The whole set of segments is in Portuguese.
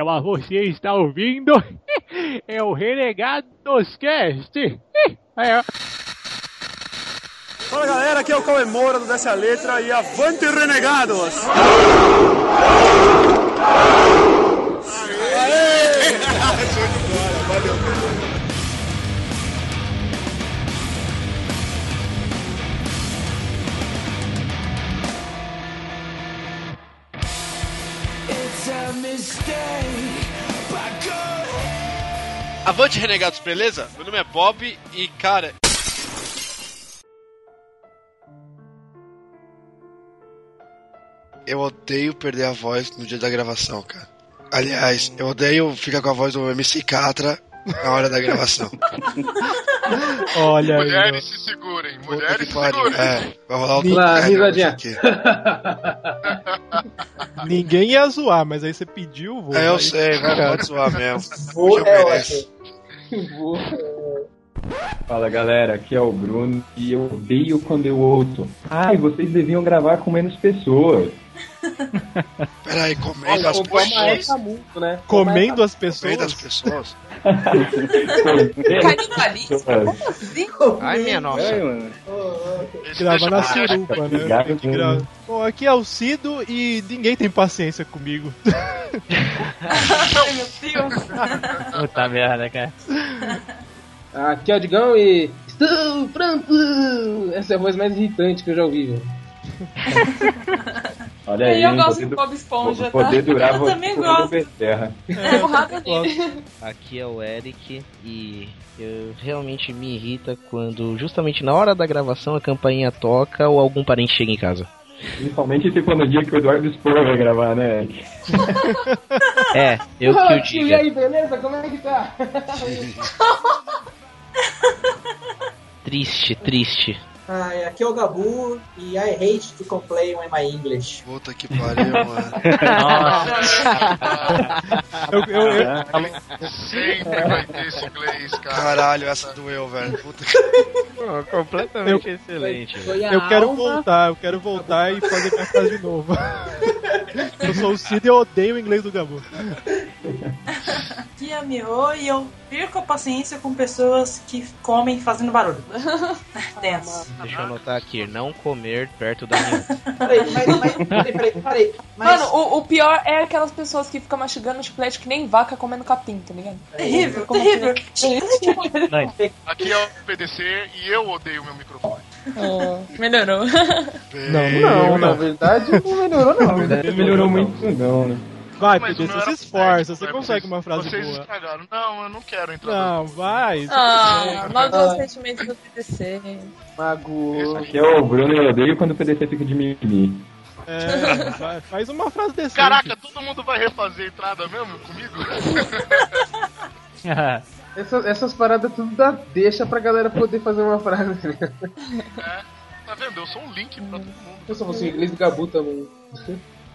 ela, você está ouvindo? É o Renegados Cast. É. Fala galera, aqui é o Cauê Moura do Desce a Letra e avante Renegados! Avante Renegados, beleza? Meu nome é Bob e, cara. Eu odeio perder a voz no dia da gravação, cara. Aliás, eu odeio ficar com a voz do MC Catra na hora da gravação. Olha aí. Mulheres se segurem, mulheres se segurem. É, vai rolar um Lá, é, risadinha. aqui. Ninguém ia zoar, mas aí você pediu, vou. É, eu aí- sei, vai, pode zoar mesmo. Vou Hoje eu é mereço. Vou. Fala galera, aqui é o Bruno e eu odeio quando eu ouço. Ai, vocês deviam gravar com menos pessoas. Peraí, comendo Olha, as o Obama pessoas. muito, né? Comendo as Comendo as pessoas. pessoas? Canibalismo? pessoas. Ai, minha nossa. Deixa na suruba, né? Gravar. Bom, aqui é o Cido e ninguém tem paciência comigo. Ai, meu Deus. Puta merda, cara. Aqui é o Digão e. Estou pronto! Essa é a voz mais irritante que eu já ouvi, velho. Olha aí, E eu gosto do Bob Esponja, tá? poder durar Eu também gosto. Beterra. É porrada nele. Aqui é o Eric e eu realmente me irrita quando justamente na hora da gravação a campainha toca ou algum parente chega em casa. Principalmente se for no dia que o Eduardo Spor vai gravar, né? Eric? É, eu que o E diga. aí, beleza? Como é que tá? Triste, triste. Hi, aqui é o Gabu e I hate to complain in my English. Puta que pariu, mano. Eu, eu, eu- Sempre vai ter esse inglês, cara. Caralho, essa doeu, velho. Puta que... completamente excelente. Foi a eu quero alma. voltar, eu quero voltar e fazer minha de novo. eu sou o Cido e eu odeio o inglês do Gabu. Aqui é a Miho e eu perco a paciência com pessoas que comem fazendo barulho. Tenso. Deixa eu anotar aqui, não comer perto da minha. Peraí, mas, mas, peraí, peraí, peraí. Mas Mano, o, o pior é aquelas pessoas que ficam mastigando chiclete que nem vaca comendo capim, tá ligado? Terrível, Como terrível. Aqui é o PDC e eu odeio meu microfone. Oh, melhorou. Não, na verdade não melhorou, não. Não melhorou muito, não, né? Vai, Mas PDC, o meu se esforça, você né? consegue Vocês- uma frase Vocês boa. estragaram. Não, eu não quero entrar. Não, vai. Ah, nós dois sentimentos do PDC. Mago. Aqui é o Bruno e eu odeio quando o PDC fica de mimimi. É, vai, faz uma frase decente. Caraca, todo mundo vai refazer a entrada mesmo comigo? Essas, essas paradas tudo dá deixa pra galera poder fazer uma frase. né? É, tá vendo? Eu sou um link pra todo mundo. Eu só fosse o inglês do Gabu também.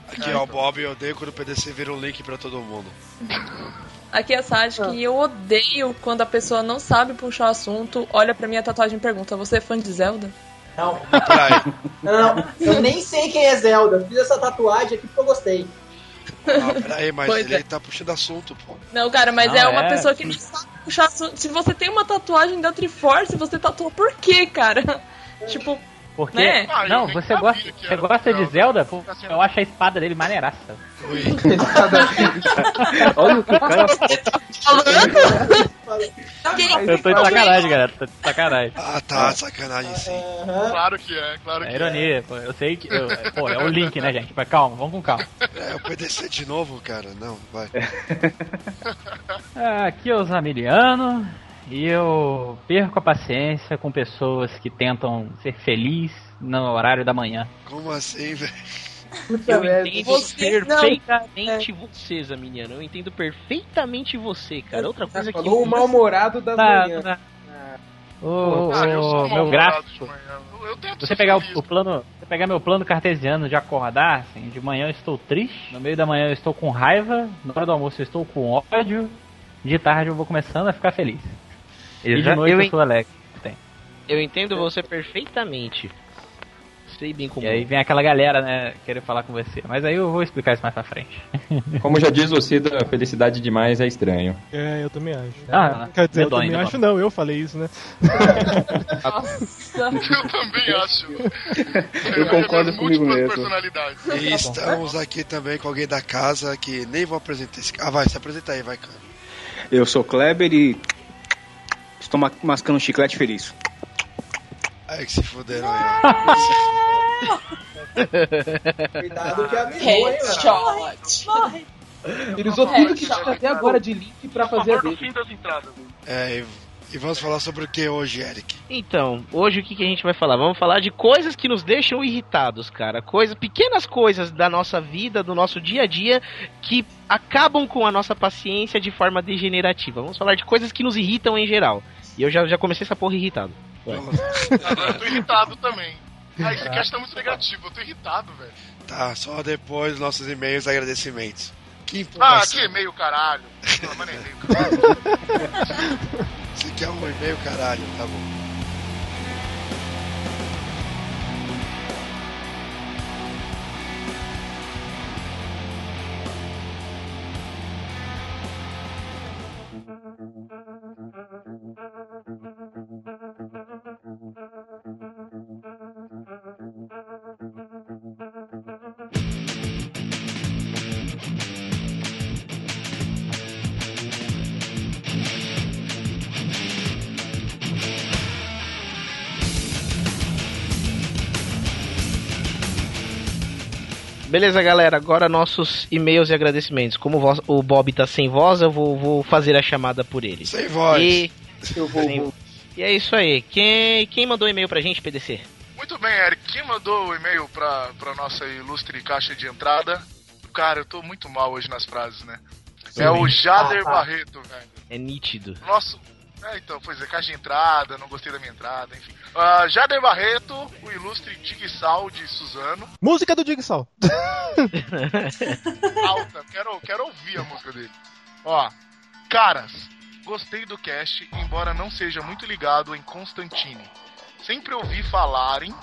Aqui, ó, o Bob, eu odeio quando o PDC vira um link pra todo mundo. Aqui é a Sadic e eu odeio quando a pessoa não sabe puxar o assunto, olha pra minha tatuagem e pergunta: Você é fã de Zelda? não, Peraí. não, eu nem sei quem é Zelda. Fiz essa tatuagem aqui porque eu gostei. Ah, peraí, mas Pois ele é. tá puxando assunto, pô. Não, cara, mas Não, é uma é. pessoa que não sabe puxar assunto. Se você tem uma tatuagem da Triforce, você tatua por quê, cara? tipo, Porque. Né? Ah, Não, você gosta, você gosta de Zelda. Zelda? Pô, eu acho a espada dele maneiraça. Ui. Olha o que o cara Eu tô de sacanagem, galera. Tô de sacanagem. Ah, tá, sacanagem sim. Claro que é, claro que É ironia, pô. Eu sei que. eu- pô, é o link, né, gente? Mas calma, vamos com calma. É, o PDC de novo, cara. Não, vai. Aqui é o Zamiliano. E eu perco a paciência com pessoas que tentam ser feliz no horário da manhã. Como assim, velho? Eu merda. entendo Você não. perfeitamente você, Zaminiano. Eu entendo perfeitamente você, cara. Outra coisa que. Falou o mal-humorado da Tá, manhã. tá. Ô, ô, Ah, eu sou ô, meu mal-humorado gráfico. manhã. Se você ser pegar o, o plano, você pegar meu plano cartesiano de acordar, assim, de manhã eu estou triste, no meio da manhã eu estou com raiva, na hora do almoço eu estou com ódio, de tarde eu vou começando a ficar feliz. E de noite eu eu, sou alegre. Eu entendo você perfeitamente. Sei bem como E aí vem aquela galera, né, querer falar com você. Mas aí eu vou explicar isso mais pra frente. Como já diz o Cida, felicidade demais é estranho. É, eu também acho. Ah, Quer dizer, eu também né, acho não, eu falei isso, né? Nossa. Eu também acho. Eu concordo Minhas comigo mesmo. E estamos aqui também com alguém da casa que nem vou apresentar esse Ah, vai, se apresenta aí, vai, cara. Eu sou Kleber e estou ma- mascando um chiclete feliz. Aí que se fuderam aí, Cuidado que hein, mano. Headshot. Ele usou tudo que tinha até agora de link pra fazer a dele. É, e, e vamos falar sobre o que hoje, Eric? Então, hoje o que, que a gente vai falar? Vamos falar de coisas que nos deixam irritados, cara. Coisas, pequenas coisas da nossa vida, do nosso dia a dia, que acabam com a nossa paciência de forma degenerativa. Vamos falar de coisas que nos irritam em geral. E eu já, já comecei essa porra irritado. Agora eu tô irritado também. Ah, esse cast tá muito negativo, eu tô irritado, velho. Tá, só depois dos nossos e-mails e agradecimentos. Que Ah, empolgação. que e-mail, caralho. Não, mas nem caralho. Você quer um e-mail, caralho? Tá bom. Beleza, galera. Agora nossos e-mails e agradecimentos. Como o Bob tá sem voz, eu vou, vou fazer a chamada por ele. Sem voz. E, Eu vou. Sem- e é isso aí. Quem, quem mandou e-mail pra gente, PDC? Muito bem, Eric. Quem mandou o e-mail pra, pra nossa ilustre caixa de entrada? Cara, eu tô muito mal hoje nas frases, né? É o Jader Ah, tá. Barreto, velho. É nítido. Nosso. É, então, pois é, caixa de entrada, não gostei da minha entrada, enfim. Ah, Jader Barreto, o ilustre Digsal de Suzano. Música do Digsal. Alta, quero, quero ouvir a música dele. Ó, caras, gostei do cast, embora não seja muito ligado em Constantine. Sempre ouvi falarem.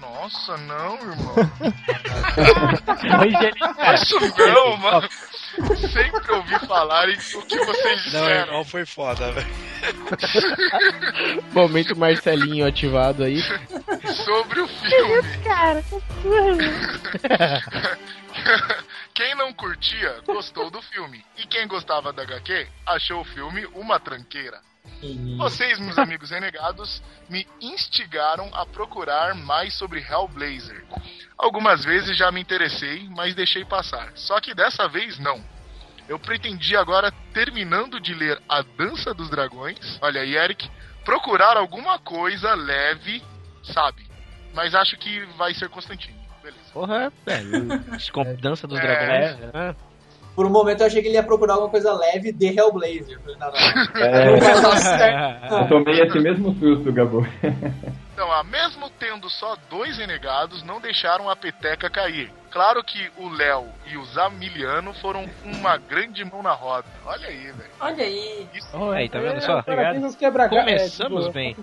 Nossa, não, irmão. Isso não, mano. Sempre ouvi falarem o que vocês Não, disseram. irmão, foi foda, velho. Momento Marcelinho ativado aí. sobre o filme. quem não curtia, gostou do filme. E quem gostava da HQ, achou o filme uma tranqueira. Vocês, meus amigos renegados, me instigaram a procurar mais sobre Hellblazer. Algumas vezes já me interessei, mas deixei passar. Só que dessa vez não. Eu pretendi agora, terminando de ler A Dança dos Dragões, olha aí, Eric, procurar alguma coisa leve, sabe? Mas acho que vai ser Constantino. Beleza. Porra, velho. com Dança dos É. Dragões. Ah, Por um momento eu achei que ele ia procurar alguma coisa leve de Hellblazer. Eu falei, não, não. É. Não. Eu tomei esse mesmo susto, Gabo. Então, ah, mesmo tendo só dois renegados, não deixaram a peteca cair. Claro que o Léo e o Zamiliano foram uma grande mão na roda. Olha aí, velho. Olha aí. aí, tá vendo só? Parabéns aos quebra Começamos bem.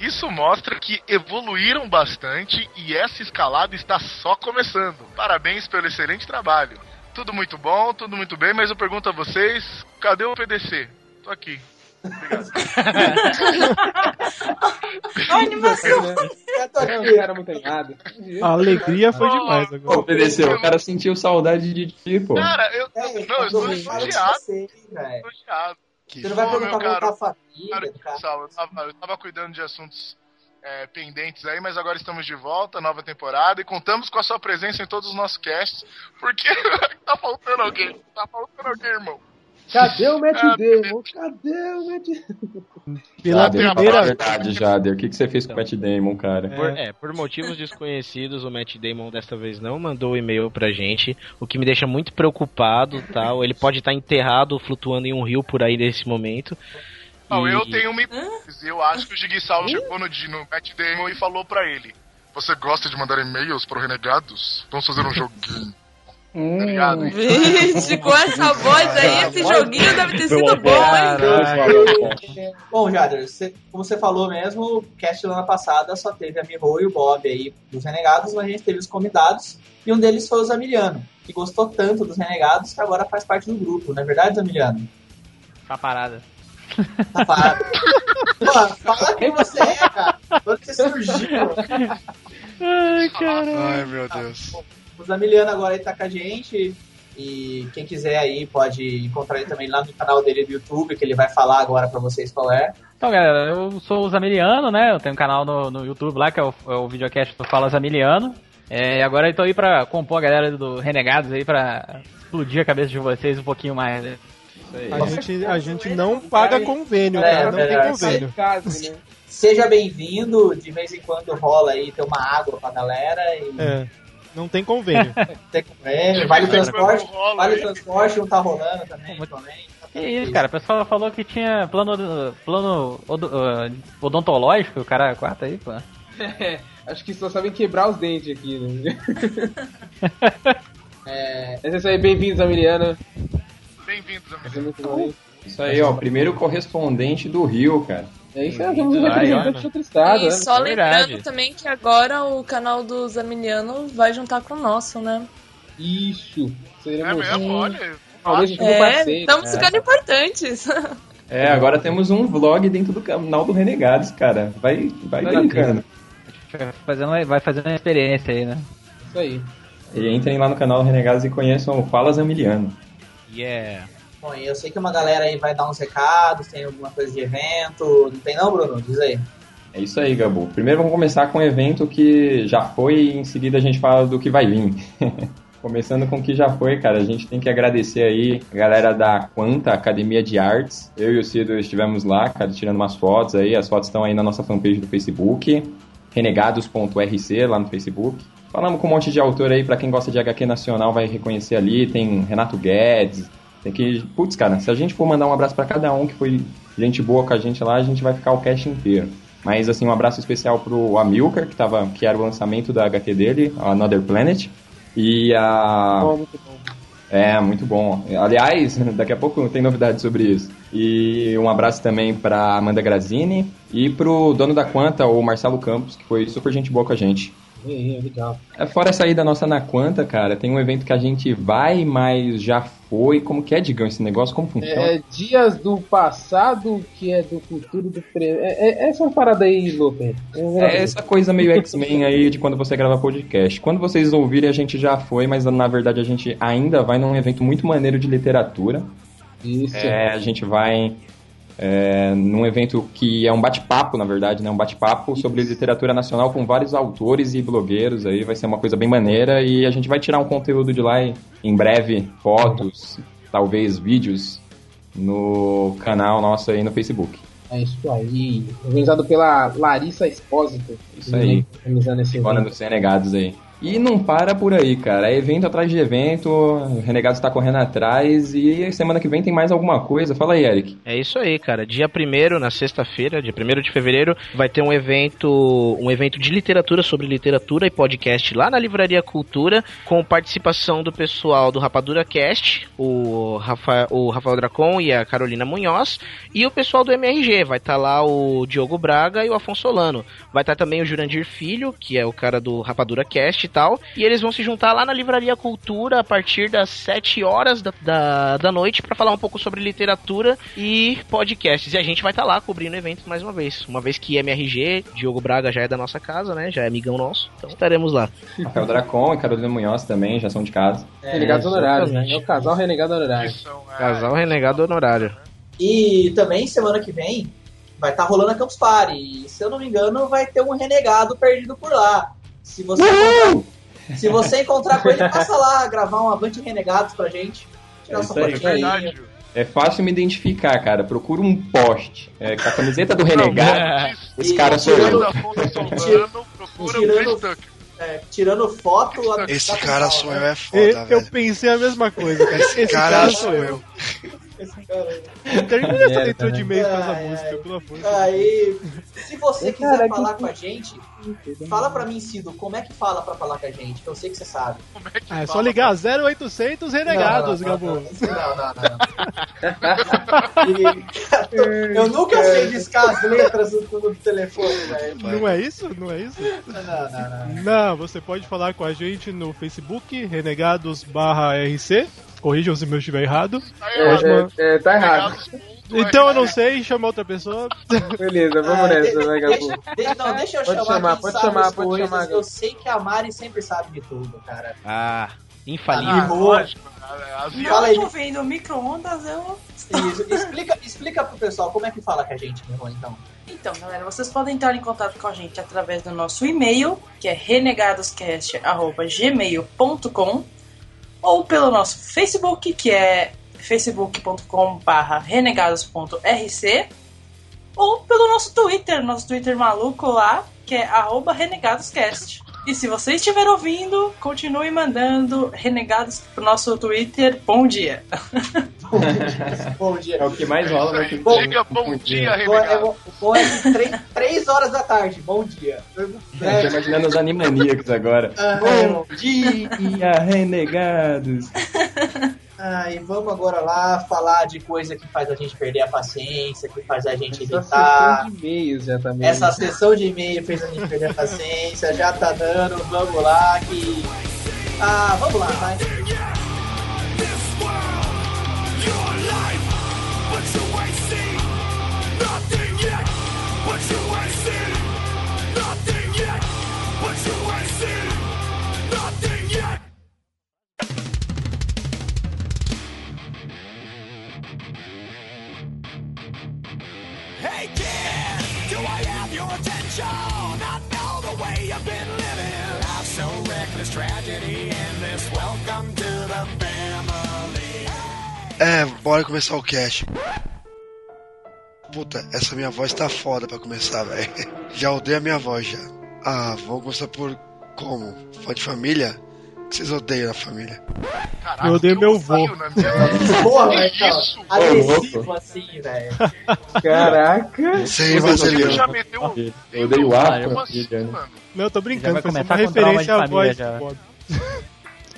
Isso mostra que evoluíram bastante e essa escalada está só começando. Parabéns pelo excelente trabalho. Tudo muito bom, tudo muito bem, mas eu pergunto a vocês, cadê o PDC? Tô aqui. Obrigado. A animação. Tô cara, muito. A alegria foi demais agora. Obedeceu, o cara sentiu saudade de ti, pô. Cara, eu, É, não, eu de lisonjeado. você, não vai perguntar meu como tá família, Cara, eu tava, eu tava cuidando de assuntos é, pendentes aí, mas agora estamos de volta, nova temporada, e contamos com a sua presença em todos os nossos casts, porque tá faltando alguém, tá faltando alguém, irmão. Cadê o Matt Ah, Damon? Cadê o Matt Pela Jader, primeira a verdade, Jader. O que, que você fez com o Matt Damon, cara? Por, é, por motivos desconhecidos, o Matt Damon desta vez não mandou o e-mail pra gente, o que me deixa muito preocupado, tal. Ele pode estar enterrado, flutuando em um rio por aí nesse momento. Não, E- eu tenho uma hipótese, eu acho que o Jigsaw chegou no, no Matt Damon e falou pra ele, você gosta de mandar e-mails pro Renegados? Vamos fazer um joguinho. tá ligado? Vixe, com essa voz aí, esse joguinho deve ter sido bom, hein? Bom, Jader, você- como você falou mesmo, o cast da ano passada só teve a Miho e o Bob aí dos Renegados, mas a gente teve os convidados e um deles foi o Zamiliano, que gostou tanto dos Renegados que agora faz parte do grupo, não é verdade, Zamiliano? Tá parada. Tá parado. Pô, fala quem você é, cara. Quando você surgiu. Ai, cara. Ai, meu Deus. O Zamiliano agora ele tá com a gente. E quem quiser aí pode encontrar ele também lá no canal dele do YouTube, que ele vai falar agora pra vocês qual é. Então, galera, eu sou o Zamiliano, né? Eu tenho um canal no, no YouTube lá, que é o, é o videocast do Fala Zamiliano. É, e agora eu tô aí pra compor a galera do Renegados aí, pra explodir a cabeça de vocês um pouquinho mais. Né? A gente, a gente não paga convênio, É, cara. Não tem verdade. convênio. Seja bem-vindo, de vez em quando rola aí, tem uma água pra galera e É, não tem convênio. tem convênio, vale o transporte, vale o transporte, não tá rolando também, atualmente. Que isso, cara? O pessoal falou que tinha plano, plano ah, odontológico, o cara quarta aí, pô. É, acho que só sabem quebrar os dentes aqui, né? É... É isso aí, bem-vindos, Amiliana. Bem-vindos, hein? Isso aí, ó, primeiro correspondente do Rio, cara. É isso aí, temos um Ai, representante ó. de outro estado, E né? só lembrando verdade. também que agora o canal do Zamiliano vai juntar com o nosso, né? Isso. Seremos... É mesmo, olha. É, estamos É. ficando importantes. É, agora temos um vlog dentro do canal do Renegados, cara. Vai, vai Vai brincando. Vai fazendo, vai fazendo uma experiência aí, né? Isso aí. E entrem lá no canal do Renegados e conheçam o Fala Zamiliano. Yeah. Bom, e eu sei que uma galera aí vai dar uns recados, tem alguma coisa de evento, não tem não, Bruno? Diz aí. É isso aí, Gabu. Primeiro vamos começar com um evento que já foi e em seguida a gente fala do que vai vir. Começando com o que já foi, cara, a gente tem que agradecer aí a galera da Quanta Academia de Artes. Eu e o Cido estivemos lá, cara, tirando umas fotos aí. As fotos estão aí na nossa fanpage do Facebook, renegados.rc lá no Facebook. Falamos com um monte de autor aí, pra quem gosta de HQ nacional vai reconhecer ali. Tem Renato Guedes, tem que. Putz, cara, se a gente for mandar um abraço pra cada um que foi gente boa com a gente lá, a gente vai ficar o cast inteiro. Mas assim, um abraço especial pro Amilcar, que, tava, que era o lançamento da HQ dele, Another Planet. E a. Muito bom. É, muito bom. Aliás, daqui a pouco tem novidade sobre isso. E um abraço também pra Amanda Grazini e pro dono da Quanta, o Marcelo Campos, que foi super gente boa com a gente. É, é, legal. É, Fora essa ida nossa na Quanta, cara, tem um evento que a gente vai, mas já foi. Como que é, Digão, esse negócio? Como funciona? É, dias do passado, que é do futuro do presente. É, é, essa parada aí, Lupe. É essa coisa meio X-Men aí de quando você grava podcast. Quando vocês ouvirem, a gente já foi, mas na verdade a gente ainda vai num evento muito maneiro de literatura. Isso. É, a gente vai é, num evento que é um bate-papo, na verdade, né? Um bate-papo sobre literatura nacional com vários autores e blogueiros aí. Vai ser uma coisa bem maneira e a gente vai tirar um conteúdo de lá em, breve, fotos, talvez vídeos no canal nosso aí no Facebook. É isso aí. Organizado pela Larissa Espósito. Isso aí. Organizando esse Bora evento. nos Renegados aí. E não para por aí, cara. É evento atrás de evento, o Renegados tá correndo atrás e semana que vem tem mais alguma coisa. Fala aí, Eric. É isso aí, cara. Dia 1 na sexta-feira, dia 1 de fevereiro, vai ter um evento, um evento de literatura sobre literatura e podcast lá na Livraria Cultura, com participação do pessoal do Rapadura Cast, o, Rafa, o Rafael Dracon e a Carolina Munhoz, e o pessoal do MRG. Vai estar lá o Diogo Braga e o Afonso Solano. Vai estar também o Jurandir Filho, que é o cara do Rapadura Cast tal. E eles vão se juntar lá na Livraria Cultura a partir das 7 horas da, da, da noite para falar um pouco sobre literatura e podcasts. E a gente vai estar lá cobrindo o evento mais uma vez. Uma vez que MRG, Diogo Braga já é da nossa casa, né? Já é amigão nosso. Então estaremos lá. Rafael Dracon e Carolina Munhoz também, já são de casa. Renegados honorários. né? É o casal renegado honorário. Casal renegado honorário. E também semana que vem vai estar rolando a Campus Party. E, se eu não me engano, vai ter um renegado perdido por lá. Se você, encontrar, se você encontrar com ele, passa lá gravar um Avante Renegados pra gente. Tirar É aí. fotinha. É fácil me identificar, cara. Procura um poste é, com a camiseta do Renegado. Esse cara sou eu. Tirando, é, tirando foto. Esse cara Campus sou eu, é foda, Eu, eu velho. pensei a mesma coisa, cara. Esse, cara cara sou sou eu. Termina essa leitura né? de e-mail com essa Ai, música, pelo amor de Aí, se você quiser Cara, que- falar com a gente, fala pra mim, Cido, como é que fala pra falar com a gente? Que eu sei que você sabe. Ah, é só ligar 0800 Renegados, Não, não, Gabu. Não, não, não, não. E- eu nunca sei discar as letras do, do telefone, velho. Não é isso? Não é isso? Não, não, não. Não, você pode falar com a gente no Facebook, renegados barra RC. Corrijam se eu estiver errado. Pode man- É, é, tá errado. Então eu não sei, chama outra pessoa. Beleza, vamos Ah, nessa, de- né, deixa, não, deixa eu Pode chamar pode chamar, pode coisas. chamar, eu sei que a Mari sempre sabe de tudo, cara. Ah, Ah, infalível. boa. Não Fala aí. envolvendo micro-ondas, eu. Isso, explica, explica pro pessoal como é que fala com a gente, meu irmão, então. Então, galera, vocês podem entrar em contato com a gente através do nosso e-mail, que é renegadoscast.gmail.com ou pelo nosso Facebook, que é facebook.com.br renegados.rc ou pelo nosso Twitter, nosso Twitter maluco lá, que é arroba renegadoscast. E se você estiver ouvindo, continue mandando renegados pro nosso Twitter. Bom dia! Bom dia. É o que mais rola Aí, Twitter. Diga bom dia, Bom, é, renegado. bom- bom é três, três horas da tarde, bom dia. Eu tô imaginando os animaníacos agora. Ah, Bom dia, renegados. Ah, e vamos agora lá falar de coisa que faz a gente perder a paciência, que faz a gente Essa irritar. sessão de e-mails já também. Essa sessão de e-mail fez a gente perder a paciência, já tá dando, vamos lá que. Ah, vamos lá, vai. Hey kid, do I have your attention? I know the way you've been living. Life's so reckless, tragedy endless. Welcome to the family. É, bora começar o cast. Puta, essa minha voz tá foda pra começar, velho. Já odeio a minha voz já. Ah, vamos começar por como? Fã de família? Que vocês odeiam na família? Caraca, Eu odeio meu vô. na minha- Porra, Que velho, isso? agressivo assim, velho. Caraca. Sem Você vaselina. já meteu Eu odeio o ar, assim, né? Não, eu tô brincando, vai foi uma referência de à família voz. já. foda.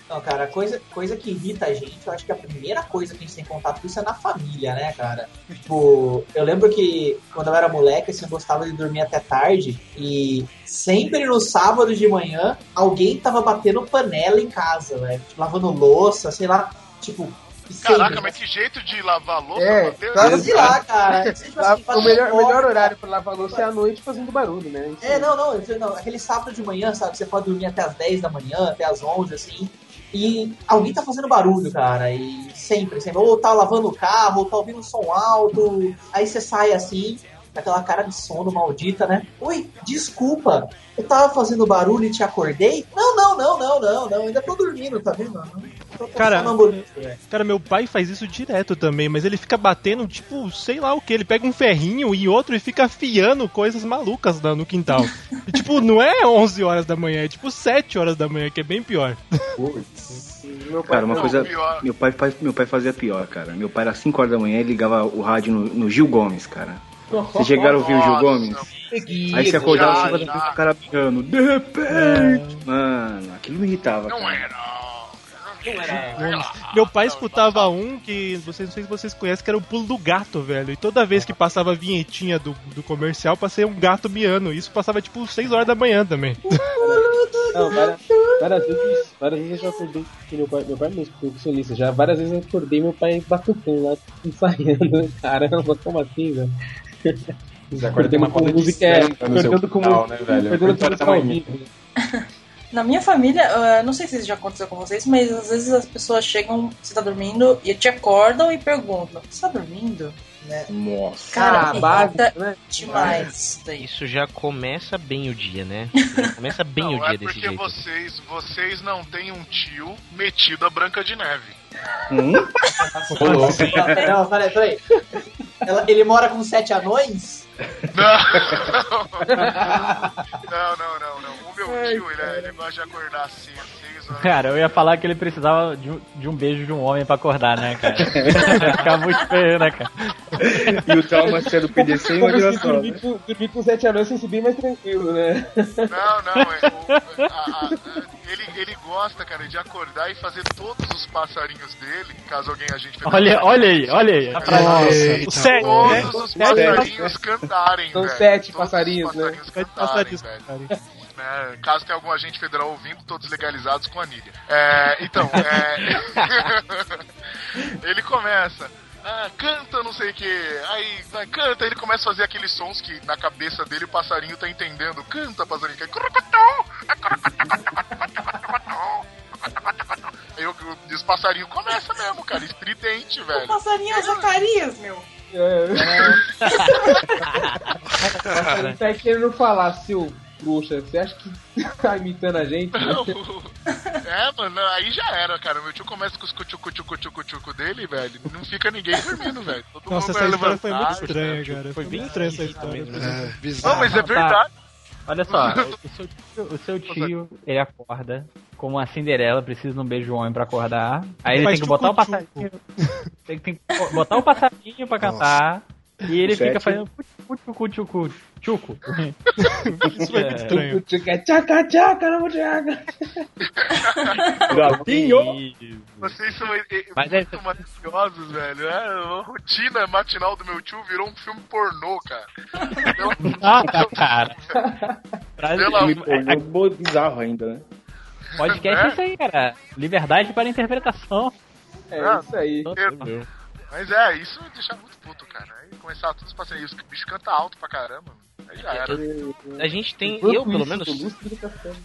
Não, cara, coisa, coisa que irrita a gente, eu acho que a primeira coisa que a gente tem contato com isso é na família, né, cara? Tipo, eu lembro que quando eu era moleque, assim, eu gostava de dormir até tarde e sempre no sábado de manhã alguém tava batendo panela em casa, velho. Tipo, lavando louça, sei lá, tipo. sempre. Caraca, mas que jeito de lavar louça, É, Matheus? claro. Sei lá, cara. Tipo assim, o melhor, o melhor horário pra lavar louça é à noite fazendo barulho, né? Isso É, não, não, não, aquele sábado de manhã, sabe? Você pode dormir até as 10 da manhã, até as 11, assim. E alguém tá fazendo barulho, cara. E sempre, sempre. Ou tá lavando o carro, ou tá ouvindo som alto. Aí você sai assim, aquela cara de sono maldita, né? Oi, desculpa. Eu tava fazendo barulho e te acordei? Não, não, não, não, não, não. Ainda tô dormindo, tá vendo? Cara. Cara, meu pai faz isso direto também, mas ele fica batendo, tipo, sei lá o que. Ele pega um ferrinho e outro e fica afiando coisas malucas lá no quintal. E, tipo, não é 11 horas da manhã, é tipo 7 horas da manhã, que é bem pior. Meu pai Cara, uma Não, coisa. pior. Meu pai, faz- meu pai fazia pior, cara. Meu pai era 5 horas da manhã e ligava o rádio no, no Gil Gomes, cara. Vocês chegaram a ouvir o Gil Gomes? Aí você acordava já, fazendo já. o cara brigando. De repente! Mano, aquilo me irritava. Não cara. era. Meu pai escutava um que, vocês, não sei se vocês conhecem, que era o pulo do gato, velho. E toda vez que passava a vinhetinha do, do comercial, passei um gato miando. Isso passava tipo 6 horas da manhã também. Não, várias, várias vezes, várias vezes eu já acordei, que meu pai, meu pai é mesmo percussionista, já várias vezes eu acordei meu pai batucando lá, ensaiando, caramba, como assim, velho? Você acorda com uma com música, é, samba no seu acordando com né, velho? acordando com música Na minha família, eh, não sei se isso já aconteceu com vocês, mas às vezes as pessoas chegam, você tá dormindo, e te acordam e perguntam: Você tá dormindo? Nossa. Cara, Ah, irrita né? demais isso já começa bem o dia, né? Já começa bem Não, o dia é desse porque jeito. vocês, vocês não têm um tio metido a Branca de Neve. Hum? Não, não, peraí, peraí. Ela- ele mora com sete anões? Não. não, não, não, não. O meu tio, ele, ele gosta de acordar assim, às 6 horas. Cara, eu ia falar que ele precisava de um, de um beijo de um homem pra acordar, né, cara? Ia ficar muito feio, né, cara? E o trauma se é do PDC e Como imagina se só. dormir com, dormir com sete anos se bem mais tranquilo, né? Não, não, é, o- a- a- ele, ele gosta, cara, de acordar e fazer todos os passarinhos dele, caso alguém a gente Olha, olha aí, olha aí. Nossa, o sete, né? Todos os Sete, passarinhos cantarem, São velho. sete Todos passarinhos, os né? Sete passarinhos, velho. Né? Caso tenha algum agente federal ouvindo, todos legalizados com anilha. É, então, é... ele começa. Ah, canta não sei o que. Aí, vai, canta, ele começa a fazer aqueles sons que na cabeça dele o passarinho tá entendendo. Canta, passarinho. é Aí o, o, e os passarinhos começa mesmo, cara, estridente, O velho. passarinho é o Zacarias, meu. É. Ele tá querendo falar, seu trouxa. Você acha que tá imitando a gente? É, mano, aí já era, cara. Meu tio começa com os cutucu-cutucu-cutucu dele, velho. Não fica ninguém dormindo, velho. Todo Nossa, mundo essa vai história foi muito estranha, cara. Foi bem estranha essa história. É, Não, bizarro. mas é Tá. verdade. Olha só, o seu, tio, o seu tio, ele acorda como uma Cinderela, precisa de um beijo de homem pra acordar. Aí ele tem que botar o passarinho. Tem, tem que botar o passarinho pra cantar. E ele O fica sete. fazendo tchucu, tchucu, tchucu. Isso foi muito estranho. Tchaca, tchaca, não tchaca. Gatinho! Vocês são e- e- Mas é- muito maravilhosos, velho. É, a rotina matinal do meu tio virou um filme pornô, cara. Ah, cara. Pela- tornou bo- bizarro ainda, né? Podcast é isso aí, cara. Liberdade para interpretação. É isso aí. Mas é, isso me deixa muito puto, cara. Começar todos os passarinhos, o bicho canta alto pra caramba. Era. A gente tem, eu pelo menos,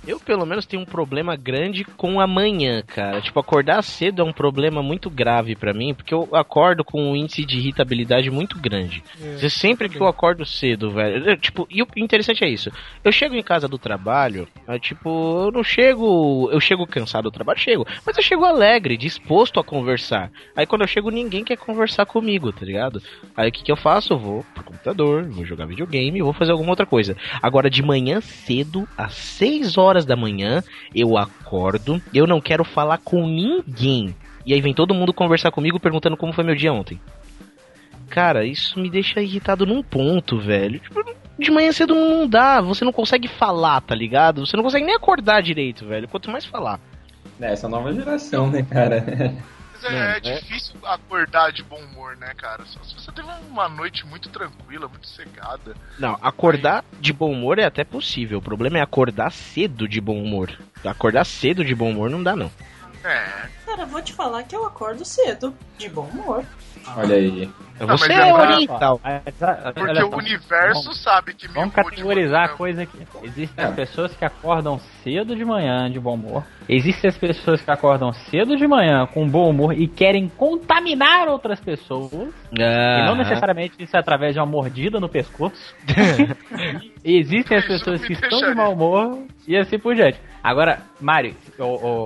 eu pelo menos tenho um problema grande com a manhã, cara. Tipo, acordar cedo é um problema muito grave pra mim, porque eu acordo com um índice de irritabilidade muito grande. É, Sempre que eu acordo cedo, velho. eu, tipo, e o interessante é isso. Eu chego em casa do trabalho, aí, tipo, eu não chego. Eu chego cansado do trabalho, chego. Mas eu chego alegre, disposto a conversar. Aí quando eu chego, ninguém quer conversar comigo, tá ligado? Aí o que, que eu faço? Eu vou pro computador, vou jogar videogame, vou fazer alguma outra coisa. Agora, de manhã cedo, às 6 horas da manhã, eu acordo, eu não quero falar com ninguém. E aí vem todo mundo conversar comigo perguntando como foi meu dia ontem. Cara, isso me deixa irritado num ponto, velho. Tipo, de manhã cedo não dá, você não consegue falar, tá ligado? Você não consegue nem acordar direito, velho. Quanto mais falar. É, essa nova geração, né, cara? Mas é, é difícil acordar de bom humor, né, cara? Só se você teve uma noite muito tranquila, muito cegada. Não, acordar de bom humor é até possível. O problema é acordar cedo de bom humor. Acordar cedo de bom humor não dá, não. É. Cara, eu vou te falar que eu acordo cedo, de bom humor. Olha aí. Não, Você mas é é oriental. Porque o universo vamos- sabe que me Vamos categorizar a coisa aqui. Existem as pessoas que acordam cedo de manhã de bom humor. Existem as pessoas que acordam cedo de manhã com bom humor e querem contaminar outras pessoas. E não necessariamente isso é através de uma mordida no pescoço. Existem as pessoas que estão de mau humor e assim por diante. Agora, Mário, ô,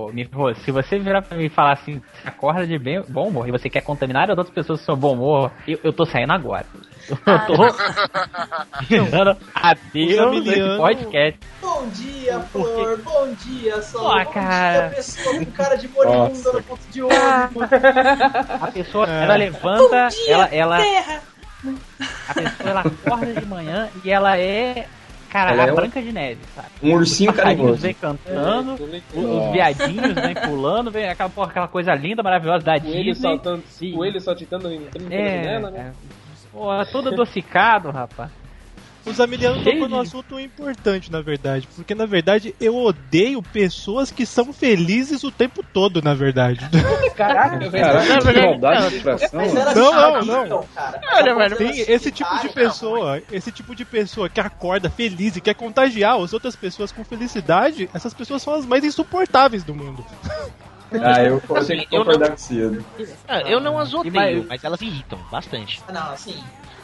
ô, Nifo, se você virar pra mim e falar assim, "Você acorda de bem, bom humor e você quer contaminar as outras pessoas com seu bom humor, eu, eu tô saindo agora. Eu tô tirando adeus desse Amiliano- podcast. Bom dia, Flor. Bom dia, Sol. Pô, bom cara. dia, pessoa com cara de moribunda no ponto de ônibus. A pessoa, É. ela levanta, Bom dia, ela, ela, terra. a pessoa, ela acorda de manhã e ela é, cara, Ela a é Branca de Neve, sabe? Um ursinho carinhoso. vem cantando, ligado. os Nossa. viadinhos vem pulando, vem aquela, porra, aquela coisa linda, maravilhosa da Coelho Disney. saltando, Sim. coelho saltitando pela É, janela, né? é. Pô, todo adocicado, rapaz. Os Amiliano Cheio tocou de- num assunto importante, na verdade. Porque, na verdade, eu odeio pessoas que são felizes o tempo todo, na verdade. Caraca, velho. Caraca, que maldade Não, não, não. cara. Olha, velho, Tem esse tipo de pessoa, esse tipo de pessoa que acorda feliz e quer contagiar as outras pessoas com felicidade, essas pessoas são as mais insuportáveis do mundo. Ah, eu consigo concordar com cedo. Ah, eu não as odeio, mas- mas elas irritam bastante. Não, assim.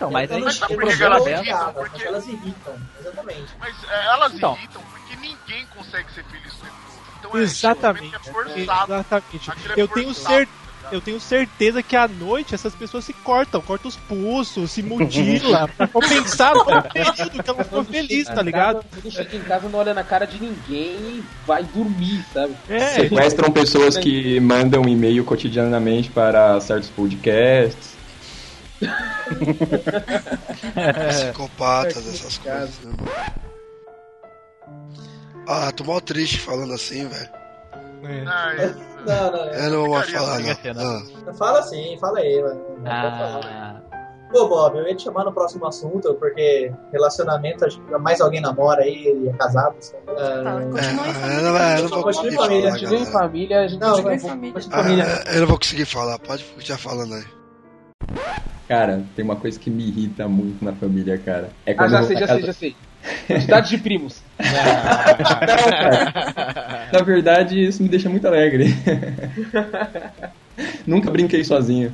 Então, mas não, Mas sabe por que elas irritam? Porque- elas irritam, exatamente. Mas é, elas Então. irritam porque ninguém consegue ser feliz o tempo todo. Então é, Exatamente. é forçado. Exatamente. Aquilo é Eu tenho forçado, cer- entendeu? eu tenho certeza que à noite essas pessoas se cortam, cortam os pulsos, se mutilam, pra compensar o período que elas estão felizes, tá ligado? Quando chega em casa, não olha na cara de ninguém e vai dormir, sabe? É, Sequestram pessoas que mandam e-mail cotidianamente para certos podcasts. Psicopatas, essas coisas, né? Ah, tô mal triste falando assim, velho. Não, não, Eu não vou falar, Fica não. assim, Ah. Fala sim, fala aí, mano. Não pode falar. Ah, Pô, Bob, eu ia te chamar no próximo assunto, porque relacionamento, mais alguém namora aí e é casado. assim. Ah, É, eu não, eu não vou Continue conseguir em família, falar, continue em família, a gente Não, vai- em família. em família. Ah, eu não vou conseguir falar, pode continuar falando aí. Cara, tem uma coisa que me irrita muito na família, cara. É Ah, quando já eu vou sei, já sei, casa- já sei. Quantidade de primos. Na verdade, isso me deixa muito alegre. Nunca brinquei sozinho.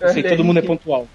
Eu sei que todo mundo é pontual.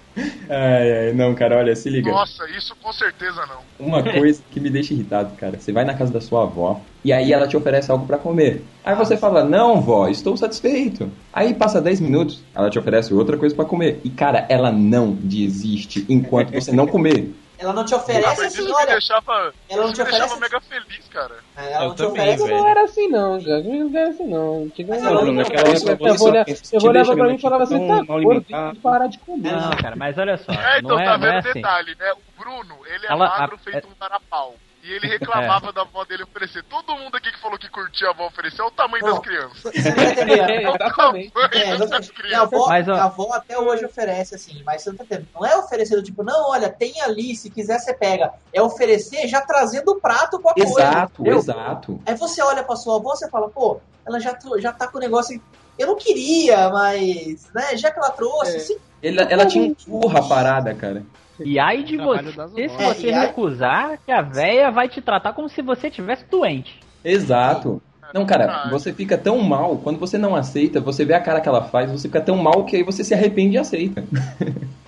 Ai, ai, não, cara, olha, se liga. Nossa, isso com certeza não. Uma coisa que me deixa irritado, cara. Você vai na casa da sua avó e aí ela te oferece algo pra comer. Aí você fala: "Não, vó, estou satisfeito". Aí passa 10 minutos, ela te oferece outra coisa pra comer. E cara, ela não desiste enquanto você não comer. Ela não te Ah, oferece mas assim, isso me olha. deixava, Ela não isso te deixava oferece- mega feliz, cara. Ela Eu não te também, oferece. Não era assim não, cara. Não era assim não. Mas hora não- que naquela eu- época eu vou olhar- te eu deixa vou olhar pra mim e falava assim, tá alimentado. tem que parar de comer. não, cara, mas olha só. É, então não é, tá é vendo o assim. detalhe, né? O Bruno, ele é Ela- magro a- feito um varapau. E ele reclamava da avó dele oferecer. Todo mundo aqui que falou que curtia a avó oferecer é o tamanho das crianças. Você não tá entendendo? É Exatamente. É, das exatamente. Minha crianças. avó, Mas, ó- minha avó até hoje oferece assim, mas você não tá entendendo. Não é oferecendo tipo, não, olha, tem ali, se quiser você pega. É oferecer já trazendo o prato com a coisa. Exato, exato. Aí você olha pra sua avó você fala, pô, ela já, já tá com o negócio. Eu não queria, mas, né, já que ela trouxe, sim, Ela, ela te empurra a parada, cara. E aí de Trabalho você, se você É, aí- recusar, que a véia vai te tratar como se você tivesse doente. Exato. Não, cara, você fica tão mal, quando você não aceita, você vê a cara que ela faz, você fica tão mal que aí você se arrepende e aceita.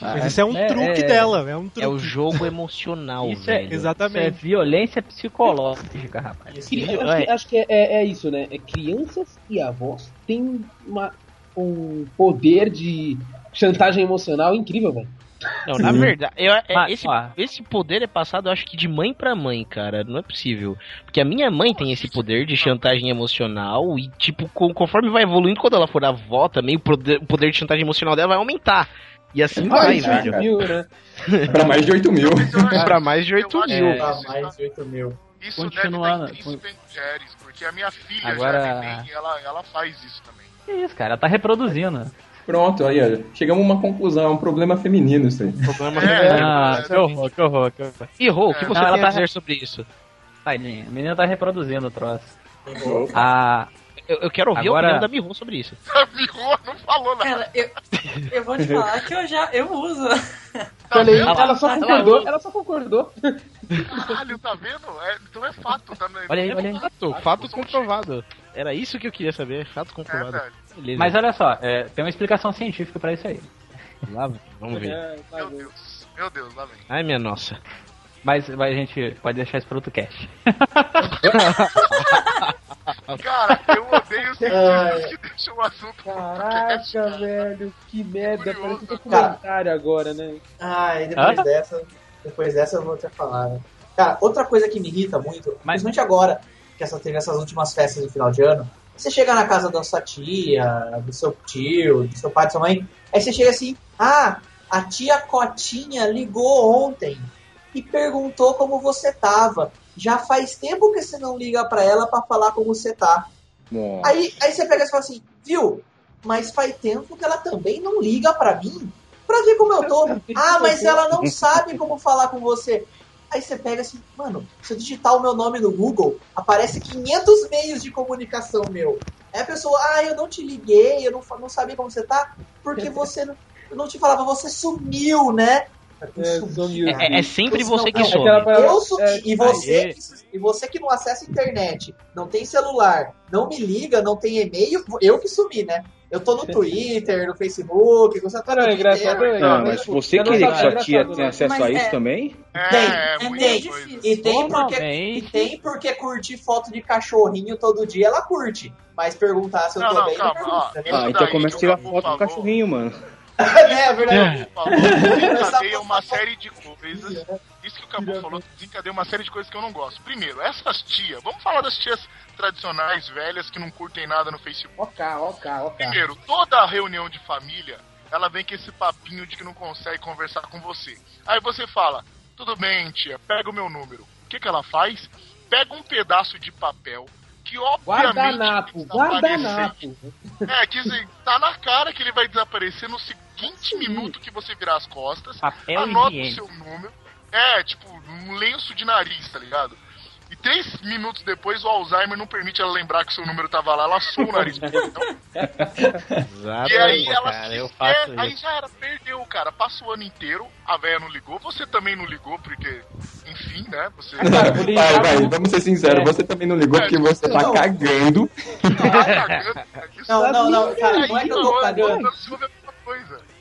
Mas isso é um É, truque é- dela, é um truque. É o jogo emocional, Isso é, velho. isso é Exatamente. violência psicológica, rapaz. Cri- Acho que, acho que é, é- é isso, né? É crianças e avós têm uma, um poder de chantagem emocional incrível, velho. Não, na verdade, eu- é- Mas, esse, ó. esse poder é passado, eu acho que de mãe pra mãe, cara. Não é possível. Porque a minha mãe tem esse poder de chantagem emocional e, tipo, com- conforme vai evoluindo, quando ela for avó também, o poder, o poder de chantagem emocional dela vai aumentar. E assim vai, Vai, velho. cara. Mil, né? pra mais de 8 mil. pra mais de 8 Eu acho mil. tá isso mais de 8 mil. Isso Continuando, deve estar porque a minha filha Agora- já é ela, ela faz isso também. Que isso, cara? Ela tá reproduzindo. Pronto, aí, ó, chegamos a uma conclusão, é um problema feminino isso aí. Problema É, Ah, é, que horror, que horror, que horror. E Rô, o que É. você Não, ela tem a tá- dizer sobre isso? Tadinha, a menina tá reproduzindo o troço. Ah, Eu, eu quero ouvir Agora- a opinião da Miho sobre isso. A Miho não falou nada. Cara, eu, eu vou te falar que eu já eu uso. Olha aí, vendo? ela só Ela- concordou, ela só concordou. Caralho, tá vendo? É, então é fato. Tá, olha aí, olha aí. Fato, fato comprovado. Era isso que eu queria saber, fato É, comprovado. Beleza. Mas olha só, é, tem uma explicação científica pra isso aí. Lá, vamos ver. É, tá Meu. Deus. Meu Deus, lá vem. Ai, minha nossa. Mas, mas a gente pode deixar isso pro outro cast. Cara, eu odeio cientistas que deixam o assunto. Caraca, velho, que merda. Curioso. Parece um documentário agora, né? Ah, e depois Hã? dessa, depois dessa eu vou até falar. Né? Cara, outra coisa que me irrita muito, Mas- principalmente agora, que essa, teve essas últimas festas de final de ano, você chega na casa da sua tia, do seu tio, do seu pai, da sua mãe, aí você chega assim, ah, a tia Cotinha ligou ontem e perguntou como você tava. Já faz tempo que você não liga pra ela pra falar como você tá. Aí, aí você pega e fala assim, viu? Mas faz tempo que ela também não liga pra mim pra ver como eu tô. Ah, mas ela não sabe como falar com você. Aí você pega assim, mano, se eu digitar o meu nome no Google, aparece 500 meios de comunicação meu. Aí a pessoa, ah, eu não te liguei, eu não, não sabia como você tá, porque você não, eu não te falava, você sumiu, né? É. É, é sempre você não- que aquela- Eu sumi. É, e, você, e você que não acessa a internet, não tem celular, não me liga, não tem e-mail, eu que sumi, né? Eu tô no Twitter, no Facebook, você tá no Não, é engraçado, Twitter. é Não, mas você eu que sabia, sua tia tenha né? acesso Mas a isso é- também? Tem, É, e muita tem, e tem porque, e tem porque curtir foto de cachorrinho todo dia ela curte. Mas perguntar se eu Não, tô não, bem, calma, não ó. pergunta. Isso Ah, então começa a tirar foto do cachorrinho, mano. É verdade. Falou, desencadeia uma série de coisas. Isso que o Cabu falou desencadeia uma série de coisas que eu não gosto. Primeiro, essas tias, vamos falar das tias tradicionais, velhas, que não curtem nada no Facebook. Ok, ok, ok. Primeiro, toda reunião de família, ela vem com esse papinho de que não consegue conversar com você. Aí você fala, tudo bem, tia, pega o meu número. O que, que ela faz? Pega um pedaço de papel que obviamente Guardanapo, guardanapo. É, assim, tá na cara que ele vai desaparecer no seguinte minuto que você virar as costas. Papel anota o seu número. É, tipo, um lenço de nariz, tá ligado? E três minutos depois o Alzheimer não permite ela lembrar que o seu número tava lá, ela assou o nariz. e aí ela cara, se faço aí isso. já era, perdeu, cara. Passa o ano inteiro, a véia não ligou, você também não ligou, porque, enfim, né? Você. Vai, vai, vamos ser sinceros, você também não ligou porque você tá Não. cagando. Tá cagando, cara. Isso Não, não, não, cara, aí, não é que eu tô não, cagando.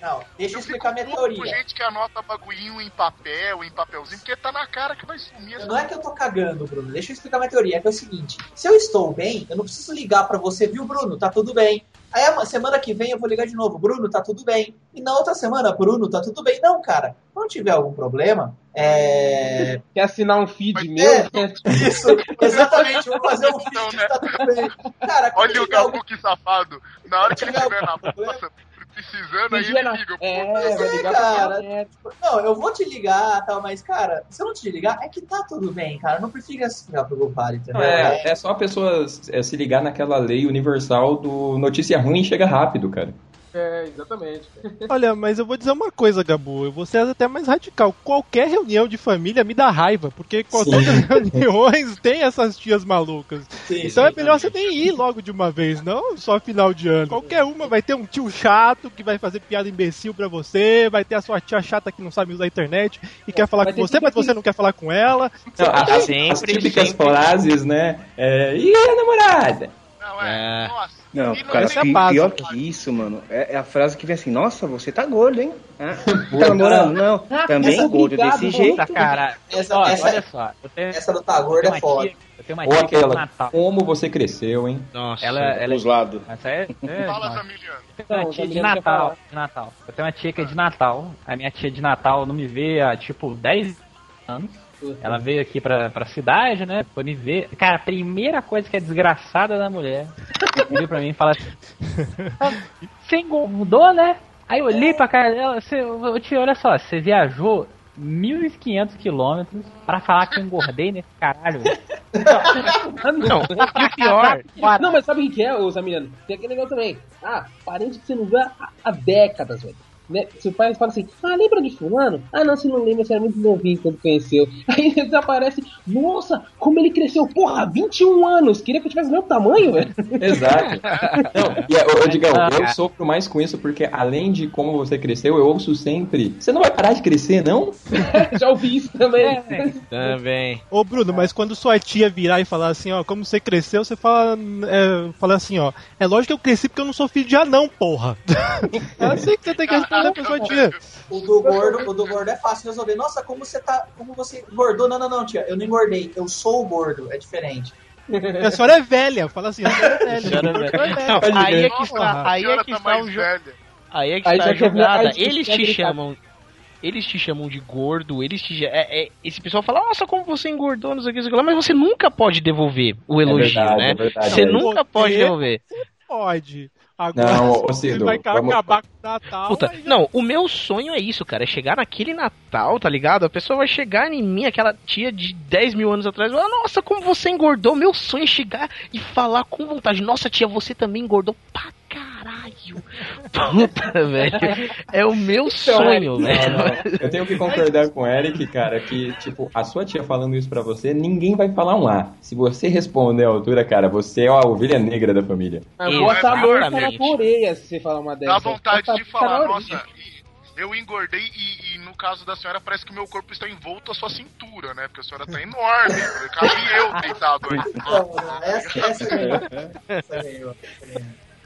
Não, não, não. Não, deixa eu Eu explicar minha teoria. com gente que anota bagulhinho em papel, em papelzinho, porque tá na cara que vai sumir Não é que eu tô cagando, Bruno. Deixa eu explicar minha teoria. É que é o seguinte: se eu estou bem, eu não preciso ligar pra você, viu, Bruno? Tá tudo bem. Aí a semana que vem eu vou ligar de novo, Bruno, tá tudo bem. E na outra semana, Bruno, tá tudo bem. Não, cara. Quando tiver algum problema, é. Quer assinar um feed É, meu? Isso, exatamente. Vou fazer um feed, tá tudo bem. Cara, Olha o tiver algum Gabu que safado. Na hora que ele tiver estiver na nossa, precisando, aí ele liga. É, vai É, ligar cara. é, Não, eu vou te ligar tal, mas, cara, se eu não te ligar, é que tá tudo bem, cara. Não precisa ficar preocupado, entendeu? É, é só a pessoa é, se ligar naquela lei universal do notícia ruim chega rápido, cara. É, exatamente. Olha, mas eu vou dizer uma coisa, Gabu. Eu vou ser até mais radical. Qualquer reunião de família me dá raiva, porque com todas as reuniões tem essas tias malucas. Sim, Então é sim. melhor você nem ir logo de uma vez, não só final de ano. Qualquer uma vai ter um tio chato que vai fazer piada imbecil pra você, vai ter a sua tia chata que não sabe usar a internet e quer falar com você, mas você não quer falar com ela. Não, a- Sempre, as típicas sempre. frases, né? É, e a namorada? Não, é. É. Nossa. Não, E cara, é pi- pior cara. que isso, mano, é, é a frase que vem assim, nossa, você tá gordo, hein? Ah, tá namorando? Não, também essa gordo obrigado, desse jeito. Puta, cara. Essa- Ó, essa- olha só. Eu tenho, Essa do tá eu gordo tenho é foda. tia, eu tenho uma Ou tia que é aquela, Natal. como você cresceu, hein? Nossa. Ela, ela é, Os lados. essa é, é Fala, nossa. Zamiliano. Eu tenho uma tia de Natal, de Natal. Eu tenho uma tia que é de Natal. A minha tia de Natal não me vê há, tipo, 10 anos. Ela veio aqui pra, pra cidade, né? Foi me ver. Cara, a primeira coisa que é desgraçada da mulher veio pra mim e fala assim: "Ah, Você engordou, né? Aí eu olhei pra cara dela, você, ô, tia, olha só, você viajou 1.500 quilômetros pra falar que eu engordei nesse caralho. Não, e o pior, Não, mas sabe o que que é, ô Zamiliano? Tem aquele negócio também. Ah, parente que você não vê há, há décadas, velho. Né? Seu pai fala assim, ah, lembra de fulano? Ah, não, você não lembra, você era muito novinho quando conheceu. Aí eles aparecem, nossa, como ele cresceu, porra, 21 anos, queria que eu tivesse o mesmo tamanho, velho. Exato. Não, e, ô, ô, Digão, Ah, eu sofro mais com isso porque, além de como você cresceu, eu ouço sempre: Você não vai parar de crescer, não? Já ouvi isso também. também. Ô Bruno, mas quando sua tia virar e falar assim, ó, como você cresceu, você fala, é, fala assim, ó, é lógico que eu cresci porque eu não sou filho de anão, porra. É assim que você tem que responder tia. O do gordo, o do gordo é fácil de resolver. Nossa, como você tá. Como você engordou? Não, não, não, tia. Eu não engordei. Eu sou o gordo. É diferente. A senhora é velha, fala assim, a senhora é velha. Senhora é velha. É. Não, aí é que está, a aí é que tá está o jo- velha. Aí é que está a jogada. Eles te gritar. chamam. Eles te chamam de gordo, eles te. É, é- esse pessoal fala, nossa, como você engordou, não sei o que, não sei o que lá, mas você nunca pode devolver o elogio, verdade, né? é verdade. você É. nunca pode Você- devolver. Pode. Agora, Não, você Cido, vai vamos- acabar com o Natal. Puta, já- não, o meu sonho é isso, cara. É chegar naquele Natal, tá ligado? A pessoa vai chegar em mim, aquela tia de 10 mil anos atrás, falar, nossa, como você engordou. Meu sonho é chegar e falar com vontade. Nossa, tia, você também engordou pra caralho. Puta, velho. É o meu sonho, Não, velho. não. Eu tenho que concordar com o Eric, cara, que, tipo, a sua tia falando isso pra você, ninguém vai falar um A. Se você responder à altura, cara, você é a ovelha negra da família. Mas bota a mão na orelha se você falar uma Dá dessas. vontade Bota de falar, nossa, eu engordei e, e no caso da senhora parece que meu corpo está envolto à sua cintura, né? Porque a senhora tá enorme. Cabe eu deitado aí. Não, não, essa, essa ganhou. Essa ganhou.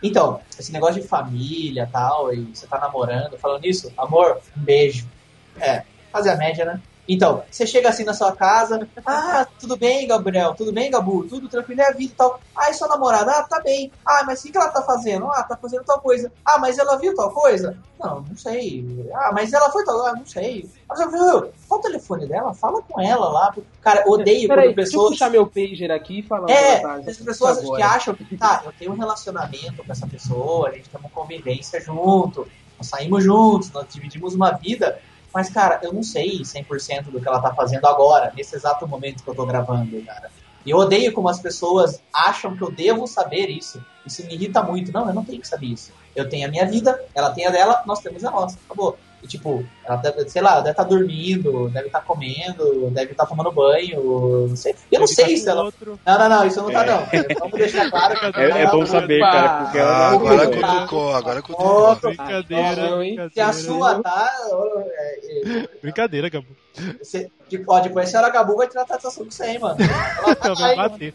Então, esse negócio de família tal, e você tá namorando, falando isso, amor, um beijo. É, fazer a média, né? Então, você chega assim na sua casa, ah, tudo bem, Gabriel, tudo bem, Gabu, tudo tranquilo, é a vida e tal. Ah, e sua namorada, ah, tá bem. Ah, mas o que, que ela tá fazendo? Ah, tá fazendo tal coisa. Ah, mas ela viu tal coisa? Não, não sei. Ah, mas ela foi tal, ah, não sei. Mas eu viu, qual o telefone dela? Fala com ela lá. Cara, odeio Peraí, quando deixa eu pessoas... puxar meu pager aqui e falar. É, tarde, as pessoas que acham que, tá, eu tenho um relacionamento com essa pessoa, a gente tem uma convivência junto, nós saímos juntos, nós dividimos uma vida, mas, cara, eu não sei 100% do que ela tá fazendo agora, nesse exato momento que eu tô gravando, cara. E eu odeio como as pessoas acham que eu devo saber isso. Isso me irrita muito. Não, eu não tenho que saber isso. Eu tenho a minha vida, ela tem a dela, nós temos a nossa. Acabou. E, tipo, ela deve, sei lá, ela deve estar dormindo, deve estar comendo, deve estar tomando banho, não sei. Eu não sei se ela. Não, não, não, isso não tá, não. Vamos deixar claro que É, é bom saber, cara, porque ela Ah, agora cutucou, agora cutucou. Outro, Brincadeira, hein? Se a sua tá. é, é, Brincadeira, Gabu. Você, de, ó, depois a senhora Gabu vai tratar essa assunto com você, hein, mano. Ela tá Não, vai bater.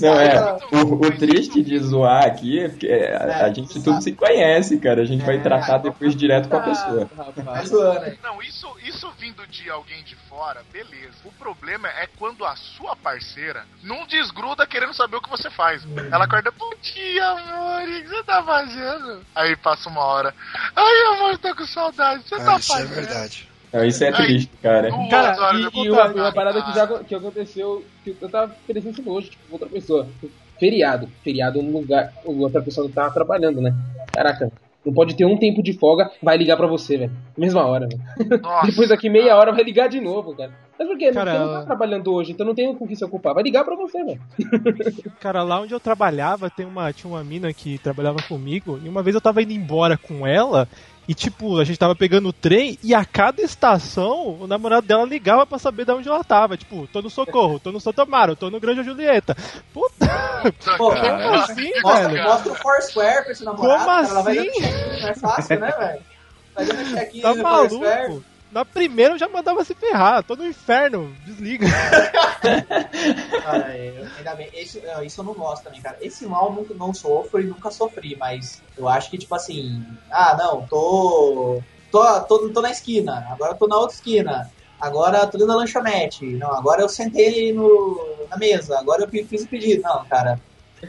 Não, é. O, o triste de zoar aqui é porque a, a gente tudo se conhece, cara. A gente vai tratar depois direto com a pessoa. Tá zoando aí. Não, isso, isso vindo de alguém de fora, beleza. O problema é quando a sua parceira não desgruda querendo saber o que você faz. Ela acorda, bom dia, amor, o que você tá fazendo? Aí passa uma hora, ai, amor, tô com saudade, você tá Ah, isso é fazendo? verdade. Não, isso é triste, cara. Duas Cara, horas e, e uma, uma parada que já que aconteceu, que eu tava presenciando hoje, tipo, com outra pessoa. Feriado. Feriado num lugar. Outra pessoa não tava trabalhando, né? Caraca. Não pode ter um tempo de folga, vai ligar pra você, velho. Mesma hora, velho. Depois daqui meia hora vai ligar de novo, cara. Mas por quê? Cara, Porque eu não tá trabalhando hoje, então não tenho com o que se ocupar. Vai ligar pra você, velho. Cara, lá onde eu trabalhava, tem uma, tinha uma mina que trabalhava comigo, e uma vez eu tava indo embora com ela, e tipo, a gente tava pegando o trem, e a cada estação, o namorado dela ligava pra saber de onde ela tava. Tipo, tô no Socorro, tô no Santa Amaro, tô no Grande Julieta. Puta, Pô, como assim, mostra, velho? mostra o Foursquare pra esse namorado, Como cara, ela vai assim? check-in, não é fácil, né, velho? Vai dando check-in Tá no Foursquare. Na primeira eu já mandava se ferrar, tô no inferno, desliga. Cara, eu- ainda bem. Isso, é, isso eu não gosto também, cara. Esse mal nunca não sofro e nunca sofri, mas eu acho que, tipo assim, ah, não, tô. tô, tô, tô na esquina, agora tô na outra esquina. Agora tô dentro da lanchonete. Não, agora eu sentei no, na mesa. Agora eu fiz o pedido. Não, cara.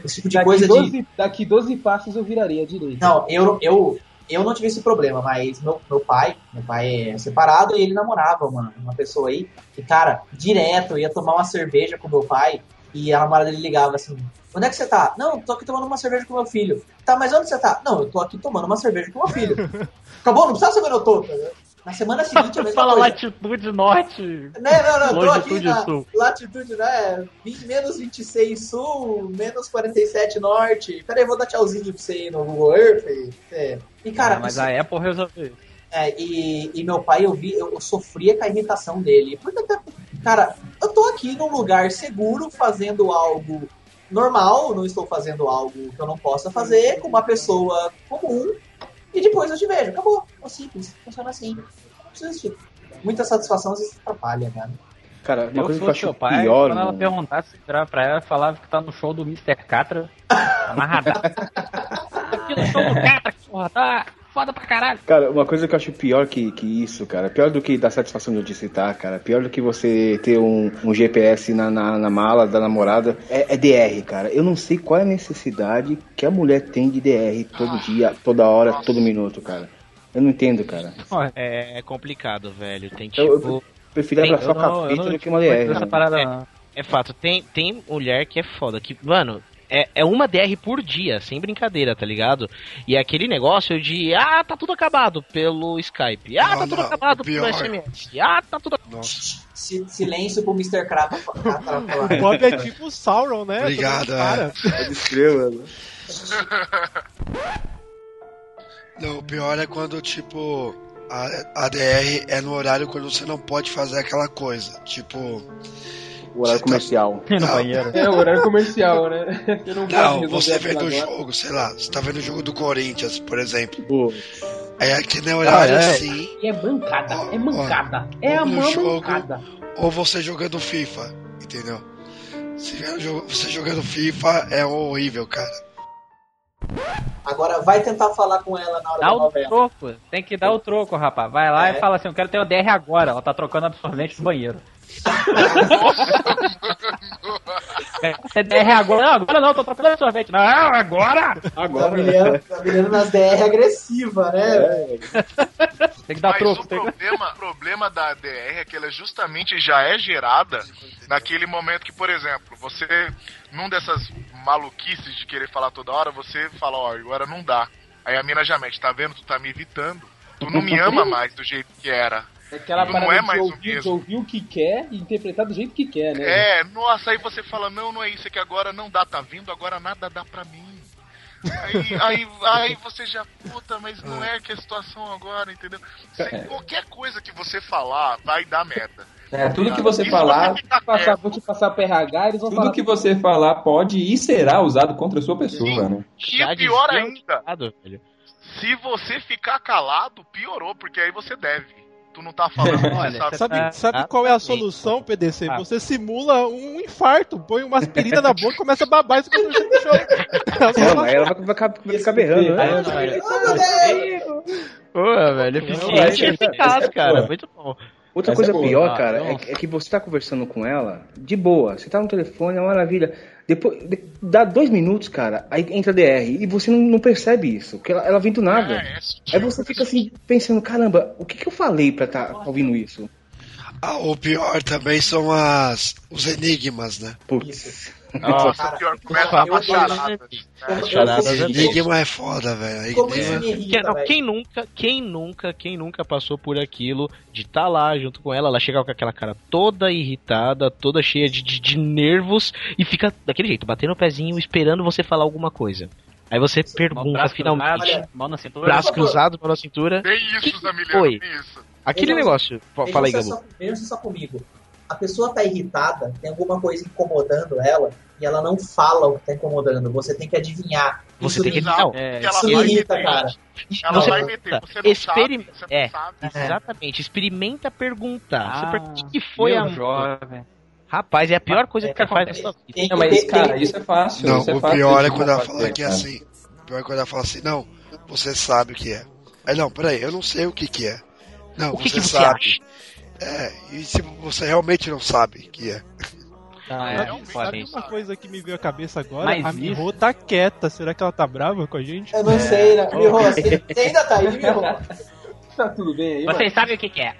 Esse tipo de Daqui coisa de. 12, daqui 12 passos eu viraria à direita. Não, eu, eu, eu não tive esse problema, mas meu, meu pai, meu pai é separado e ele namorava uma, uma pessoa aí. E, cara, direto, eu ia tomar uma cerveja com meu pai e a namorada dele ligava assim: Onde é que você tá? Não, tô aqui tomando uma cerveja com meu filho. Tá, mas onde você tá? Não, eu tô aqui tomando uma cerveja com meu filho. Acabou, não precisa saber onde eu tô. Na semana seguinte, mesma Fala coisa. latitude norte. Né, não, não, tô aqui na sul. latitude, né? 20, menos 26 sul, menos 47 norte. Peraí, vou dar tchauzinho pra você aí no Google Earth. É. E, cara, Ah, mas isso- a Apple resolveu é, e, e meu pai, eu vi, eu, eu sofria com a irritação dele. Porque, até- cara, eu tô aqui num lugar seguro fazendo algo normal, não estou fazendo algo que eu não possa fazer com uma pessoa comum, e depois eu te vejo. Acabou. É simples, funciona assim. Não precisa de muita satisfação, às vezes atrapalha, cara. Cara, uma Eu coisa que eu sou acho seu pai, pior, quando ela mano. perguntasse virar pra ela, falava que tá no show do Mr. Catra. Amarrada. Aqui no show do Catra, porra, tá foda pra caralho. Cara, uma coisa que eu acho pior que, que isso, cara, pior do que dar satisfação de eu te citar, cara, pior do que você ter um, um GPS na, na, na mala da namorada, é, é DR, cara. Eu não sei qual é a necessidade que a mulher tem de DR todo dia, toda hora, todo minuto, cara. Eu não entendo, cara. É complicado, velho. Tem Eu- tipo. eu prefiro tem- abraçar o eu eu não do que uma DR. essa né? parada, não. É fato, tem, tem mulher que é foda. Que, mano, é, é uma DR por dia, sem brincadeira, tá ligado? E é aquele negócio de, ah, tá tudo acabado pelo Skype. Ah, Não, tá tudo não, acabado pior. pelo SMS. Ah, tá tudo. Nossa. Si- silêncio pro Mr. Falar. O Bob é tipo o Sauron, né? Obrigado. Pode escrever, mano. Não, o pior é quando, tipo, a, a DR é no horário quando você não pode fazer aquela coisa. Tipo. O horário comercial. No banheiro. É o horário comercial, né? Você não, Não, você vendo o jogo, sei lá, você tá vendo o jogo do Corinthians, por exemplo. Pô, Aí aqui não é horário Ah, é? assim, E é mancada, é mancada. Ó, É a no jogo- mancada. ou você jogando FIFA, entendeu? O você jogando FIFA é horrível, cara. Agora vai tentar falar com ela na hora Dá da o novela. troco. Tem que dar o troco, rapaz. Vai lá É. e fala assim: eu quero ter o DR agora. Ela tá trocando absorvente no banheiro. É, DR agora? Não, agora não, tô trocando absorvente. Não, agora! Tá brilhando, tá brilhando nas DR agressiva, né? Tem que dar Mas troco. o que- problema, problema da DR é que ela justamente já é gerada naquele momento que, por exemplo, você, num dessas maluquices de querer falar toda hora, você fala, ó, agora não dá. Aí a mina já mete, tá vendo? Tu tá me evitando. Tu não me ama mais do jeito que era. Aquela Tu parada não é de mais o ouvir, de mesmo. ouvir o que quer e interpretar do jeito que quer, né? É, nossa, aí você fala, não, não é isso, é que agora não dá, tá vindo, agora nada dá pra mim. Aí, aí, aí você já, puta, mas não é que a situação agora, entendeu? Se É. qualquer coisa que você falar vai dar merda. É, tudo que você se falar, você Passar, vou te passar pro RH, eles vão tudo falar. que você falar pode e será usado contra a sua pessoa, né? E Já pior o ainda, se você ficar calado, piorou, porque aí você deve. Tu não tá falando, Olha, sabe. Sabe, Ah, sabe qual é a solução, PDC? Ah. Você simula um infarto, põe uma aspirina na boca e começa a babar você continua no chão. É, ela vai, ficar- ficar berrando, né? Pô, velho, eficiente e eficaz, cara. Muito bom. Outra Essa coisa é boa. pior, Ah, cara, é, é que você tá conversando com ela de boa. Você tá no telefone, é uma maravilha. Depois, de- dá dois minutos, cara, aí entra a DR e você não, não percebe isso, porque ela, ela vem do nada. É, é sutil. Aí você fica assim, pensando, caramba, o que, que eu falei pra tá, tá ouvindo isso? Ah, o pior também são as os enigmas, né? Putz. Nossa, Cara, pior, começa eu- a eu- charada. Como- Charadas eu- é eu- Enigma é foda, velho. Como isso Enigma- me irrita, Quem, não, velho. quem nunca, quem nunca, quem nunca passou por aquilo de estar lá junto com ela, ela chega com aquela cara toda irritada, toda cheia de, de, de nervos e fica daquele jeito, batendo o pezinho, esperando você falar alguma coisa. Aí você pergunta braço finalmente, cruzado, mão na cintura. braço cruzado mão na cintura. Tem Que isso, que Zamiliano, foi? tem isso. Aquele Vejam- negócio, fa- fala aí, Gabu. Vejam só comigo. A pessoa tá irritada, tem alguma coisa incomodando ela e ela não fala o que tá incomodando. Você tem que adivinhar. Você Isso tem que me- não, É, ela Isso irrita, meter. cara. Ela Você- vai meter, você não Experim- sabe, você não é. sabe. Exatamente, experimenta perguntar. Ah, você pergunta o que foi a jovem. Rapaz, é a pior coisa que É, faz na sua vida. Não, mas, cara, isso é fácil. Não, isso é o fácil pior é quando ela fazer, fala que é cara. assim. O pior é quando ela fala assim, não, você sabe o que é. Aí não, peraí, eu não sei o que que é. Não, O que, você, que você sabe. acha? É, e se você realmente não sabe o que é? Ah, é, Sabe, sabe uma coisa que me veio à cabeça agora? Mas a Miho tá quieta. Será que ela tá brava com a gente? Eu não sei, né? Miho, você, ainda tá aí, Miho? Tá tudo bem aí, mano? Vocês sabem o que, que é?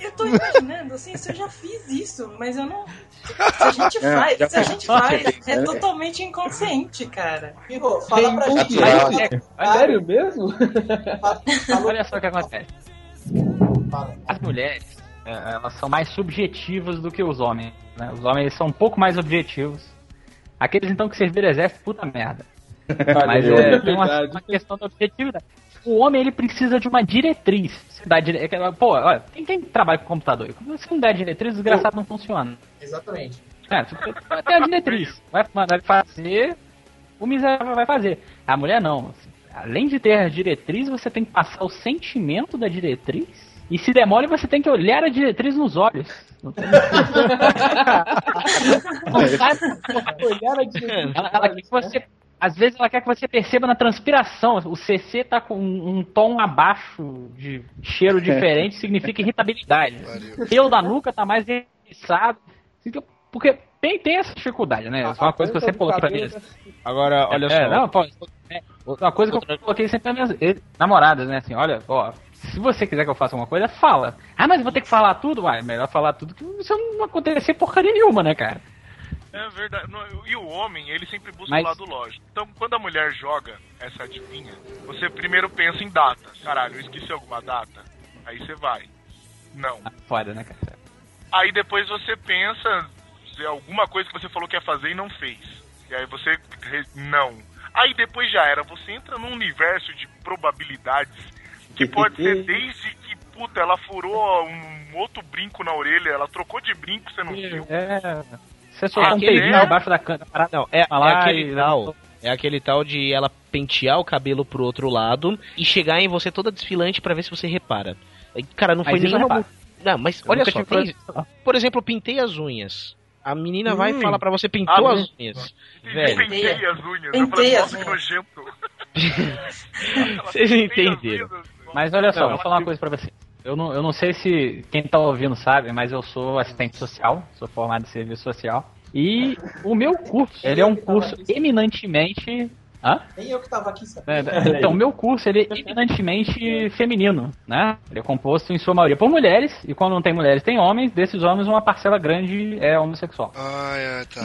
Eu tô imaginando, assim, se eu já fiz isso, mas eu não. Se a gente É, faz, já se a gente faz, é É. totalmente inconsciente, cara. Miho, fala pra Tem gente. É, fala- Sério mesmo? fala- Olha só o que acontece. fala. As mulheres, é, elas são mais subjetivas do que os homens. Né? Os homens são um pouco mais objetivos. Aqueles então que serviram exército, puta merda. Mas é, tem uma, uma questão da objetividade. O homem ele precisa de uma diretriz. Se dá dire... é Pô, olha, quem, quem trabalha com computador? Se não der diretriz, o desgraçado não funciona. Exatamente. É, você vai ter a diretriz. Vai ele fazer, o miserável vai fazer. A mulher não. Além de ter a diretriz, você tem que passar o sentimento da diretriz. E se demole, você tem que olhar a diretriz nos olhos. Não tem- Não sabe? Olhar a diretriz. Ela, ela quer que você. Às vezes ela quer que você perceba na transpiração. O CC tá com um, um tom abaixo de cheiro diferente, significa irritabilidade. O pelo da nuca tá mais eriçado. Porque tem, tem essa dificuldade, né? Isso é uma coisa que eu sempre coloquei pra mim. Agora, olha É, só. não, pô, é, uma coisa que eu coloquei sempre para minhas eh, namoradas, né? Assim, olha, ó, se você quiser que eu faça alguma coisa, fala. Ah, mas eu vou ter que falar tudo? Uai, melhor falar tudo que isso não acontecer porcaria nenhuma, né, cara? É verdade. E o homem, ele sempre busca Mas- o lado lógico. Então, quando a mulher joga essa adivinha, você primeiro pensa em data. Caralho, eu esqueci alguma data? Aí você vai. Não. Ah, Foda, né, cara? Aí depois você pensa é alguma coisa que você falou que ia fazer e não fez. E aí você não. Aí depois já era. Você entra num universo de probabilidades que pode ser desde que, puta, ela furou um outro brinco na orelha, ela trocou de brinco, você não viu. É. Você soltou um Aquele- peidinho embaixo da cana. parada, Não, é, é lá aquele e- tal. É aquele tal de ela pentear o cabelo pro outro lado e chegar em você toda desfilante pra ver se você repara. E, Cara, não foi nenhuma. reparo. Não, mas Eu olha só, tem- por exemplo, pintei as unhas. A menina vai Hum. falar pra você pintou Ah, as unhas. E Velho, pentei as unhas. falei, as nossa, que unhas. nojento. Vocês entenderam. Mas olha só, Não, vou falar uma coisa pra você. Eu não, eu não sei se quem tá ouvindo sabe, mas eu sou assistente social, sou formado em serviço social. E o meu curso, ele é um curso eminentemente. Hã? Nem eu que tava aqui, sabe? É, Então, o meu curso ele é eminentemente feminino, né? Ele é composto em sua maioria por mulheres, e quando não tem mulheres, tem homens. Desses homens, uma parcela grande é homossexual. Ah, é, tá.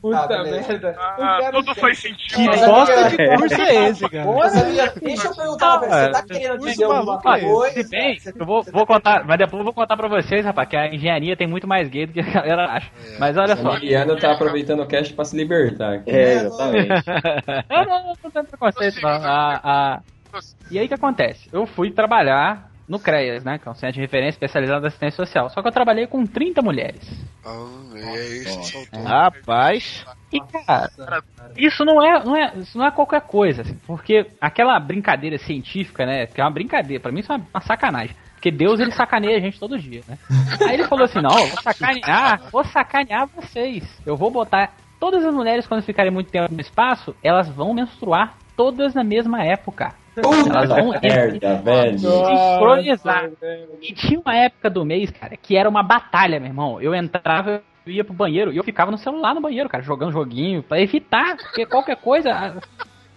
Puta beleza. merda. Ah, tudo faz sentido. Que bosta é- de curso é esse, cara? Deixa eu perguntar, velho. Você tá querendo dizer alguma maluco é coisa? Se bem, eu vou, vou contar, mas depois eu vou contar pra vocês, rapaz, que a engenharia tem muito mais gay do que a galera acha. Mas olha A só. Mariana tá aproveitando o cast pra se libertar. É, exatamente. Eu não, não, não tenho preconceito, não. A- a- E aí o que acontece? Eu fui trabalhar no CREAS, né? Que é um centro de referência especializado em assistência social. Só que eu trabalhei com 30 mulheres. Ah, é isso, soltou. Rapaz. E, cara, isso não é, não é, isso não é qualquer coisa, assim, porque aquela brincadeira científica, né? Que é uma brincadeira, pra mim isso é uma, uma sacanagem. Porque Deus ele sacaneia a gente todo dia, né? Aí ele falou assim: não, vou sacanear, vou sacanear vocês. Eu vou botar todas as mulheres, quando ficarem muito tempo no espaço, elas vão menstruar todas na mesma época. Elas vão Merda, velho. sincronizar. E tinha uma época do mês, cara, que era uma batalha, meu irmão. Eu entrava, eu ia pro banheiro e eu ficava no celular no banheiro, cara, jogando joguinho, pra evitar, porque qualquer coisa. a-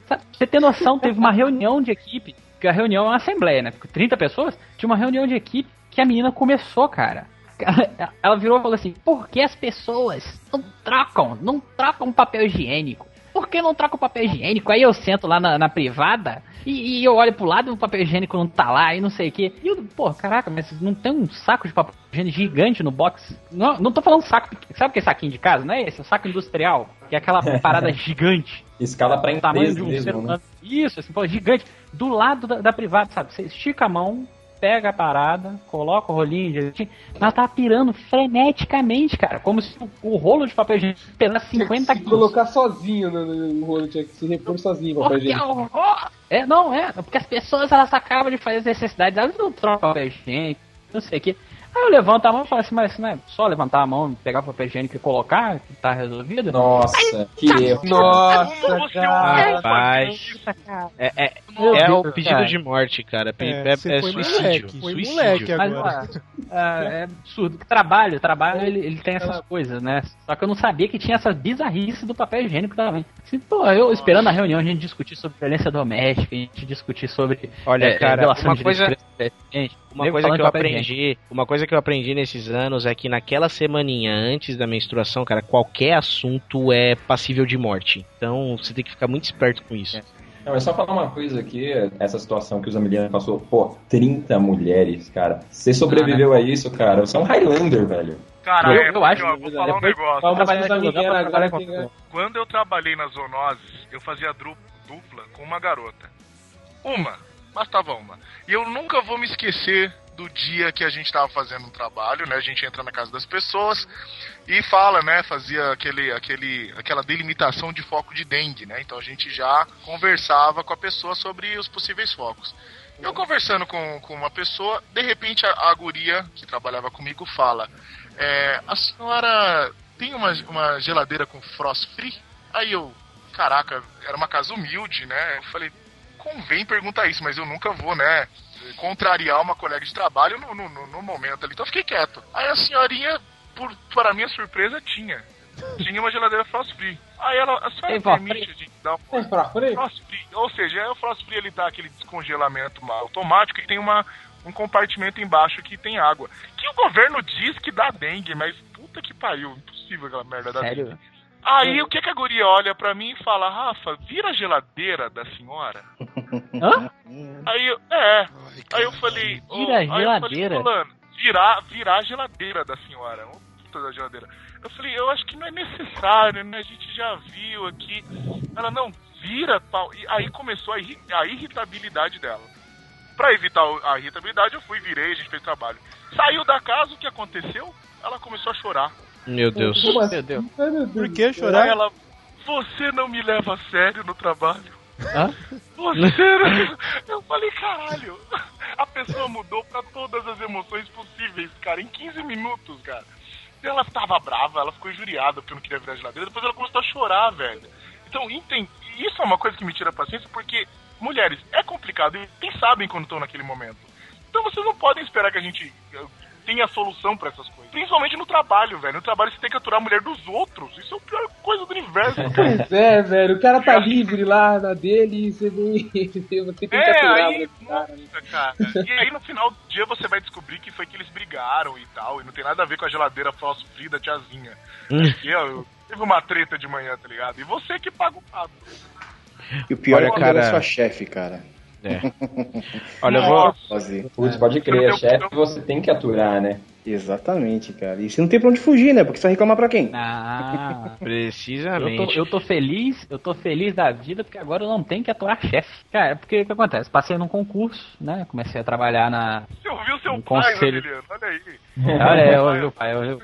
sabe, Você tem noção, teve uma reunião de equipe, que a reunião é uma assembleia, né? Porque 30 pessoas, tinha uma reunião de equipe que a menina começou, cara. Ela- virou e falou assim: por que as pessoas não trocam, não trocam papel higiênico? Por que não troca o papel higiênico? Aí eu sento lá na, na privada e, e eu olho pro lado e o papel higiênico não tá lá e não sei o que. E eu, pô, caraca, mas não tem um saco de papel higiênico gigante no box? Não, não tô falando saco, sabe o que é saquinho de casa? Não é esse? É o saco industrial, que é aquela parada gigante. Escala pra tamanho empresa de um mesmo, ser né? humano. Isso, assim, pô, gigante. Do lado da, da privada, sabe? Você estica a mão, pega a parada, coloca o rolinho direitinho. Ela tá pirando freneticamente, cara. Como se o, rolo de papel higiênico pesasse 50 Se quilos. colocar sozinho no, no, no rolo, tinha que se repor sozinho, papel higiênico. É, não, é. Porque as pessoas, elas acabam de fazer as necessidades, elas não trocam papel higiênico, não sei o que. Aí eu levanto a mão e falo assim, mas não é só levantar a mão, pegar o papel higiênico e colocar, que tá resolvido? Nossa, que erro. Nossa, cara. Rapaz. É, é, é o pedido cara. de morte, cara. É, É, é, é suicídio. moleque, foi suicídio. moleque Mas, agora. ah, é absurdo. Trabalho, trabalho, ele, ele tem essas coisas, né? Só que eu não sabia que tinha essa bizarrice do papel higiênico também. Assim, pô, eu esperando a reunião a gente discutir sobre violência doméstica, a gente discutir sobre Olha, é, cara, relação uma de coisa- Uma coisa que eu aprendi, uma coisa que eu aprendi nesses anos é que naquela semaninha antes da menstruação, cara, qualquer assunto é passível de morte. Então você tem que ficar muito esperto com isso. Não, é só falar uma coisa aqui, essa situação que o Zamiliano passou, pô, 30 mulheres, cara. Você sobreviveu a isso, cara. Você é um Highlander, velho. Cara, Eu- é, eu acho- ó, vou falar um depois- negócio. Trabalhar agora que... Quando eu trabalhei nas zoonoses, eu fazia dupla com uma garota. Uma, bastava uma. E eu nunca vou me esquecer do dia que a gente tava fazendo um trabalho, né? A gente entra na casa das pessoas e fala, né? Fazia aquele, aquele, aquela delimitação de foco de dengue, né? Então a gente já conversava com a pessoa sobre os possíveis focos. Eu conversando com, com uma pessoa, de repente a, a guria que trabalhava comigo fala: é, A senhora tem uma, uma geladeira com frost free? Aí eu, caraca, era uma casa humilde, né? Eu falei: Convém perguntar isso, mas eu nunca vou, né? Contrariar uma colega de trabalho no, no, no- no momento ali. Então eu fiquei quieto. Aí a senhorinha, por, para minha surpresa, tinha. Tinha uma geladeira frost free. Aí ela, a senhora Tem permite a gente dar Tem pra frente? Frost free, ou seja, é o frost free ele dá aquele descongelamento automático e tem uma, um compartimento embaixo que tem água. Que o governo diz que dá dengue, mas puta que pariu, impossível aquela merda da Sério? dengue. Aí o que, que a guria olha pra mim e fala, Rafa, vira a geladeira da senhora. Hã? Aí eu, é. Ai, Aí eu falei, Vira a aí eu falei, geladeira? virar, virar a geladeira da senhora. Puta da geladeira. Eu falei, eu acho que não é necessário, né? A gente já viu aqui. Ela, não, vira tal. E aí começou a, irri- a irritabilidade dela. Pra evitar a irritabilidade, eu fui, virei, a gente fez trabalho. Saiu da casa, o que aconteceu? Ela começou a chorar. Meu Deus. Como assim? Meu Deus. Ai, meu Deus Por que chorar? ela, você não me leva a sério no trabalho. Hã? Você não... Eu falei, caralho. A pessoa mudou pra todas as emoções possíveis, cara, em 15 minutos, cara. Ela tava brava, ela ficou injuriada porque eu não queria virar geladeira, depois ela começou a chorar, velho. Então, isso é uma coisa que me tira a paciência, porque mulheres é complicado e quem sabem quando estão naquele momento. Então vocês não podem esperar que a gente eh, tenha solução pra essas coisas. Principalmente no trabalho, velho. No trabalho você tem que aturar a mulher dos outros. Isso é a pior coisa do universo, cara. Pois é, velho. O cara tá livre lá na dele e você vem. Você tem que É, aturar aí, cara. nossa, cara. E aí no final do dia você vai descobrir que foi que eles brigaram e tal, e não tem nada a ver com a geladeira falso da tiazinha. Porque ó, teve uma treta de manhã, tá ligado? E você que paga o pato. E o pior Olha, é quando cara- ela é sua chefe, cara. É. Olha, eu vou. Fazer. Putz, pode crer, chefe você tem que aturar, né? Exatamente, cara. E você não tem pra onde fugir, né? Porque você vai reclamar pra quem? Ah, eu Precisamente. tô, eu tô feliz, eu tô feliz da vida porque agora eu não tenho que atuar chefe. Cara, porque o que acontece? Passei num concurso, né? Comecei a trabalhar na. Você ouviu seu pai, conselho. Olha aí. Olha, eu ouvi o pai. Eu, eu,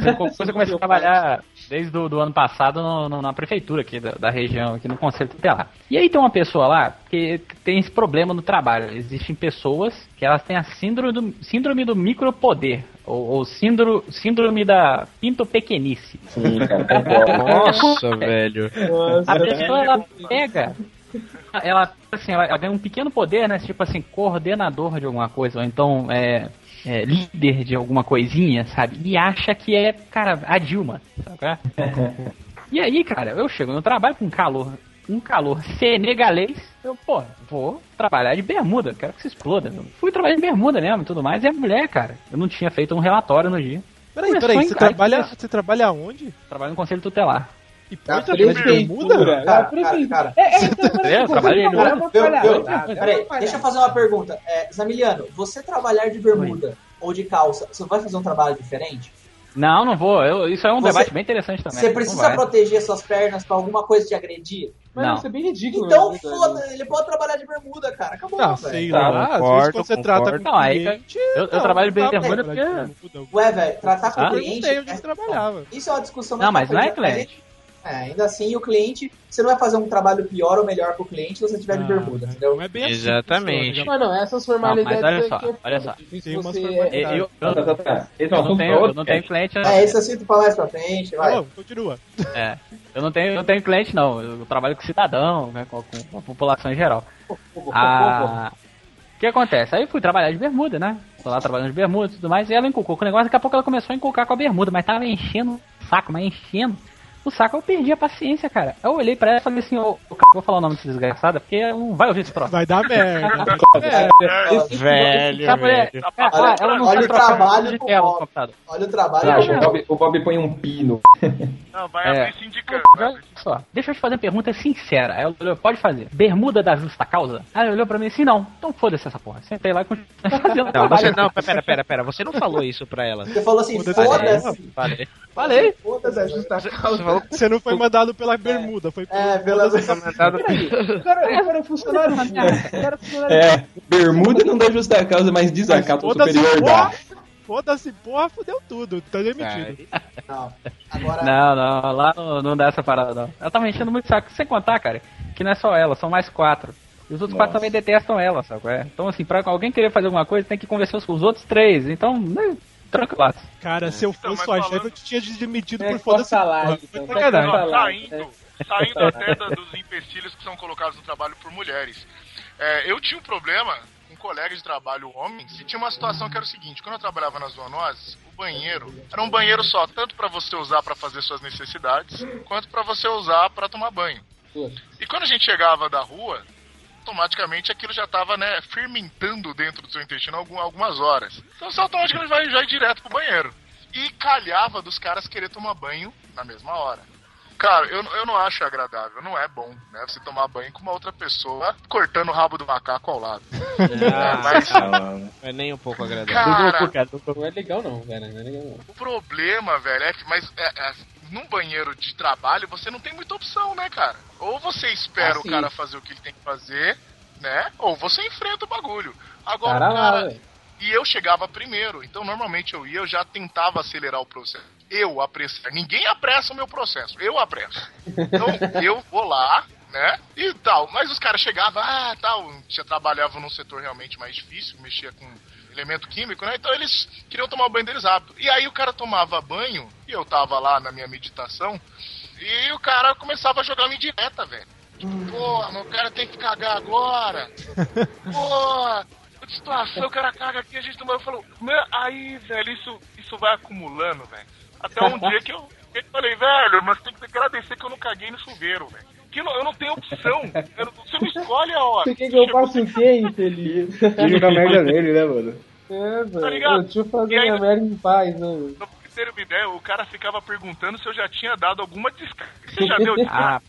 depois eu comecei a trabalhar desde do, do ano passado no- no- na prefeitura aqui da, da região, aqui no Conselho Tutelar. E aí tem uma pessoa lá que tem esse problema no trabalho. Existem pessoas que elas têm a síndrome do, síndrome do micropoder, ou, ou síndrome, síndrome da pinto-pequenice. Sim, cara. Nossa, velho. A pessoa, ela pega. Ela, assim, ela, ela ganha um pequeno poder, né? Tipo assim, coordenador de alguma coisa, ou então é, é, líder de alguma coisinha, sabe? E acha que é, cara, a Dilma, sabe? é? E aí, cara, eu chego no trabalho com calor, um calor senegalês, eu, pô, vou trabalhar de bermuda, quero que se exploda. Eu fui trabalhar de bermuda mesmo e tudo mais, e a mulher, cara, eu não tinha feito um relatório no dia. Peraí, Começou peraí, em você casa, trabalha, começou- você trabalha onde? Trabalho no Conselho Tutelar. E pode trabalhar de bermuda? Cara, A prefeitura. cara, É, é, peraí, Eu trabalhei é é uma Peraí, deixa eu fazer uma pergunta. É, Zamiliano, você trabalhar de bermuda ou de calça, você vai fazer um trabalho diferente? Não, não vou. Eu- isso é um Você- debate bem interessante também. Você Não precisa proteger suas pernas pra alguma coisa te agredir? Mas Não. isso é bem ridículo. Então, né, foda, ele pode trabalhar de bermuda, cara. Acabou, Ah, velho. sei Tá, lá, às vezes concordo, quando você trata concordo. com Não, aí- cliente... eu- eu não, trabalho não bem dá de bermuda porque-. Ué, velho, tratar com Ah? o Eu cliente. perguntei onde é- você trabalhava. Isso é uma discussão Não, mas não é cliente. É, ainda assim, o cliente, você não vai fazer um trabalho pior ou melhor pro cliente se você tiver de Ah, bermuda, entendeu? Não é bem assim. Exatamente. Mas não, essas formalidades Não, mas olha só, que é olha só. Difícil Tem umas você- formalidades. Eu, eu, tá. Esse é eu não assunto tenho, não tenho cliente. É, esse assunto pra mais pra frente, vai. Não, continua. É, eu não tenho, eu não tenho cliente não. Eu trabalho com cidadão, né, com, com a população em geral. Ah, o que acontece? Aí eu fui trabalhar de bermuda, né? Tô lá trabalhando de bermuda e tudo mais. E ela inculcou com o negócio. Daqui a pouco ela começou a inculcar com a bermuda, mas tava enchendo o saco, mas enchendo o saco. Eu perdi a paciência, cara. Eu olhei pra ela e falei assim: Ô, cara, vou falar o nome dessa desgraçada porque não vai ouvir esse próximo. Vai dar merda. É, Velho, essa mulher- velho. Ah, ah, ela não Olha o trabalho de do tela no Bob. computador. Olha o trabalho. Tá, do o, Bob, o Bob põe um pino. Não, vai É. abrir sindicando. Olha só, deixa eu te fazer uma pergunta sincera. Aí ela olhou, pode fazer. Bermuda da justa causa? Aí ela olhou pra mim assim, não. Então foda-se essa porra. Sentei lá e continuei fazendo Não, trabalho. você não, pera, pera, pera. Você não falou isso pra ela. Você falou assim, Foda-se. Falei. Falei. Foda-se, a justa Você causa. Falou Você não foi mandado pela bermuda, foi É, pela... que foi mandado. O cara, o cara é funcionário. O cara é funcionário. É, bermuda não dá justa causa, mas desacato superior porra! dá. Foda-se, porra, fudeu tudo. Tá demitido. Não. Agora, Não, não, lá não, não dá essa parada, não. Ela tava enchendo muito saco. Sem contar, cara, que não é só ela, são mais quatro. E os outros Nossa. quatro também detestam ela, sabe? é? Então, assim, pra alguém querer fazer alguma coisa, tem que convencer os, os outros três. Então, né, tranquilaço. Cara, se eu Então, fosse mas sua falando- chefe, eu te tinha demitido É, por foda-se. então. Lá. saindo, saindo até da- dos empecilhos que são colocados no trabalho por mulheres. É, eu tinha um problema com um colega de trabalho homens e tinha uma situação que era o seguinte: quando eu trabalhava nas zoonoses, o banheiro era um banheiro só, tanto para você usar para fazer suas necessidades, quanto para você usar para tomar banho. E quando a gente chegava da rua, automaticamente aquilo já estava né, fermentando dentro do seu intestino algum- algumas horas. Então você automaticamente vai já ir direto pro banheiro. E calhava dos caras querer tomar banho na mesma hora. Cara, eu, eu não acho agradável, não é bom, né? Você tomar banho com uma outra pessoa cortando o rabo do macaco ao lado. Ah, mas não é nem um pouco agradável. Cara, Não é legal não, velho. Não é legal não. o problema, velho, é que, mas é, é, num banheiro de trabalho você não tem muita opção, né, cara? Ou você espera Ah, o cara fazer o que ele tem que fazer, né? Ou você enfrenta o bagulho. Agora, Cara lá. E eu chegava primeiro, então normalmente eu ia, eu já tentava acelerar o processo. Eu apressar. Ninguém apressa o meu processo, eu apresso. Então eu vou lá, né? E tal. Mas os caras chegavam, ah, tal, já trabalhavam num setor realmente mais difícil, mexia com elemento químico, né? Então eles queriam tomar o banho deles rápido. E aí o cara tomava banho, e eu tava lá na minha meditação, e o cara começava a jogar uma indireta, velho. Porra, o cara tem que cagar agora. Porra, que situação, o cara caga aqui, a gente toma. Eu falo, "Meu, aí, velho, isso, isso vai acumulando, velho. Até um dia que eu, eu falei, velho, mas tem que agradecer que eu não caguei no chuveiro, velho. Que eu não, tenho opção. Eu não- você não escolhe a hora. Você quer que eu faça o quê, infeliz? E jogar merda nele, né, mano? É, Tá velho. ligado? Deixa eu fazer E aí- minha merda em paz, né? velho? Pra uma ideia, o cara ficava perguntando se eu já tinha dado alguma descarga. Você já deu Ah, descarga?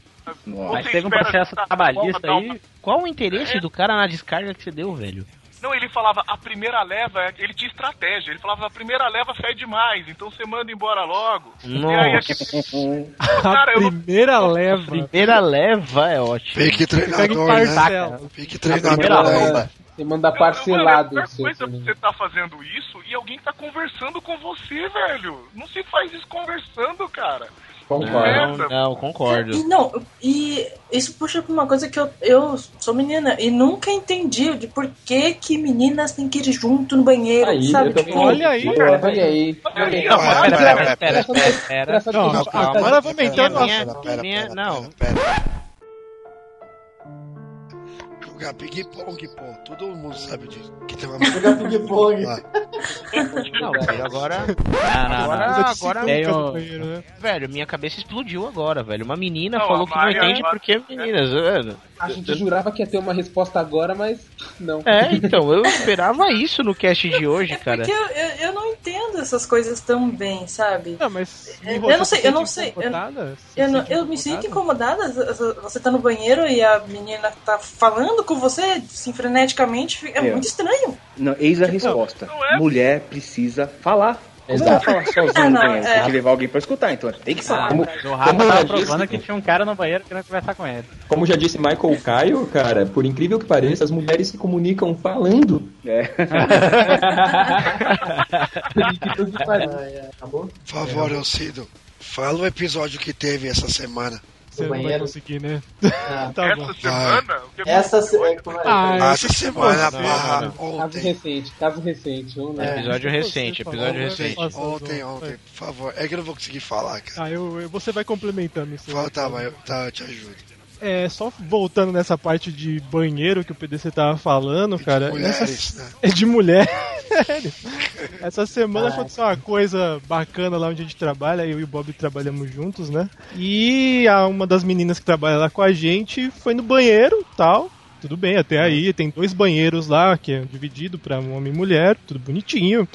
mas Você teve um processo trabalhista dar uma- aí. Qual o interesse do cara na descarga que você deu, velho? Não, ele falava, a primeira leva, ele tinha estratégia. Ele falava, a primeira leva fede mais, então você manda embora logo. E aí, Nossa. aqui, A Cara, eu primeira leva. Primeira leva é ótimo. Fique treinador, né? Fique Primeira treinador aí. Você manda Mano, parcelado a o pior seu coisa é também. você tá fazendo isso e alguém tá conversando com você, velho. Não se faz isso conversando, cara. Não, não, concordo. E não, e isso puxa pra uma coisa que eu, eu sou menina e nunca entendi de por que que meninas têm que ir junto no banheiro, Aí, sabe? Tipo, Olha aí, Olha aí. Olha aí, Não, rapaz. pera, pera, pera, pera, pera, pera. Essa Não, discussão- calma. agora vamos entrar no minha- assunto. Pera, minha- pera, não. pera, pera. Jogar ping-pong, pô. Todo mundo sabe disso. Que tem uma Jogar ping-pong. lá. Não, velho, agora. Não, não, Agora, não. Agora, no um- banheiro, né? velho, minha cabeça explodiu agora, velho. Uma menina Não, falou que não entende porque meninas, velho. A gente jurava que ia ter uma resposta agora, mas não. É, então, eu esperava isso no cast de hoje, cara. Porque eu, eu, eu não entendo essas coisas tão bem, sabe? Não, mas. Eu não sei, se eu não sei, eu- Eu, não- eu me sinto incomodada? Você tá no banheiro e a menina tá falando com você assim, freneticamente. É É. muito estranho. Não, eis a resposta. não é- Mulher precisa falar. Como Exato. ela fala sozinha Ah, não, banheiro? é. Tem que levar alguém pra escutar, então tem que falar. Ah, Como- o Rafa como tava provando disse- que tinha um cara no banheiro querendo conversar com ele. Como já disse Michael Caio, cara, por incrível que pareça, as mulheres se comunicam falando. É. Que. Acabou? Por favor, Elcido. Fala o episódio que teve essa semana. Você não vai banheiro. conseguir, né? Ah. Tá bom. Essa semana? o que Essa se- é, é? Ah, Essa semana, não. Caso ontem. recente, caso recente. Vamos lá. Episódio recente, episódio recente. né? Ontem, ontem, por favor. É que eu não vou conseguir falar, cara. Ah, eu, eu- você vai complementando isso. Fala, tá, mas eu, tá, eu te ajudo. É, só voltando nessa parte de banheiro que o PDC tava falando, de cara. mulheres, essa- né? É de mulher. Essa semana aconteceu uma coisa bacana lá onde a gente trabalha, eu e o Bob trabalhamos juntos, né? E a, uma das meninas que trabalha lá com a gente foi no banheiro tal. Tudo bem, até aí tem dois banheiros lá, que é dividido pra um homem e mulher, tudo bonitinho.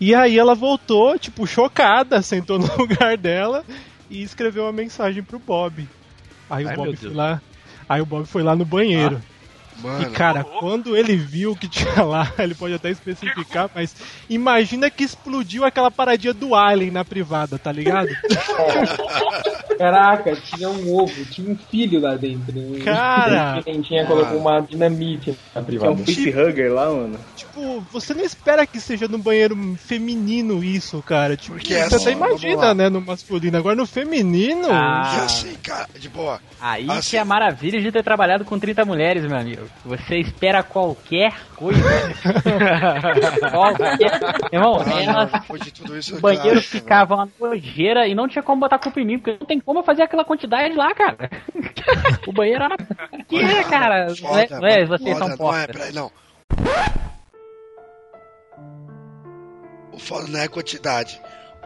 E aí ela voltou, tipo, chocada, sentou no lugar dela e escreveu uma mensagem pro Bob. Aí o Ai, Bob meu foi lá. Aí o Bob foi lá no banheiro. Mano, E cara, quando ele viu o que tinha lá, ele pode até especificar, mas imagina que explodiu aquela paradinha do Alien na privada, tá ligado? Caraca, tinha um ovo, tinha um filho lá dentro. né? Cara, Quem tinha colocou uma dinamite na Que é um privada. facehugger lá, mano. tipo, você não espera que seja no banheiro feminino isso, cara. Tipo, Porque você assim, até imagina, né, no masculino. Agora no feminino. Ah. E assim, cara, de boa. Aí Assim. que é a maravilha de ter trabalhado com 30 mulheres, meu amigo. Você espera qualquer coisa. qualquer. Irmão, Ah, elas, não, depois de tudo isso, o banheiro ficava uma nojeira e não tinha como botar culpa em mim, porque não tem como eu fazer aquela quantidade lá, cara. o banheiro era. Que é, cara? Não é, Foda, não é mano, vocês foda, são Não é, não. O foda não é a quantidade.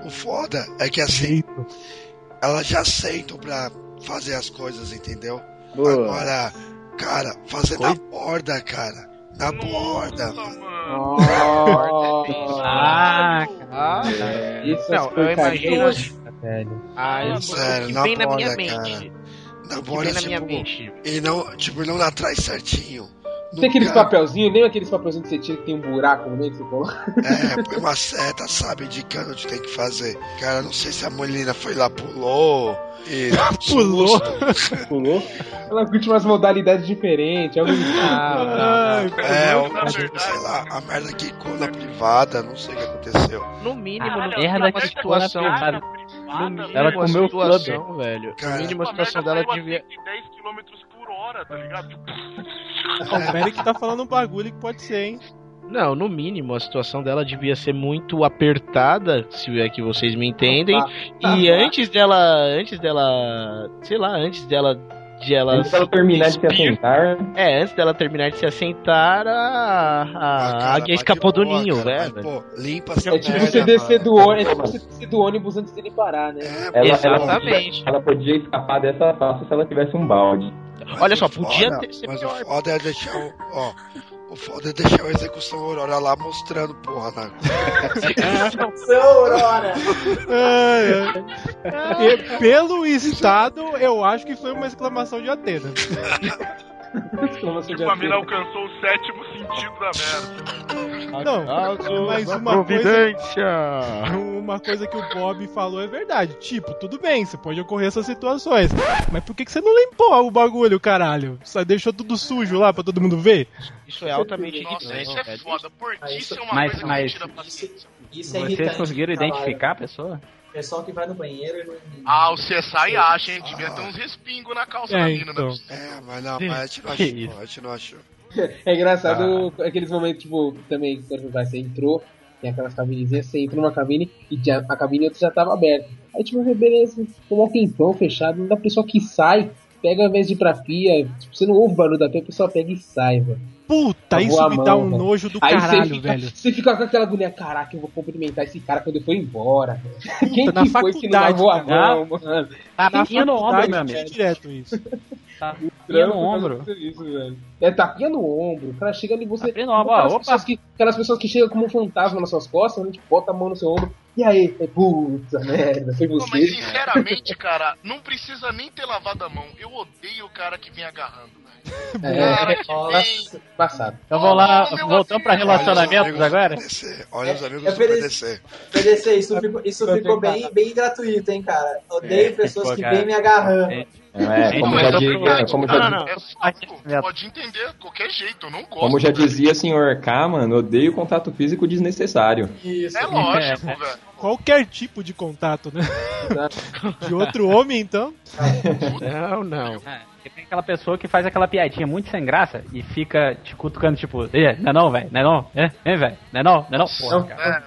O foda é que assim, elas já sentam pra fazer as coisas, entendeu? Boa. Agora, cara, fazer na borda, cara. Na borda, mano. Oh, Ah, Ah, isso não, eu imagino. velho. Ah, eu, Sério, que na vem na minha borda, mente. cara. Na que borda, vem na tipo, minha mente. e não, tipo, não lá atrás certinho. Tem aqueles papelzinhos, nem aqueles papelzinhos que você tira que tem um buraco no meio que você coloca. É, põe uma seta, sabe, indicando onde tem que fazer. Cara, não sei se a menina foi lá, pulou. E. Pulou. Pulou? Ela curte umas modalidades diferentes. Algo Ai, É, Na ou, sei lá, a merda quicou na privada, não sei o que aconteceu. No mínimo, Ah, no merda que situação. ficou na privada. No mínimo, Ela comeu o situação, velho. No Cara, mínimo, a situação dela devia. 110 km hora, tá ligado? o Eric tá falando um bagulho que pode ser, hein? Não, no mínimo, a situação dela devia ser muito apertada, se é que vocês me entendem. Tá, e tá. antes dela. Antes dela. Sei lá, antes dela de ela. Antes dela terminar de se assentar. É, antes dela terminar de se assentar, a, a cara, águia escapou do ninho, velho. pô, limpa É tipo merda, você descer do ônibus, é tipo você descer do ônibus antes dele parar, né? É, Ela, Exatamente. Ela, ela podia escapar dessa fácil se ela tivesse um balde. Olha só, o podia foda- ter- ser Mas pior. o foda é deixar o. Ó, o foda é deixar a execução Aurora lá mostrando, porra, né? Seu Aurora! Ai. E pelo estado, eu acho que foi uma exclamação de Atena. Tipo, a mina alcançou o sétimo sentido da merda. Não, mas uma coisa, uma coisa que o Bob falou é verdade. Tipo, tudo bem, você pode ocorrer essas situações. Mas por que, que você não limpou o bagulho, caralho? Só deixou tudo sujo lá pra todo mundo ver? Isso é altamente Nossa, irritante, isso é foda, porque isso- é uma Mas- coisa mas- que tira paciência. Isso é Vocês conseguiram caralho. identificar a pessoa? Pessoal que vai no banheiro e não. Ah, o CSI acha, hein? Devia ter uns respingos na calça É, da mina, então. né? É, mas não, mas a gente não achou, a gente não achou. É engraçado aqueles momentos, tipo, também, quando vai, você entrou, tem aquelas cabinezinhas, você entra numa cabine e já, a cabine outra já tava aberta. Aí, tipo, beleza, como um tempão fechado, da pessoa que sai, pega ao invés de ir pra pia, tipo, você não ouve o barulho da pia, a pessoa pega e sai, velho. Puta, Lavou isso me mão, dá um nojo do Aí caralho, você fica, velho. você fica com aquela agonia, caraca, eu vou cumprimentar esse cara quando ele for embora. velho. Quem na que foi que não lavou a cara. mão, mano? Tapinha no ombro, meu tinha amigo. direto isso. Tapinha no ombro. Isso, velho. É tapinha no ombro. O cara chega ali você. Tapinha no ombro, aquelas, ó, pessoas que, aquelas pessoas que chegam como um fantasma nas suas costas, a gente bota a mão no seu ombro. E aí? É, puta merda, foi você. mas sinceramente, cara, não precisa nem ter lavado a mão. Eu odeio o cara que vem agarrando, velho. É, Cara que vem. passado. Então vamos lá, voltando pra relacionamentos agora. Olha os amigos É do PDC. PDC. PDC, isso ficou, isso ficou bem, bem gratuito, hein, cara? Odeio pessoas pô, que cara. vem me agarrando. É, É, como Mas já, eu diria, tô- como não, já, não, não. É saco. Pode entender qualquer jeito, eu não gosto. como já dizia o senhor K, mano, odeio contato físico desnecessário. Isso. É lógico, velho. Qualquer tipo de contato, né? De outro homem, então. Não, não. É, tem aquela pessoa que faz aquela piadinha muito sem graça e fica te cutucando, tipo, "Ê, não é não, velho, não é não, é, velho, não é não, não é não, porra, cara.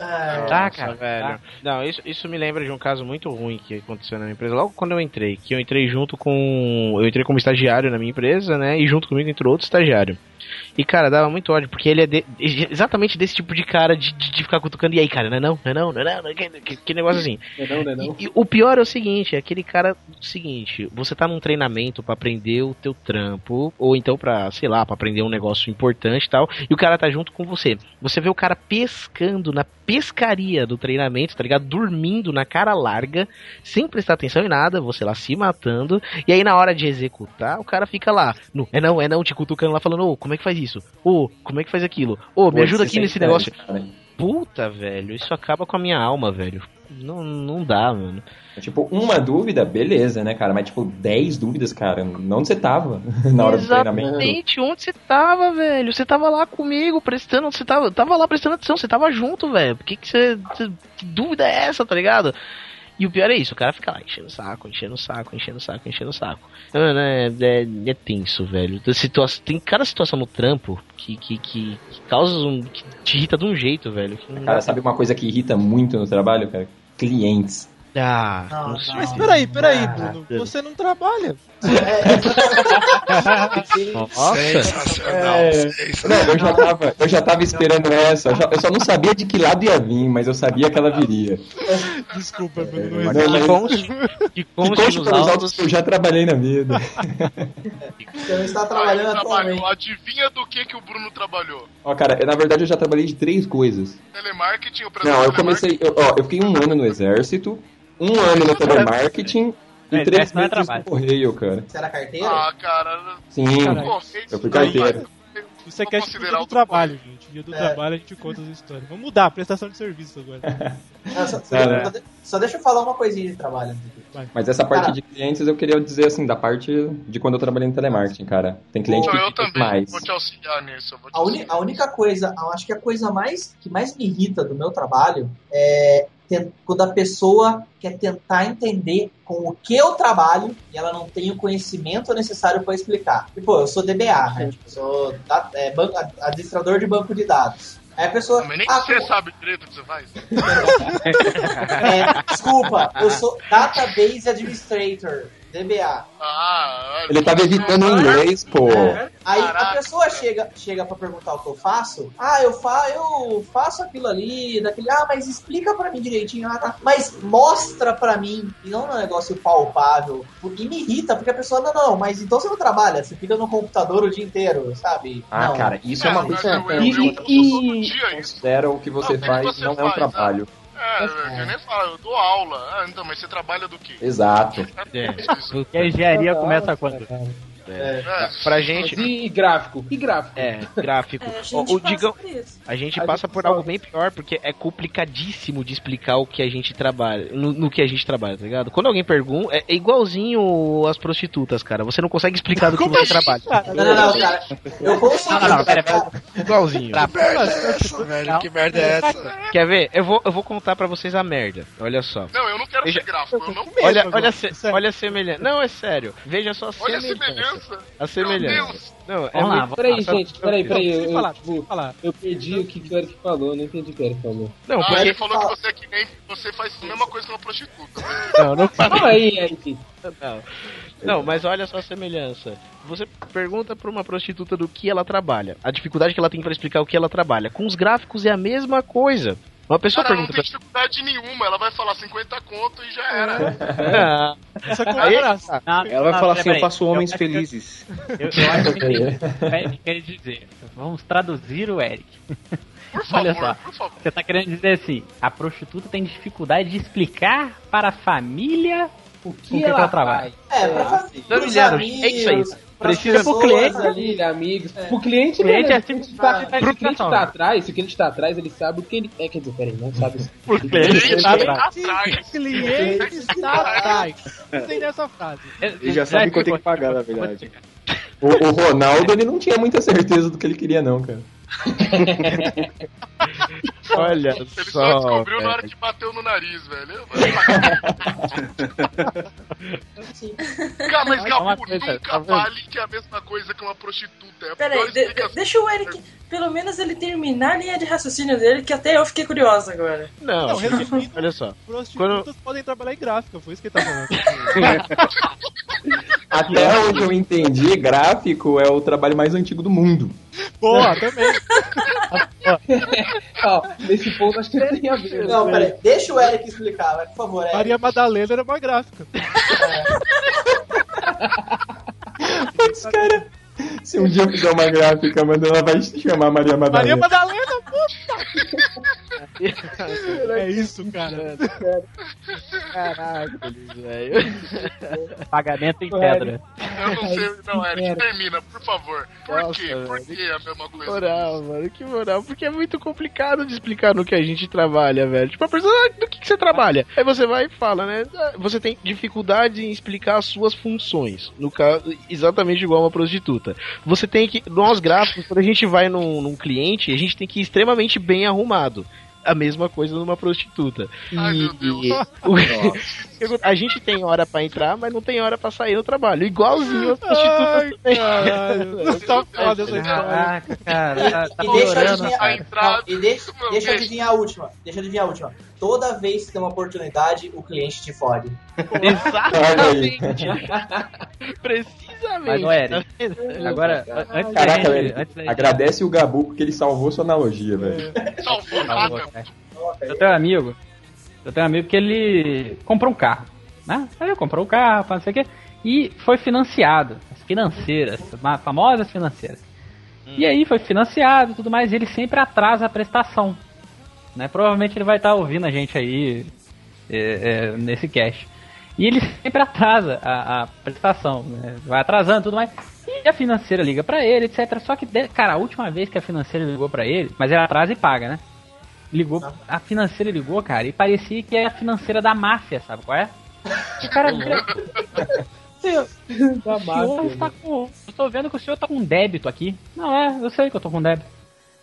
Ah, Tá, Nossa, cara, velho. tá. Não, isso, isso me lembra de um caso muito ruim que aconteceu na minha empresa. Logo quando eu entrei, que eu entrei junto com. Eu entrei como estagiário na minha empresa, né? E junto comigo entrou outro estagiário. E, cara, dava muito ódio, porque ele é de- exatamente desse tipo de cara de, de, de ficar cutucando. E aí, cara, não é não, não é não, não é não, não é que, que, que negócio assim. Não, é não, não, é não. E, e o pior é o seguinte, é aquele cara seguinte, você tá num treinamento pra aprender o teu trampo, ou então pra, sei lá, pra aprender um negócio importante e tal, e o cara tá junto com você. Você vê o cara pescando na pescaria do treinamento, tá ligado? Dormindo na cara larga, sem prestar atenção em nada, você lá se matando, e aí na hora de executar, o cara fica lá, no, é não, é não, te cutucando lá, falando, ô, como é que faz isso? Ô, como é que faz aquilo? Ô, me Pô, ajuda isso aqui é nesse negócio. cara. Puta, velho, isso acaba com a minha alma, velho. Não, não dá, mano. Tipo, uma dúvida, beleza, né, cara? Mas, tipo, 10 dúvidas, cara. Onde você tava na hora do treinamento? Exatamente, onde você tava, velho? Você tava lá comigo, prestando, você tava, tava lá prestando atenção, você tava junto, velho. Por que que você- Que dúvida é essa, tá ligado? E o pior é isso, o cara fica lá enchendo o saco, enchendo o saco, enchendo o saco, enchendo o saco. Mano, é, é, é tenso, velho. Tem, situa tem cada situação no trampo que, que, que, que causa um. que te irrita de um jeito, velho. Cara, sabe uma coisa que irrita muito no trabalho, cara? Clientes. Ah, Não, não. Mas peraí, peraí, Ah, Bruno. Você não trabalha. Nossa. Sensacional, É. sensacional. Não, eu já tava, eu já tava esperando essa. Eu, já- eu só não sabia de que lado ia vir, mas eu sabia que ela viria. Desculpa, Bruno. É, não mas- existe. Que conste, que conste pelos autos que eu já trabalhei na vida. Você não está trabalhando trabalhou. atualmente. Adivinha do que, que o Bruno trabalhou? Ó, cara, eu, na verdade eu já trabalhei de três coisas. Telemarketing, o Não, eu comecei. Eu, ó, eu fiquei um ano no exército, um ano no telemarketing e Não, três não é meses no trabalho. correio, cara. Você era carteira? Ah, cara. Sim, Correio, eu fui carteiro. vai- Isso é é dia do o trabalho, gente. Dia do É. trabalho a gente conta as histórias. Vamos mudar, prestação de serviço agora. Só, só- É, né? só só deixa eu falar uma coisinha de trabalho. Mas essa parte Cara. de clientes eu queria dizer assim, da parte de quando eu trabalhei no telemarketing, cara. Tem cliente Então, que eu fica também mais. vou te auxiliar nisso. te A, auxiliar. a única coisa, eu acho que a coisa mais que mais me irrita do meu trabalho é quando a pessoa quer tentar entender com o que eu trabalho e ela não tem o conhecimento necessário para explicar. E, pô, eu sou DBA, né? Tipo, eu sou da- é, banco- administrador de banco de dados. Aí a pessoa. Mas nem ah, você pô, sabe direito o que você faz. é, desculpa, eu sou Database Administrator. DBA. Ah, Ele tava evitando o inglês, pô. Aí a pessoa chega, chega pra perguntar o que eu faço. Ah, eu, fa eu faço aquilo ali, daquele. Ah, mas explica pra mim direitinho. Ah, tá. Mas mostra pra mim. E não é um negócio palpável. E me irrita, porque a pessoa, não, não, mas então você não trabalha, você fica no computador o dia inteiro, sabe? Ah, Não. cara, isso é uma coisa eu- eu- que eu- eu- E- eu- isso. considera o que você que faz você não é um faz, trabalho. É, eu nem falo, eu dou aula. Ah, então, mas você trabalha do quê? Exato. Porque a engenharia começa quando? É. Pra gente. E gráfico? E gráfico? É, gráfico. É, a gente o passa isso. a gente A passa gente por só- algo bem pior, porque é complicadíssimo de explicar o que a gente trabalha, no, no que a gente trabalha, tá ligado? Quando alguém pergunta, é, é igualzinho as prostitutas, cara. Você não consegue explicar do que você trabalha. Não, não, não, cara. Eu consigo. Não, não, não, pera, pera. Igualzinho. Que merda é essa, velho? Que merda é essa? Quer ver? Eu vou, eu vou contar pra vocês a merda. Olha só. Não, eu não quero Veja- ser gráfico, eu não Olha, olha, olha a semelhança. Não, é sério. Veja só a Olha a semelhança. Semelhança. A semelhança. Meu Deus. Não, é Vamos lá, muito- Peraí, Ah, gente, peraí, peraí. Eu, eu falar, tipo, eu falar. eu perdi o que, que o Eric falou, eu não entendi o que o Eric falou. Não, Ah, porque. ele falou que você é que nem. Você faz a mesma coisa que uma prostituta. Não, não Fala aí, Eric. Não. Não, mas olha só a semelhança. Você pergunta pra uma prostituta do que ela trabalha, a dificuldade que ela tem pra explicar o que ela trabalha. Com os gráficos é a mesma coisa. Uma pessoa Cara, não pergunta tem dificuldade nenhuma, ela vai falar 50 conto e já É. era. é Aí-. Não, Ela vai não, falar assim, eu faço homens que- felizes. Eu, eu acho que ele quer dizer. Vamos traduzir o Eric. Por favor, Olha só. por favor. Você tá querendo dizer assim, a prostituta tem dificuldade de explicar para a família O o que, que, que ela ela trabalha. É, pra família. Milhares, é isso aí. Precisa pro cliente, família, amigos. Pro cliente, Cliente é Se o cliente tá, tipo, se o cliente tá atrás, se o cliente tá atrás, ele sabe o que ele. É, quer dizer, peraí, não sabe. Por cliente Ele tá tá atrás. Cliente está atrás. Gostei dessa frase. Ele já sabe quanto tem que pagar, na verdade. O, o Ronaldo, ele não tinha muita certeza do que ele queria, não, cara. Olha Ele só só. descobriu na hora velho. que bateu no nariz, velho. Cara, mas Uma Gabu, coisa, nunca tá vale que é a mesma coisa que uma prostituta. É Peraí, de- deixa o Eric, pelo menos ele terminar a linha de raciocínio dele, que até eu fiquei curiosa agora. Não, Não, resumindo, olha só. prostitutas podem trabalhar em gráfica, foi isso que ele tá falando. Até onde eu entendi, gráfico é o trabalho mais antigo do mundo. Boa, também. Ó, nesse ponto acho que tem a ver. Não, peraí, deixa o Eric explicar, vai, por favor, Eric. Maria Madalena era uma gráfica. Putz, cara. Se um dia eu fizer uma gráfica, mano, ela vai se chamar Maria Maria Madalena. Madalena, puta! É isso, cara. Caraca, velho. Pagamento em pedra. Eu não sei, não, Eric, termina, por favor. Por Nossa, quê? Por velho. que é a mesma Que coisa? moral, mano, que moral. Porque é muito complicado de explicar no que a gente trabalha, velho. Tipo, a pessoa, ah, do que, que você trabalha? Aí você vai e fala, né? ah, Você tem dificuldade em explicar as suas funções. No caso, exatamente igual uma prostituta. Você tem que. Nós gráficos, quando a gente vai num, num cliente, a gente tem que ir extremamente bem arrumado. A mesma coisa numa prostituta. Ai, E- meu Deus. o- a gente tem hora pra entrar, mas não tem hora pra sair do trabalho. Igualzinho as prostitutas Ai, caralho. Tá foda essa história. Caraca, cara. Tá, E deixa eu adivinhar, não, e deixa, eu adivinhar a última. Deixa eu adivinhar a última. Toda vez que tem uma oportunidade, o cliente te fode. Exatamente. Precisamente. Mas, ô, Eric, Tá? Agora, an- antes da Caraca, gente... velho. Antes da gente Agradece o Gabu porque ele salvou sua analogia, velho. Salvou Tá cara. Eu tenho um amigo, eu tenho um amigo que ele comprou um carro, né? Aí ele comprou um carro, não sei o quê, e foi financiado, as financeiras, as famosas financeiras. E aí foi financiado e tudo mais, e ele sempre atrasa a prestação, né? Provavelmente ele vai estar ouvindo a gente aí é, é, nesse cast. E ele sempre atrasa a, a prestação, né? vai atrasando tudo mais. E a financeira liga pra ele, etc. Só que, cara, a última vez que a financeira ligou pra ele, mas ela atrasa e paga, né? Ligou, a financeira ligou, cara, e parecia que é a financeira da máfia, sabe qual é? O cara. Senhor, Da o senhor máfia, está com. Eu tô vendo que o senhor tá com débito aqui. Não, é, eu sei que eu tô com débito.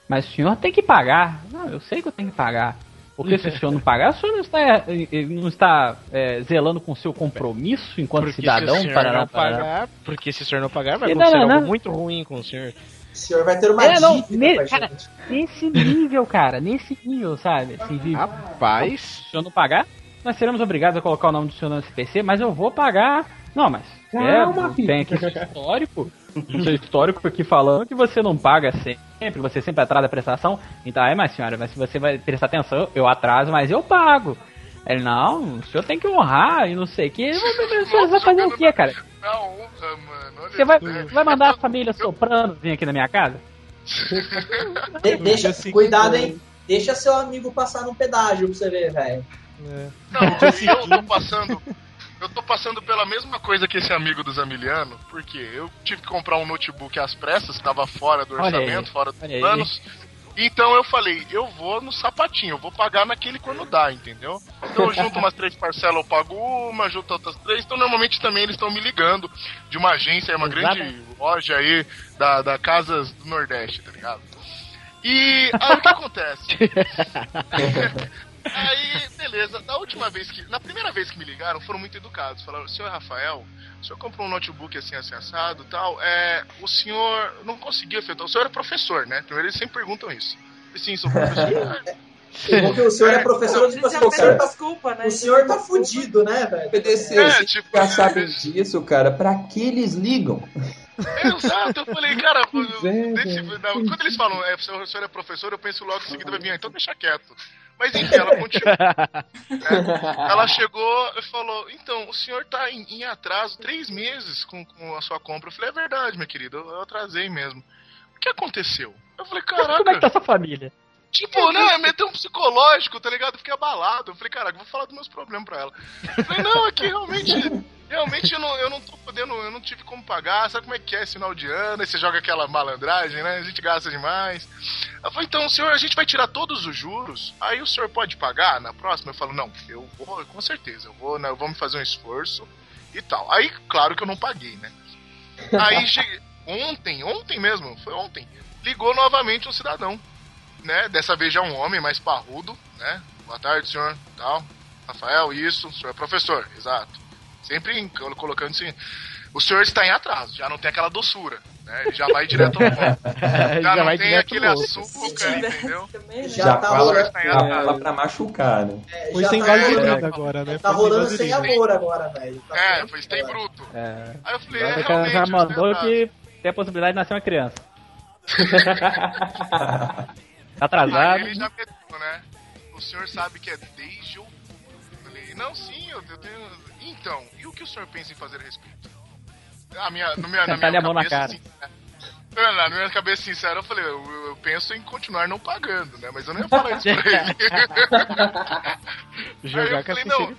Mas o senhor tem que pagar. Não, eu sei que eu tenho que pagar. Porque se o senhor não pagar, o senhor não está, eh, eh, não está eh, zelando com o seu compromisso enquanto Porque cidadão se o senhor para não pagar, porque se o senhor não pagar, vai acontecer não, não, algo muito ruim com o senhor. O senhor vai ter uma É, não, ne- cara. Nesse nível, cara, nesse nível, sabe? Assim, de, Rapaz. se o senhor não pagar, nós seremos obrigados a colocar o nome do senhor no SPC, mas eu vou pagar Não, mas Calma, é, filho. tem aqui histórico, um seu histórico aqui falando que você não paga sempre, você sempre atrasa a prestação. Então, aí, mas senhora, mas se você vai prestar atenção, eu atraso, mas eu pago. Ele, não, o senhor tem que honrar e não sei o que. Você vai fazer o que, cara? Honra, mano. Olha Você vai, vai mandar a família soprando vir aqui na minha casa? De- deixa, Assim, cuidado, é. hein? Deixa seu amigo passar num pedágio pra você ver, velho. Não, eu tô passando. Eu tô passando pela mesma coisa que esse amigo do Zamiliano, porque eu tive que comprar um notebook às pressas, estava fora do Olha aí, orçamento, fora dos planos. Então eu falei, eu vou no sapatinho, eu vou pagar naquele quando dá, entendeu? Então eu junto umas três parcelas, eu pago uma, junto outras três. Então normalmente também eles estão me ligando de uma agência, uma Exato. grande loja aí da, da Casas do Nordeste, tá ligado? E aí o que acontece? Aí, beleza, da última vez que. Na primeira vez que me ligaram, foram muito educados. Falaram, senhor Rafael, o senhor comprou um notebook assim, assim, assado tal. É, o senhor não conseguiu efetuar. O senhor é professor, né? Primeiro eles sempre perguntam isso. Eu, Sim, sou professor. Porque o senhor é professor de Eles já pessoas. pedem desculpa, né? O senhor tá fudido, né, velho? PDC, É, tipo, já sabem disso, cara. Pra que eles ligam? Exato, eu falei, cara, é, desse- não, quando eles falam, é, o senhor o senhor é professor, eu penso logo em seguida vai vir, ah, então deixa quieto. Mas enfim, ela continua. né? Ela chegou e falou, então, o senhor tá em, em atraso três meses com, com a sua compra. Eu falei, é verdade, minha querida, eu, eu atrasei mesmo. O que aconteceu? Eu falei, Como é que caraca. tá sua família? Tipo, né, meteu um psicológico, tá ligado? Eu Fiquei abalado. Eu falei, caraca, vou falar dos meus problemas pra ela. Eu falei, não, é que realmente, realmente eu não, eu não tô podendo, eu não tive como pagar. Sabe como é que é esse final de ano? Aí você joga aquela malandragem, né? A gente gasta demais. Ela falou, então, senhor, a gente vai tirar todos os juros, aí o senhor pode pagar na próxima? Eu falo, não, eu vou, com certeza, eu vou, né, eu vou me fazer um esforço e tal. Aí, claro que eu não paguei, né? Aí cheguei, ontem, ontem mesmo, foi ontem, ligou novamente um cidadão né? Dessa vez já um homem mais parrudo, né? Boa tarde, senhor. Tal. Rafael, isso. O senhor é professor, exato. Sempre em- colo- colocando assim. O senhor está em atraso, já não tem aquela doçura, né? Ele já vai direto ao ponto. Já, Já não vai tem aquele açúcar, entendeu? também, né? Já Já tá rolando. Tá pra machucar, né? É, Foi já sem tá vaselina rolando- agora, né? Tá rolando sem amor agora, velho. Tá É, foi sem bruto. É, Aí eu falei, é, agora realmente. já estou mandou que tem a possibilidade de nascer uma criança. Tá Aí atrasado. ele já meteu, né? O senhor sabe que é desde outubro. Eu falei, não, sim, eu tenho. Então, e o que o senhor pensa em fazer a respeito? A minha, no minha, na minha a mão na cabeça, cara. sincera- É, Na minha cabeça sincera, eu falei, eu, eu penso em continuar não pagando, né? Mas eu não ia falar isso pra ele. Aí eu Jogar com a falei, não.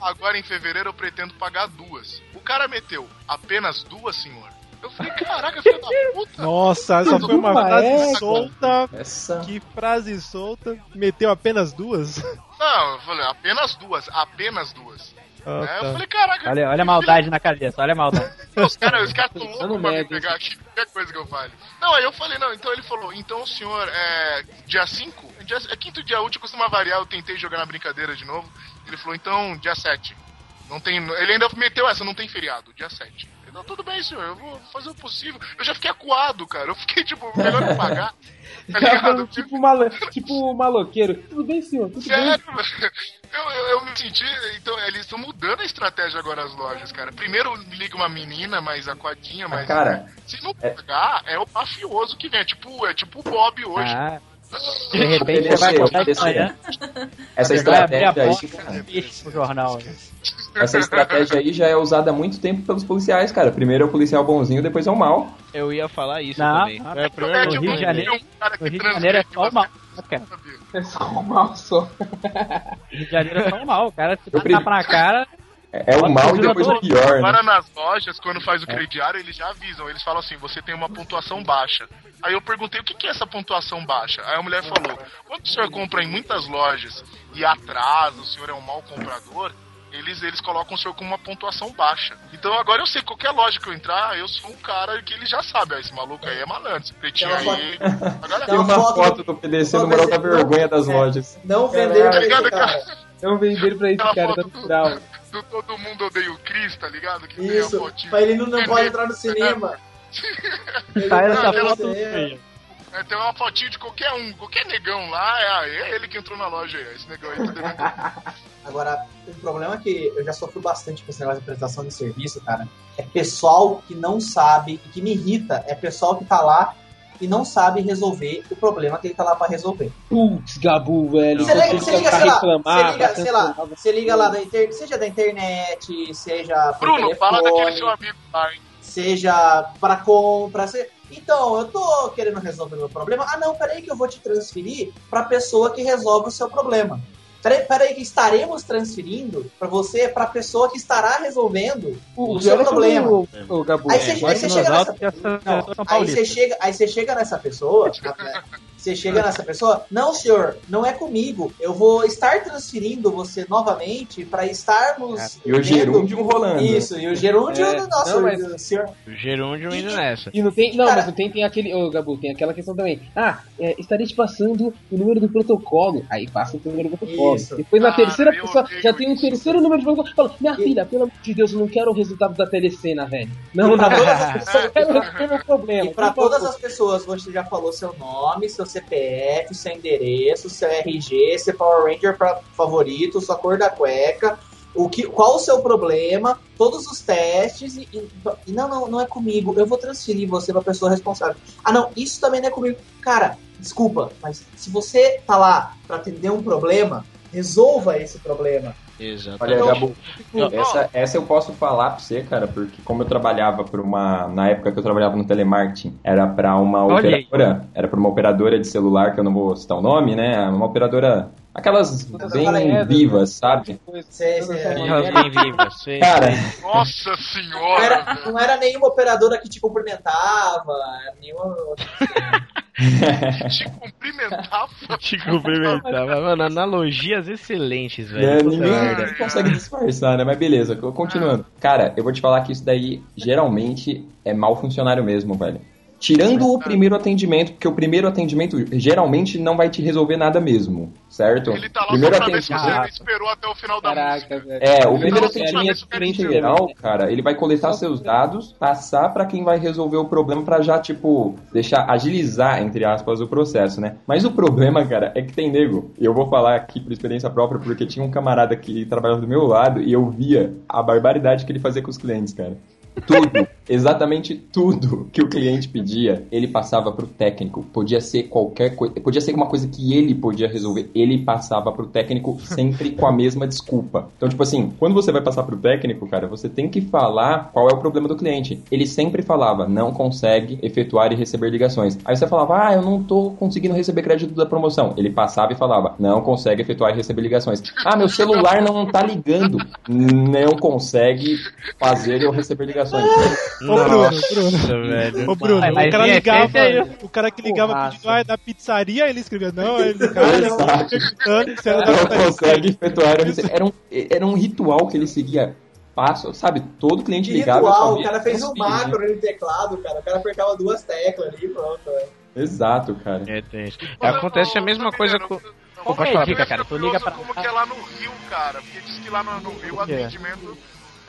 Agora em fevereiro eu pretendo pagar duas. O cara meteu apenas duas, senhor. Eu falei, caraca, filho da puta. Nossa, essa foi uma frase é, solta. Essa. Que frase solta. Meteu apenas duas? Não, eu falei, apenas duas, apenas duas. Ah, Né? Eu tá. falei, caraca, Olha, olha a maldade na cabeça, olha a maldade. Os caras os caras tão Pensando loucos pra me pegar aqui, qualquer coisa que eu fale. Não, aí eu falei, não, então ele falou, então o senhor é dia 5? Dia, é quinto dia útil, costuma variar, eu tentei jogar na brincadeira de novo. Ele falou, então, dia 7. Não tem. Ele ainda meteu essa, não tem feriado, dia 7. Eu, Não, tudo bem, senhor, eu vou fazer o possível. Eu já fiquei acuado, cara. Eu fiquei, tipo, melhor não pagar. Tá ligado? tipo, malo, tipo maloqueiro. Tudo bem, senhor? Tudo Sério, bem? eu, eu, eu me senti. Então, eles estão mudando a estratégia agora as lojas, cara. Primeiro liga uma menina mais aquadinha, mas. Cara, Se não pagar, é o mafioso que vem. É tipo, é tipo o Bob hoje. Ah, de repente você vai obedecer. manhã, essa estratégia aí, cara, jornal. essa estratégia aí já é usada há muito tempo pelos policiais, cara. Primeiro é o policial bonzinho, depois é o mal. Eu ia falar isso Não, também. não, É a primeira É no Rio de Janeiro- um No Rio de Janeiro é só o mal, cara. É só um mal só. Rio de Janeiro é só o mal. O cara pre- tapa na cara. É, é o mal e depois o pior, né? Agora nas lojas, quando faz o crediário, eles já avisam. Eles falam assim: você tem uma pontuação baixa. Aí eu perguntei: o que é essa pontuação baixa? Aí a mulher falou: quando o senhor compra em muitas lojas e atrasa, o senhor é um mau comprador. Eles, eles colocam o senhor com uma pontuação baixa. Então agora eu sei, qualquer loja que eu entrar, eu sou um cara que ele já sabe, ó, esse maluco aí é malandro, esse pretinho Tem uma aí. Agora Tem uma foto do PDC no mural da vergonha das lojas. Não vender pra Obrigado, esse cara. Não venderam pra esse cara, tá natural. Do Todo Mundo Odeia o Chris, tá ligado? Que Isso, fotinho. pra ele não, não pode entrar no cinema. Ele Sai não essa foto cinema. feia. É, tem uma fotinho de qualquer um, qualquer negão lá, é, ah, é ele que entrou na loja aí, esse negão aí tá devendo. Agora, o problema é que eu já sofri bastante com esse negócio de prestação de serviço, cara. É pessoal que não sabe, e que me irrita, é pessoal que tá lá e não sabe resolver o problema que ele tá lá pra resolver. Putz, Gabu, velho. Você liga, você liga, pra sei lá, reclamar, você liga, pra sei lá, cancelar. você liga lá da inter... seja da internet, seja Bruno, fala telefone, daquele seu amigo lá, hein? seja para compra, se... então, eu tô querendo resolver meu problema. Ah, não, peraí que eu vou te transferir pra pessoa que resolve o seu problema. Peraí, peraí que estaremos transferindo pra você, pra pessoa que estará resolvendo o, seu pior é problema. o- o Gabu, Aí você, é, aí você nos chega nessa não, é aí você chega, aí você chega nessa pessoa, você chega nessa pessoa, não senhor, não é comigo. Eu vou estar transferindo você novamente pra estarmos E o gerúndio rolando. Isso, e o gerúndio É, do nosso não, mas- senhor. O gerúndio indo nessa. E não tem, não, mas não tem, tem aquele, ô Gabu, tem aquela questão também. Ah, é, estarei te passando o número do protocolo. Aí passa o número do protocolo. Isso. Depois na Cara, terceira eu pessoa odeio já tem um terceiro número de protocolo. Fala, minha filha, pelo amor de Deus, eu não quero o resultado da telecena, velho. Não, E pra não, todas as eu pessoas- só quero resolver meu problema. E pra todas as pessoas, você já falou seu nome, seu CPF, seu endereço, seu RG, seu Power Ranger favorito, sua cor da cueca, o que, qual o seu problema, todos os testes e, e- não, não, não é comigo. Eu vou transferir você pra pessoa responsável. Ah, não, isso também não é comigo. Cara, desculpa, mas se você tá lá pra atender um problema, resolva esse problema. Exato. Olha, Então, Gabu, Não, essa, essa eu posso falar pra você, cara, porque como eu trabalhava por uma. Na época que eu trabalhava no telemarketing, era pra uma Olha aí. operadora. Era pra uma operadora de celular, que eu não vou citar o nome, né? Uma operadora. Aquelas bem é, vivas, sabe? Aquelas bem vivas, sei. Cara, Nossa não, senhora, era, velho. não era nenhuma operadora que te cumprimentava, nenhuma. Te cumprimentava. Te cumprimentava. Mano, analogias excelentes, velho. É, ninguém merda. consegue disfarçar, né? Mas beleza, continuando. Cara, eu vou te falar que isso daí geralmente é mau funcionário mesmo, velho. Tirando o primeiro atendimento, porque o primeiro atendimento geralmente não vai te resolver nada mesmo, certo? Ele tá lá primeiro só pra ver se atendimento. você esperou até o final da Caraca, música. velho. É, o Ele primeiro tá pra atendimento o geral, cara, ele vai coletar seus dados, passar pra quem vai resolver o problema pra já, tipo, deixar, agilizar, entre aspas, o processo, né? Mas o problema, cara, é que tem nego, e eu vou falar aqui por experiência própria, porque tinha um camarada que trabalhava do meu lado e eu via a barbaridade que ele fazia com os clientes, cara. Tudo, exatamente tudo que o cliente pedia, ele passava pro técnico. Podia ser qualquer coisa, podia ser uma coisa que ele podia resolver, ele passava pro técnico sempre com a mesma desculpa. Então, tipo assim, quando você vai passar pro técnico, cara, você tem que falar qual é o problema do cliente. Ele sempre falava, não consegue efetuar e receber ligações. Aí você falava, ah, eu não tô conseguindo receber crédito da promoção. Ele passava e falava, não consegue efetuar e receber ligações. Ah, meu celular não tá ligando. Não consegue fazer eu receber ligações. Ô, Bruno, Bruno. Nossa, velho. Ô, Bruno, o cara ligava, é o cara que ligava Porraça. pedindo, ah, é da pizzaria, ele escrevia, não, ele cara, não, Não consegue efetuar. Era um, era um ritual que ele seguia passo, sabe? Todo cliente Que ligava. ritual, o cara fez um macro no teclado, cara. O cara apertava duas teclas ali e pronto. velho. Exato, cara. É tenso. Acontece a mesma coisa com. Não, eu falar, fiquei dica, cara, tu liga pra- como que é lá no Rio, cara. Porque diz que lá no, Rio o atendimento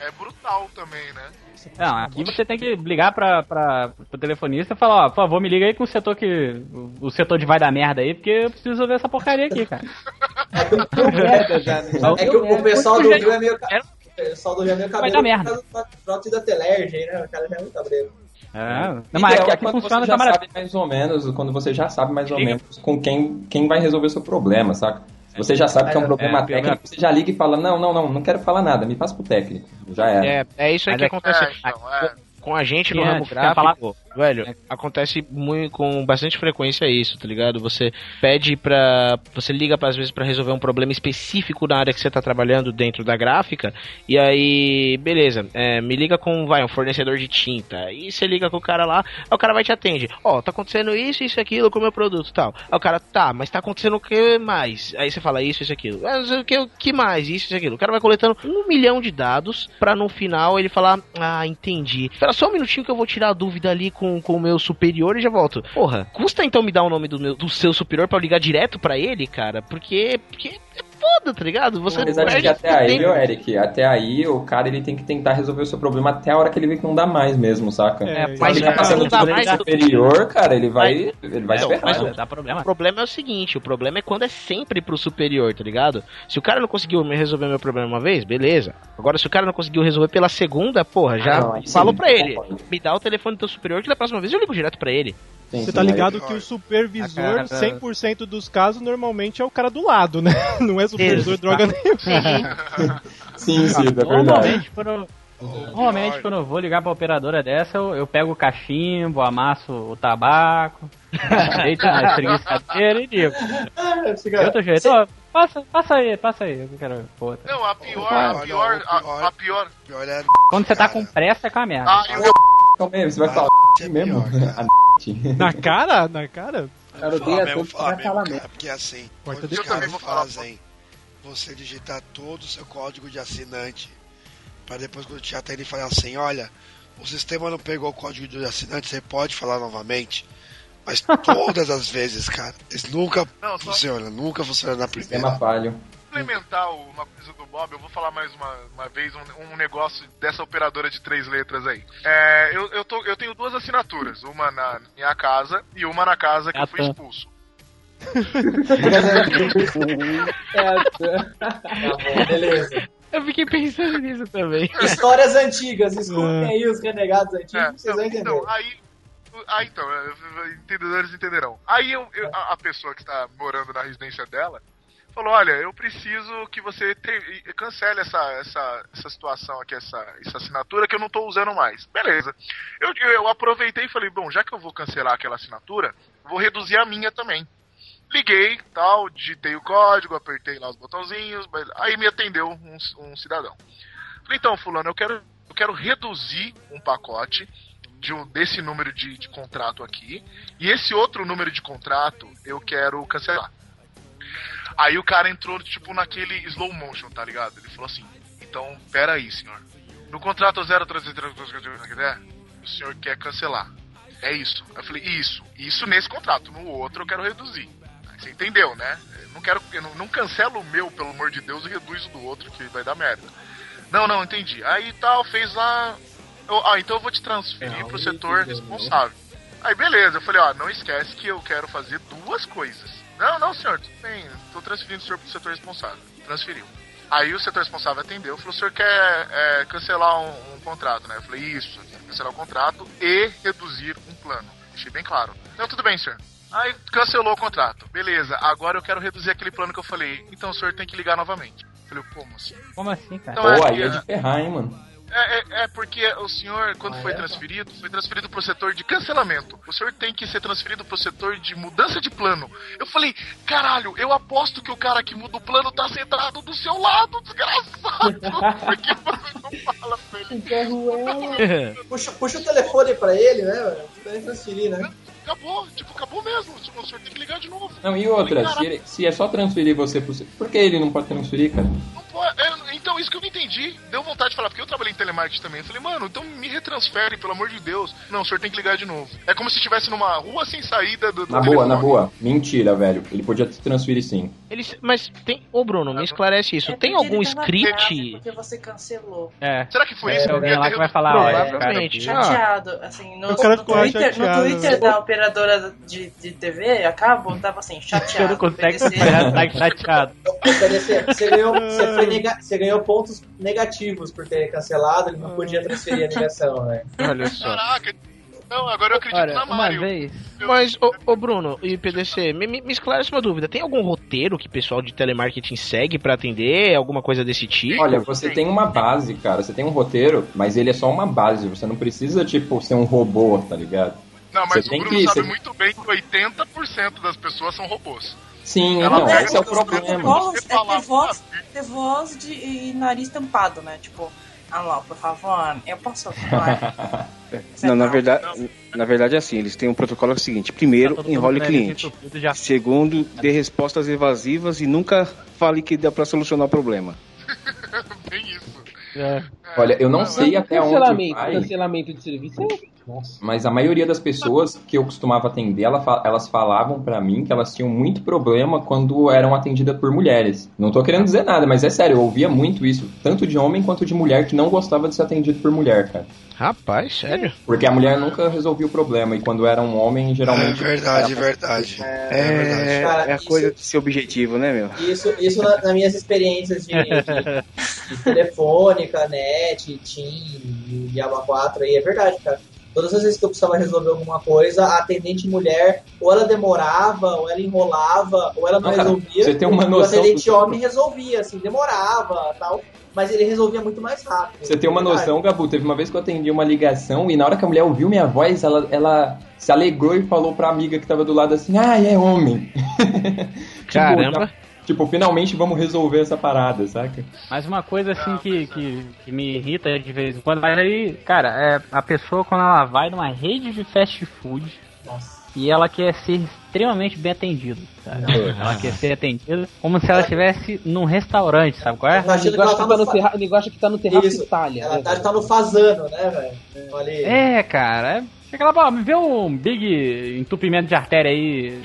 é brutal também, né? Não, aqui você tem que ligar pra, pra, pro telefonista e falar, ó, por favor, me liga aí com o setor que. O setor de vai dar merda aí, porque eu preciso resolver essa porcaria aqui, cara. Deu merda já, né? É que o, o pessoal do Rio é meio. O pessoal do Rio é meio Vai cabelo dar merda. por causa da Telerge, né? O cara já é muito cabreiro. É. Não, mas aqui, Ideal é aqui quando funciona você da já maravilha. sabe mais ou menos, quando você já sabe mais ou menos com quem, quem vai resolver o seu problema, saca? Se você já sabe que é um É, problema é, técnico, você já liga e fala, não, não, não, não quero falar nada, me passa pro técnico. Já era. É, é isso aí Mas que é- acontece. É, então, é. Com a gente no ramo gráfico, velho, acontece muito com bastante frequência isso, tá ligado? Você pede pra. Você liga pra, às vezes pra resolver um problema específico na área que você tá trabalhando dentro da gráfica, e aí, beleza, é, me liga com, vai, um fornecedor de tinta, e você liga com o cara lá, aí o cara vai te atende. Ó, tá acontecendo isso, isso, e aquilo com o meu produto e tal. Aí o cara, tá, mas tá acontecendo o que mais? Aí você fala isso, isso, e aquilo. Mas o que, que mais? Isso, isso, e aquilo. O cara vai coletando um milhão de dados pra no final ele falar, ah, entendi. Espera só um minutinho que eu vou tirar a dúvida ali com, com o meu superior e já volto. Porra, custa então me dar o nome do, meu, do seu superior pra eu ligar direto pra ele, cara? Porque, porque foda, tá ligado? Você Apesar de que até aí, tempo. ô Eric, até aí o cara ele tem que tentar resolver o seu problema até a hora que ele vê que não dá mais mesmo, saca? É, Se mas ele tá passando por mais- superior, cara, ele vai, ele vai se Não, ferrar. mas o, Dá problema. o problema é o seguinte, o problema é quando é sempre pro superior, tá ligado? Se o cara não conseguiu resolver meu problema uma vez, beleza. Agora, se o cara não conseguiu resolver pela segunda, porra, já Ah, não, sim, falo pra ele. concordo. Me dá o telefone do teu superior que da próxima vez eu ligo direto pra ele. Você tá ligado que o supervisor, Ah, cara. 100% dos casos, normalmente é o cara do lado, né? Não é supervisor de droga nenhuma. Sim, sim, é verdade. Normalmente, quando, normalmente, quando eu vou ligar pra operadora dessa, eu, eu pego o cachimbo, amasso o tabaco, deito na espreguiçadeira e digo. De outro jeito, ó, passa, passa aí, passa aí. Eu quero. Tá. Não, a pior, a pior, a, a pior. é Quando você tá com pressa, é com a merda. Ah, eu, Calma aí, você vai falar mesmo? Na cara? Na cara? Cara, eu Falar dei a tudo falar falar mesmo, cara, porque assim, Corta quando de os cara. Você digitar todo o seu código de assinante, para depois quando te atender ele falar assim, olha, o sistema não pegou o código de assinante, você pode falar novamente. Mas todas as vezes, cara, isso nunca Não, só- funciona, nunca funciona na primeira. Sistema falho. complementar uma coisa do Bob, eu vou falar mais uma, uma vez um, um negócio dessa operadora de três letras aí. É, eu, eu, tô, eu tenho duas assinaturas, uma na minha casa e uma na casa que eu fui Atan. Tá beleza. Eu fiquei pensando nisso também. Histórias antigas, escutem aí os renegados antigos, É, vocês vão entender. então, aí, aí então, é, entendedores entenderão. Aí eu, eu- a, a pessoa que está morando na residência dela falou, olha, eu preciso que você te- cancele essa, essa, essa situação aqui, essa, essa assinatura que eu não estou usando mais. Beleza. Eu, eu aproveitei e falei, bom, já que eu vou cancelar aquela assinatura, vou reduzir a minha também. Liguei, tal, digitei o código, apertei lá os botãozinhos, aí me atendeu um, um cidadão. Falei, então, fulano, eu quero, eu quero reduzir um pacote de um- desse número de, de contrato aqui, e esse outro número de contrato eu quero cancelar. Aí o cara entrou, tipo, naquele slow motion, tá ligado? Ele falou assim, então, pera aí, senhor. No contrato 033, o senhor quer cancelar. É isso. Eu falei, isso. Isso nesse contrato. No outro eu quero reduzir. Você entendeu, né? Eu não quero. Eu não, não cancelo o meu, pelo amor de Deus, e reduz o do outro, que vai dar merda. Não, não, entendi. Aí tal, fez lá. eu- ah, então eu vou te transferir pro setor responsável. Aí beleza, eu falei, ó, não esquece que eu quero fazer duas coisas. Não, não, senhor, tudo bem, tô transferindo o senhor pro setor responsável. Transferiu. Aí o setor responsável atendeu, falou, o senhor quer é, cancelar um, um contrato, né? Eu falei, isso, cancelar o contrato e reduzir um plano. Deixei bem claro. Não, tudo bem, senhor. Aí cancelou o contrato. Beleza, agora eu quero reduzir aquele plano que eu falei. Então o senhor tem que ligar novamente. Eu falei, como assim? Como assim, cara? Então, Pô, é, aí é de ferrar, hein, mano. é, é- é porque o senhor, quando foi transferido, foi transferido pro setor de cancelamento. O senhor tem que ser transferido pro setor de mudança de plano. Eu falei, caralho, eu aposto que o cara que muda o plano tá sentado do seu lado, desgraçado. Por que você não fala pra ele? Puxa, puxa o telefone pra ele, né? velho? Pra ele transferir, né? Acabou, tipo, acabou mesmo. Tipo, o senhor tem que ligar de novo. Não, e outra, se, ele- se é só transferir você pro. Por que ele não pode transferir, cara? Pô, é, então, isso que eu não entendi. Deu vontade de falar, porque eu trabalhei em telemarketing também. Eu falei, mano, então me retransfere, pelo amor de Deus. Não, o senhor tem que ligar de novo. É como se estivesse numa rua sem saída do, do Na boa, na boa. Mentira, velho. Ele podia te transferir sim. Eles, mas tem. Ô Bruno, me esclarece isso. tem Porque algum ele script? Porque você cancelou. É. Será que foi É, isso? alguém lá que vai falar, esse cara Chateado, assim, no, no Twitter, no chateado, Twitter né? da operadora de, de TV, a cabo, tava assim, Você chateado. não consegue superar, tá chateado. Você ganhou, você, foi nega- você ganhou pontos negativos por ter cancelado, ele não podia transferir a ligação, né? Olha só. Caraca, não, agora eu acredito Olha, na uma Mario. vez. Mas, ô, ô, Bruno e PDC, me, me esclarece uma dúvida. Tem algum roteiro que o pessoal de telemarketing segue pra atender? Alguma coisa desse tipo? Olha, você tem uma base, cara. Você tem um roteiro, mas ele é só uma base. Você não precisa, tipo, ser um robô, tá ligado? Não, mas Você o tem Bruno que- sabe você- muito bem que 80% das pessoas são robôs. Sim, Ela pega esse é o problema. Voz, é ter voz, ter voz de, e nariz tampado, né? Tipo, alô, por favor, eu posso falar? Não, na verdade, na verdade é assim, eles têm um protocolo que é o seguinte, primeiro, Tá enrole o cliente. já. Segundo, dê respostas evasivas e nunca fale que dá pra solucionar o problema. Bem isso. É. Olha, eu não sei até onde Cancelamento, vai. cancelamento de serviço é Nossa. Mas a maioria das pessoas que eu costumava atender, elas falavam pra mim que elas tinham muito problema quando eram atendidas por mulheres. Não tô querendo dizer nada, mas é sério, eu ouvia muito isso, tanto de homem quanto de mulher que não gostava de ser atendido por mulher, cara. Rapaz, sério? Porque a mulher nunca resolvia o problema e quando era um homem, geralmente. É verdade, era- verdade. É, Cara, é a isso- coisa de ser objetivo, né, meu? Isso, isso na- nas minhas experiências de, de, de telefônica, net, Team, Diaba 4 aí, é verdade, cara. Todas as vezes que eu precisava resolver alguma coisa, a atendente mulher, ou ela demorava, ou ela enrolava, ou ela não, Não, cara, resolvia. você tem uma E o noção atendente do- homem resolvia, assim, demorava tal, mas ele resolvia muito mais rápido. Você tem uma Verdade. noção, Gabu? Teve uma vez que eu atendi uma ligação e na hora que a mulher ouviu minha voz, ela, ela se alegrou e falou pra amiga que tava do lado assim: Ah, é homem. Tipo, Caramba. Tipo, finalmente vamos resolver essa parada, saca? Mas uma coisa assim que, que, que me irrita de vez em quando, mas aí, cara, é a pessoa quando ela vai numa rede de fast food e ela quer ser extremamente bem atendida. sabe? Ela quer ser atendida como se ela estivesse num restaurante, sabe qual é? Tá achando Ele gosta, que ela tá no terra... ele gosta que tá no terraço Isso. Itália. Ela né, tá, tá no fazano, né, velho? É, cara, é. Chega lá, pô, me vê um big entupimento de artéria aí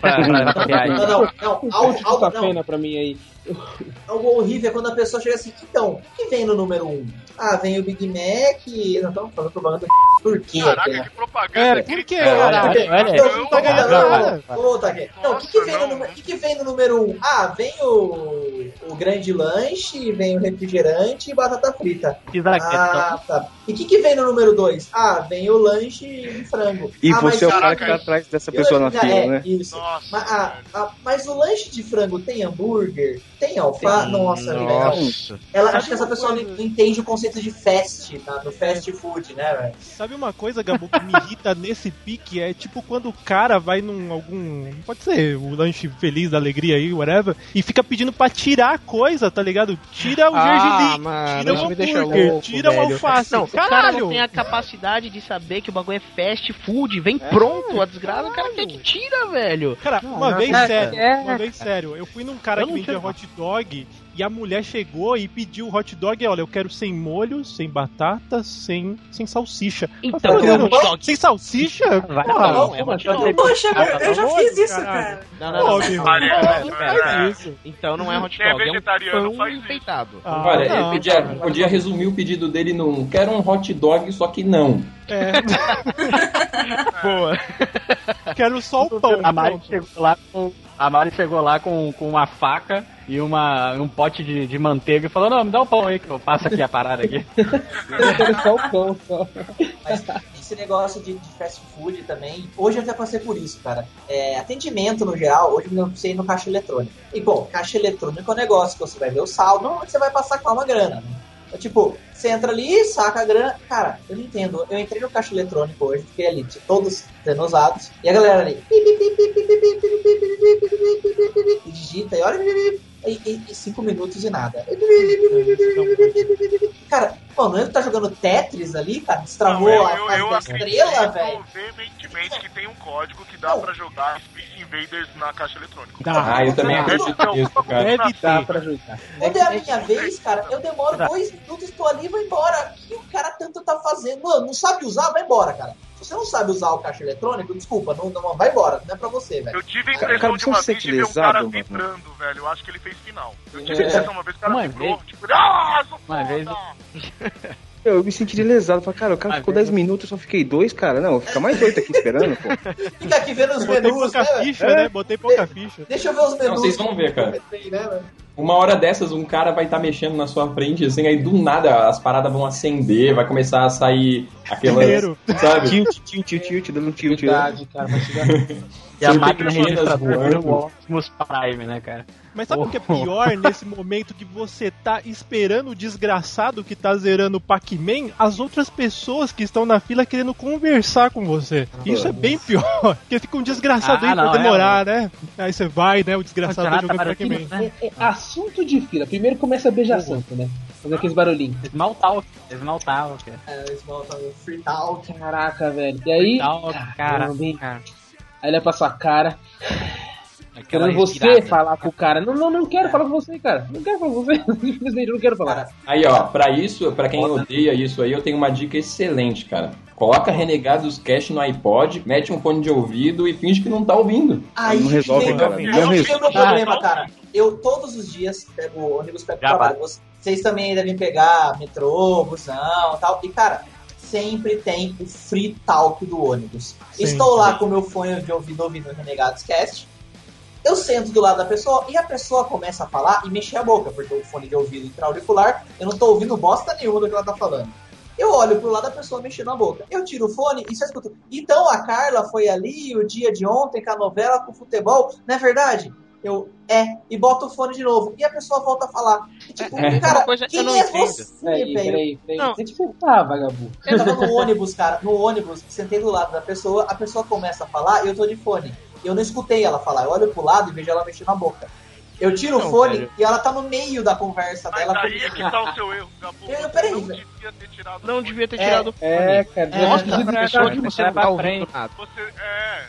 pra, pra, pra aí. Não, não, não. Não. Safena pra mim aí. Algo horrível é quando a pessoa chega assim, então, o que vem no número 1? Um? Ah, vem o Big Mac. Não estamos falando propaganda por quê? Caraca, né? que propaganda. É, por que, É, olha, olha. Então, Não, tá Ô, tá. Não, o que, que, vem no, o que, que vem no número 1? Um? Ah, vem o, o grande lanche, vem o refrigerante e batata frita. Ela Ah, tá. E o que, que vem no número 2? Ah, vem o lanche de frango. E ah, você é o cara que tá atrás dessa e pessoa na fila, é, né? Isso. Nossa. Mas, ah, ah, mas o lanche de frango tem hambúrguer? Tem alface? Nossa, velho. Nossa. Ela, Sabe acho que essa pessoa coisa- não entende o conceito de fast tá, no fast food, né, velho? Sabe uma coisa, Gabu, que me irrita nesse pique? É tipo quando o cara vai num algum. Pode ser o lanche feliz da alegria aí, whatever, e fica pedindo pra tirar a coisa, tá ligado? Tira o Ah, gergelim, mano, tira o hambúrguer, louco, tira o alface. Não, o cara Caralho! não tem a capacidade de saber que o bagulho é fast food, vem pronto, a desgraça, o cara quer que tira, velho. Cara, uma não, vez é, sério, é. uma vez sério, eu fui num cara Eu que vendia sei. Hot dog e a mulher chegou e pediu o hot dog olha, eu quero sem molho, sem batata, sem, sem salsicha. Então, Eu falei, um "Mano, hot dog." sem salsicha? Vai, não, é hot dog. Poxa, eu, eu já fiz isso, cara. Não, não, não. Não, não, não, não. Então não é hot é dog, é um vegetariano pão faz isso. enfeitado. Ah, Olha, não, ele podia, podia resumir o pedido dele num quero um hot dog, só que não. É, Boa. quero só o pão. A Mari chegou lá com, a Mari chegou lá com, com uma faca e uma, um pote de, de manteiga e falou, não, me dá o pão aí que eu passo aqui a parada aqui. Eu quero só o pão, só. Mas esse negócio de, de fast food também, hoje eu até passei por isso, cara. É, atendimento no geral, hoje eu sei no caixa eletrônico. E bom, caixa eletrônico é um negócio que você vai ver o saldo, normalmente você vai passar com uma grana, né? É tipo, você entra ali, saca a grana. Cara, eu não entendo. Eu entrei no caixa eletrônico hoje, fiquei ali, todos sendo usados, e a galera ali. E digita e olha. E, e, e cinco minutos e nada. Cara, mano, ele tá jogando Tetris ali, cara, destravou Não, a eu, eu da acredito estrela, velho. veementemente que tem um código que dá pra jogar Space Invaders na caixa eletrônica. Dá. Ah, eu também Não, acredito não, nisso, cara. Deve ter. pra ajudar. Quando é a minha vez, cara, eu demoro dois minutos, tô ali e vou embora. O que o cara tanto tá fazendo? Mano, não sabe usar? Vai embora, cara. Você não sabe usar o caixa eletrônico, desculpa, não, não vai embora, não é pra você, velho. Eu tive a Cara, impressão cara, de uma vez de ver um cara mano. vibrando, velho. Eu acho que ele fez final. Eu É. tive a impressão uma vez que o cara Uma vibrou, vez- tipo, ah, sou Uma foda. vez- Eu me senti lesado. Falei, cara, o cara Ah, ficou verdade. 10 minutos, eu só fiquei dois, cara. Não, fica mais oito aqui esperando, pô. Fica aqui vendo os Botei menus, pouca né, ficha, né? Botei pouca ficha. Deixa eu ver os menus. Não, vocês vão ver, cara. né? Uma hora dessas, um cara vai estar mexendo na sua frente, assim, aí do nada as paradas vão acender, vai começar a sair aquelas. Dinheiro. Sabe? Tilt, tilt, tilt, tilt, dando um tilt. né? Verdade, cara, vai chegar. E a máquina registradora voando. do Optimus Prime, né, cara? Mas sabe o que é pior nesse momento que você tá esperando o desgraçado que tá zerando o Pac-Man, as outras pessoas que estão na fila querendo conversar com você? Isso é bem pior. Porque fica um desgraçado Ah, aí pra é, demorar, né? Aí você vai, né? O desgraçado tá jogando tá Pac-Man. né? É, é assunto de fila. Primeiro começa a beijar santo, né? Fazer aqueles barulhinhos. Small Talk, Small Talk. É, Small Talk, Free Talk. Caraca, velho. E aí. Talk, cara. Aí ele vai pra sua cara. Querendo você respirada. falar com o cara. Não, não, não quero falar com você, cara. Não quero falar com você. Simplesmente não quero falar. Aí, ó, pra isso, pra quem odeia isso aí, eu tenho uma dica excelente, cara. Coloca Renegados Cash no iPod, mete um fone de ouvido e finge que não tá ouvindo. Aí Não resolve, cara. Não o resolve. meu problema, cara. Eu todos os dias pego o ônibus pro Já trabalho. Vocês também devem pegar metrô, busão e tal. E, cara, sempre tem o free talk do ônibus. Sim. Estou lá com o meu fone de ouvido ouvindo o Renegados Cast. Eu sento do lado da pessoa e a pessoa começa a falar e mexer a boca, porque o fone de ouvido intra-auricular, eu não tô ouvindo bosta nenhuma do que ela tá falando. Eu olho pro lado da pessoa mexendo a boca. Eu tiro o fone e só escuto. Então a Carla foi ali o dia de ontem com a novela com o futebol, não é verdade? Eu, é, e boto o fone de novo. E a pessoa volta a falar. E, tipo, É, cara, coisa quem não é entendo. você, Peraí, velho? peraí, peraí. Não. Tem que sentar, vagabundo. Eu tava no ônibus, cara, no ônibus, sentei do lado da pessoa, a pessoa começa a falar e eu tô de fone. Eu não escutei ela falar, eu olho pro lado e vejo ela mexendo na boca. Eu tiro o Não, fone velho. e ela tá no meio da conversa Mas dela. aí é que tá o seu erro, Gabu. Eu- peraí, não velho. devia ter tirado o Não devia ter É, tirado o fone. É, cara. É, Mostra pra tá pessoa que você não tá ouvindo nada. Você, é,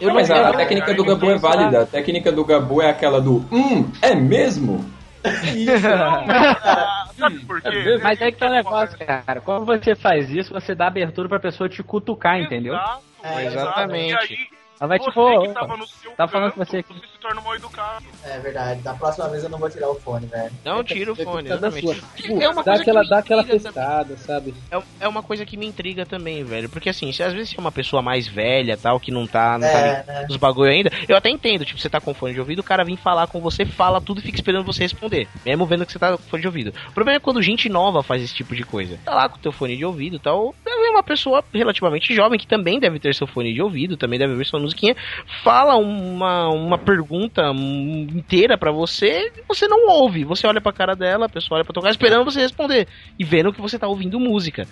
Eu, mas a, a técnica do Gabu é válida. A técnica do Gabu é aquela do Hum, é mesmo? Ah, Sabe por quê? Mas é que tá negócio, cara. Quando você faz isso, você dá abertura pra pessoa te cutucar, entendeu? Exato, É, exatamente. E aí, Ela vai você tipo, que opa, tava no seu tá falando canto, com você aqui. Você se torna mal educado. É verdade, da próxima vez eu não vou tirar o fone, velho. Não tira o fone, exatamente. sua. Tipo, É uma dá coisa que aquela, me dá aquela intriga testada, sabe? É, é uma coisa que me intriga também, velho. Porque assim, se às vezes você é uma pessoa mais velha tal, que não tá, não tá É, ligado né? nos bagulho ainda, eu até entendo, tipo, você tá com fone de ouvido, o cara vem falar com você, fala tudo e fica esperando você responder. Mesmo vendo que você tá com fone de ouvido. O problema é quando gente nova faz esse tipo de coisa. Tá lá com o teu fone de ouvido e tal. Uma pessoa relativamente jovem que também deve ter seu fone de ouvido, também deve ver sua musiquinha. Fala uma, uma pergunta inteira pra você você não ouve. Você olha pra cara dela, a pessoa olha pra tua cara esperando você responder. E vendo que você tá ouvindo música.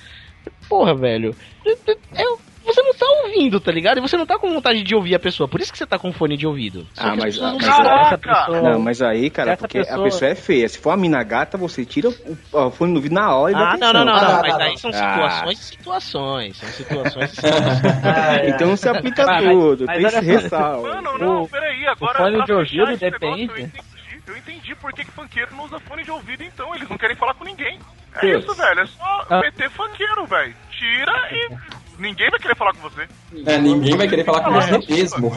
Porra, velho. Eu- você não tá ouvindo, tá ligado? E você não tá com vontade de ouvir a pessoa. Por isso que você tá com fone de ouvido. Só Ah, mas, não mas- essa pessoa- Não, mas aí, cara, Essa porque pessoa- a pessoa é feia. Se for a mina gata, você tira o, o fone no ouvido na hora e dá Ah, não, não, não, Ah, não. não, Mas não, aí não. são Ah. situações e situações. São situações e situações. Ah. Então se aplica Mas- tudo, mas tem esse. Mano, não, O- peraí, agora. fone pra de ouvido depende. negócio, eu entendi. Eu entendi por que, que funkeiro não usa fone de ouvido, então. Eles não querem falar com ninguém. É isso, velho. É só Ah. meter funkeiro, velho. Tira e. Ninguém vai querer falar com você. É, ninguém vai querer falar com você mesmo.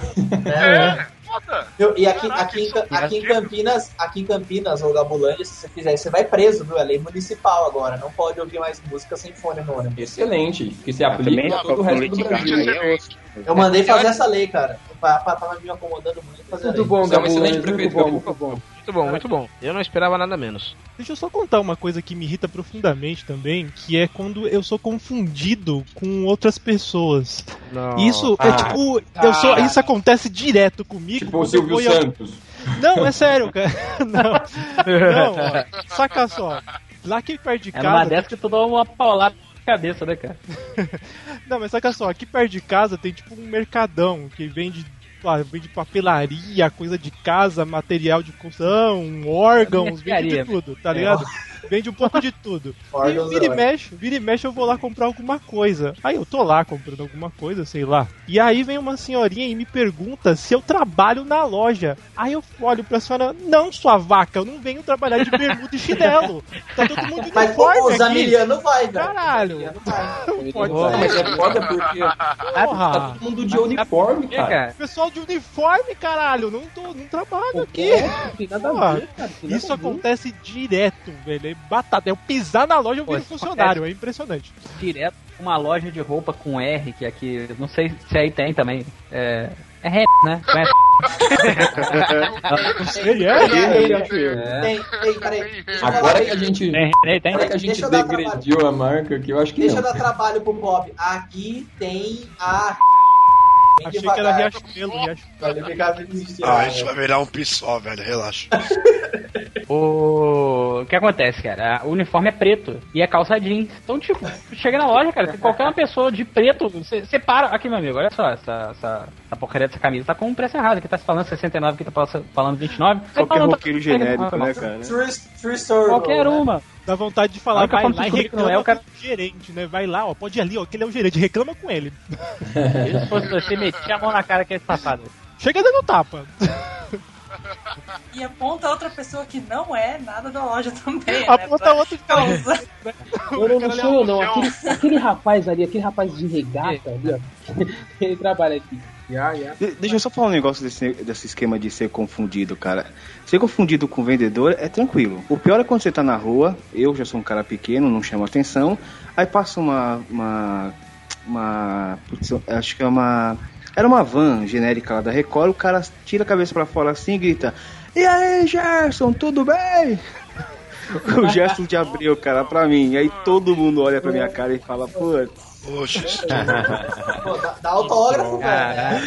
É. É, foda. Eu- e aqui, aqui, é aqui em ridículo. Campinas, aqui em Campinas, ou Gabulândia, se você fizer isso, você vai preso, viu? É lei municipal agora. Não pode ouvir mais música sem fone no ônibus. Excelente, que se aplica a todo o resto do Brasil. é outro. Eu mandei fazer essa lei, cara. Pra, pra, pra me acomodando muito fazer. Muito bom, é um Gabu. excelente Muito prefeito, muito bom. Muito bom, muito bom. Eu não esperava nada menos. Deixa eu só contar uma coisa que me irrita profundamente também, que é quando eu sou confundido com outras pessoas. Não. Isso é Ah. tipo, eu sou, Ah. isso acontece direto comigo. Tipo o Silvio Santos. Não, é sério, cara. Não, não, ó, saca só. Lá aqui perto de É casa. dessa que tu dá uma paulada na cabeça, né, cara? Não, mas saca só, aqui perto de casa tem tipo um mercadão que vende, vende papelaria, coisa de casa, material de construção, órgãos, vende de tudo, tá ligado? Vende um pouco de tudo. E vira e mexe, vira e mexe eu vou lá comprar alguma coisa. Aí eu tô lá comprando alguma coisa, sei lá. E aí vem uma senhorinha e me pergunta se eu trabalho na loja. Aí eu olho pra senhora, não, sua vaca, eu não venho trabalhar de bermuda e chinelo. Tá todo mundo de Mas pô, o. Zamiliano vai, velho. Caralho. O Zamiliano vai. Não pode Não, ser. mas é foda porque Porra. tá todo mundo de uniforme, É, cara. Pessoal de uniforme, caralho, não, tô, não trabalho aqui. Não tem nada a ver, cara. Isso acontece direto, velho. É batata. Eu pisar na loja eu viro isso funcionário, é impressionante. Direto uma loja de roupa com R, que aqui, não sei se aí tem também. É, é R, né? Conhece? Não sei, é? É. Tem, tem, peraí. Deixa eu Agora que a gente, Tem, tem, tem. agora que a gente degrediu a marca, que eu acho que Deixa não. eu dar trabalho pro Bob. Aqui tem a. Achei que era devagar. Riachuelo, Riachuelo. Ah, a gente vai virar um pi só, velho. Relaxa. O... o que acontece, cara? O uniforme é preto e é calça jeans. Então, tipo, chega na loja, cara, tem qualquer uma pessoa de preto, você para. Aqui, meu amigo, olha só, essa, essa, essa porcaria dessa camisa tá com um preço errado. Aqui tá se falando 69, aqui tá falando 29. Você Qualquer tá- roqueiro genérico, né, cara? True, true story. Qualquer né? uma. Dá vontade de falar, vai lá e que não reclama é, o cara- com o gerente, né? Vai lá, ó, pode ir ali, ó, que ele é o gerente, reclama com ele. Se fosse você, metia a mão na cara que é safado. Chega dando tapa. E aponta outra pessoa que não é nada da loja também. né? Aponta Pra outro causar- Eu não, não sou eu, não. Aquele, aquele rapaz ali, aquele rapaz de regata ali, ó. Ele trabalha aqui. De- Deixa eu só falar um negócio desse, desse esquema de ser confundido, cara. Ser confundido com vendedor é tranquilo. O pior é quando você tá na rua, eu já sou um cara pequeno, não chamo atenção, aí passa uma. uma. uma. putz, acho que é uma. Era uma van genérica lá da Record, o cara tira a cabeça pra fora assim e grita: E aí, Gerson, tudo bem? O Gerson de abriu, cara, pra mim. Aí todo mundo olha pra minha cara e fala, putz. Oxe, Pô, dá, dá autógrafo, cara.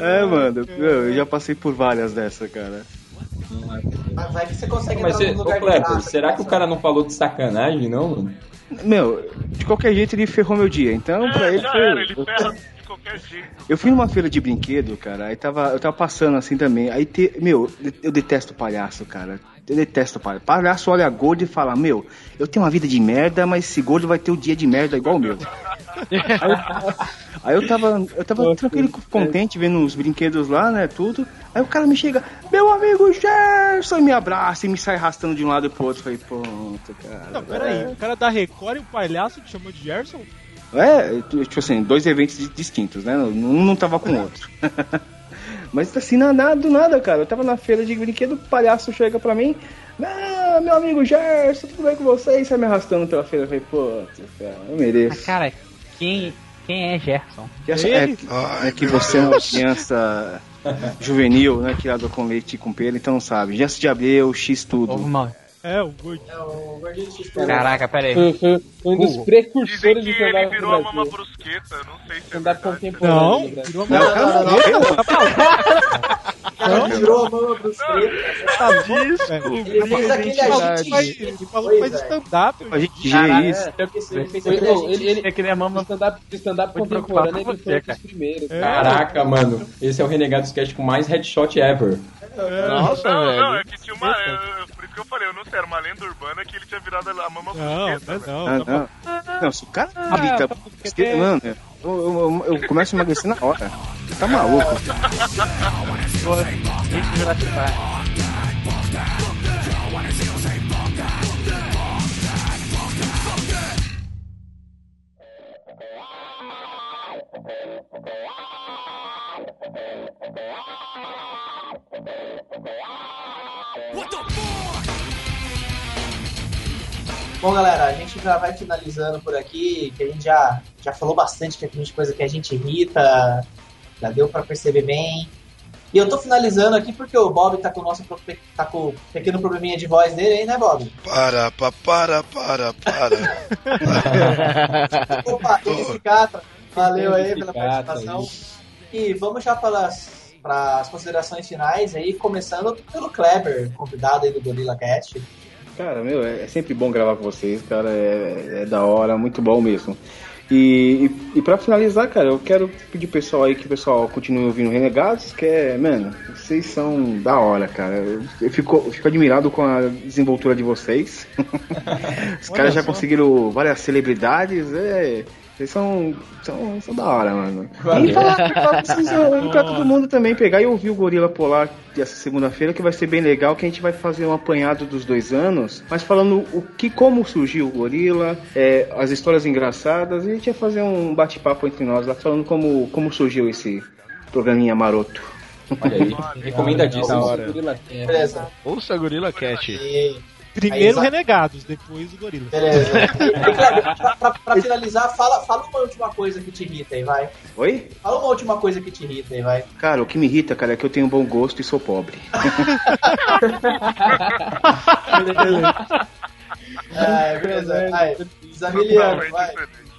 É, mano, meu, eu já passei por várias dessa, cara. Mas vai que você consegue Mas, entrar você, ô lugar graça. será que o cara não falou de sacanagem, não, mano? Meu, de qualquer jeito ele ferrou meu dia. Então, pra ele É, foi. era, ele ferra qualquer jeito. Eu fui numa feira de brinquedo, cara, aí tava, eu tava passando assim também. Aí, te, meu, eu detesto palhaço, cara. Eu detesto palhaço. Palhaço olha gordo e fala: Meu, eu tenho uma vida de merda, mas esse gordo vai ter o dia de merda igual o meu. Aí eu, aí eu tava, eu tava tranquilo, contente, vendo os brinquedos lá, né, tudo. Aí o cara me chega, meu amigo Gerson, e me abraça e me sai arrastando de um lado pro outro. Eu Falei, pronto, cara. Não, peraí. O cara da Record e o palhaço te chamou de Gerson? É, tipo assim, dois eventos di- distintos, né? Um não tava com o outro. Mas assim, na- nada, do nada, cara. Eu tava na feira de brinquedo, o palhaço chega pra mim. Ah, meu amigo Gerson, tudo bem com você? E sai me arrastando pela feira. Eu falei, pô, cara, eu mereço. Cara, quem, quem é Gerson? Gerson, é, é que você é uma criança juvenil, né? Criado com leite e com pelo, então não sabe. Gerson de Abreu, X tudo. É, o. É o gordinho de Caraca, peraí. Foi, foi um dos precursores de Que ele stand-up virou a mama brusqueta, não sei se é Stand-up verdade. contemporâneo. Não, virou não. Não, O cara virou a mama tá velho. Ele fez aquele agente. Ele falou que faz stand-up. A gente Caraca, isso. é, Ele ele, ele, É que nem a mama. stand-up stand-up contemporâneo, ele foi um dos primeiros. É. Caraca, mano. Esse é o Renegados Cast com mais headshot ever. Nossa, Não, velho. não, é que tinha uma. Que eu falei, eu não sei, era uma lenda urbana que ele tinha virado a mama Não, brusqueta. velho. não, Ah, não. não. Não, se o cara grita, esquerda, mano, eu, eu, eu começo a emagrecer na hora. Tá maluco? Bom, galera, a gente já vai finalizando por aqui, que a gente já, já falou bastante que tem coisa que a gente irrita, já deu pra perceber bem. E eu tô finalizando aqui porque o Bob tá com o nosso tá com o pequeno probleminha de voz dele aí, né, Bob? para, pa, para, para, para. Opa, se cata. Valeu aí pela cata participação. E vamos já para as, para as considerações finais aí, começando pelo Kleber, convidado aí do Gorilla Cast. Cara, meu, é é sempre bom gravar com vocês, cara. É, é da hora, muito bom mesmo. E, e, e pra finalizar, cara, eu quero pedir pro pessoal aí que o pessoal continue ouvindo Renegados, que é, mano, vocês são da hora, cara. Eu, eu fico, eu fico admirado com a desenvoltura de vocês. Os caras já conseguiram várias celebridades, é. Vocês são, são, são da hora, mano. Valeu. E falar, falar pra, todo mundo também pegar e ouvir o Gorila Polar essa segunda-feira, que vai ser bem legal, que a gente vai fazer um apanhado dos dois anos, mas falando o que, como surgiu o Gorila, é, as histórias engraçadas, e a gente vai fazer um bate-papo entre nós lá, falando como, como surgiu esse programinha maroto. Olha aí. Recomendadíssimo. Ouça Gorila Cat. Primeiro Aí, Renegados, depois o Gorila. beleza. E, Kleber, pra, pra- pra finalizar, fala, fala uma última coisa que te irrita aí, vai. Oi? Fala uma última coisa que te irrita aí, vai. Cara, o que me irrita, cara, é que eu tenho bom gosto e sou pobre. É, beleza. Vai. Zamiliano, vai.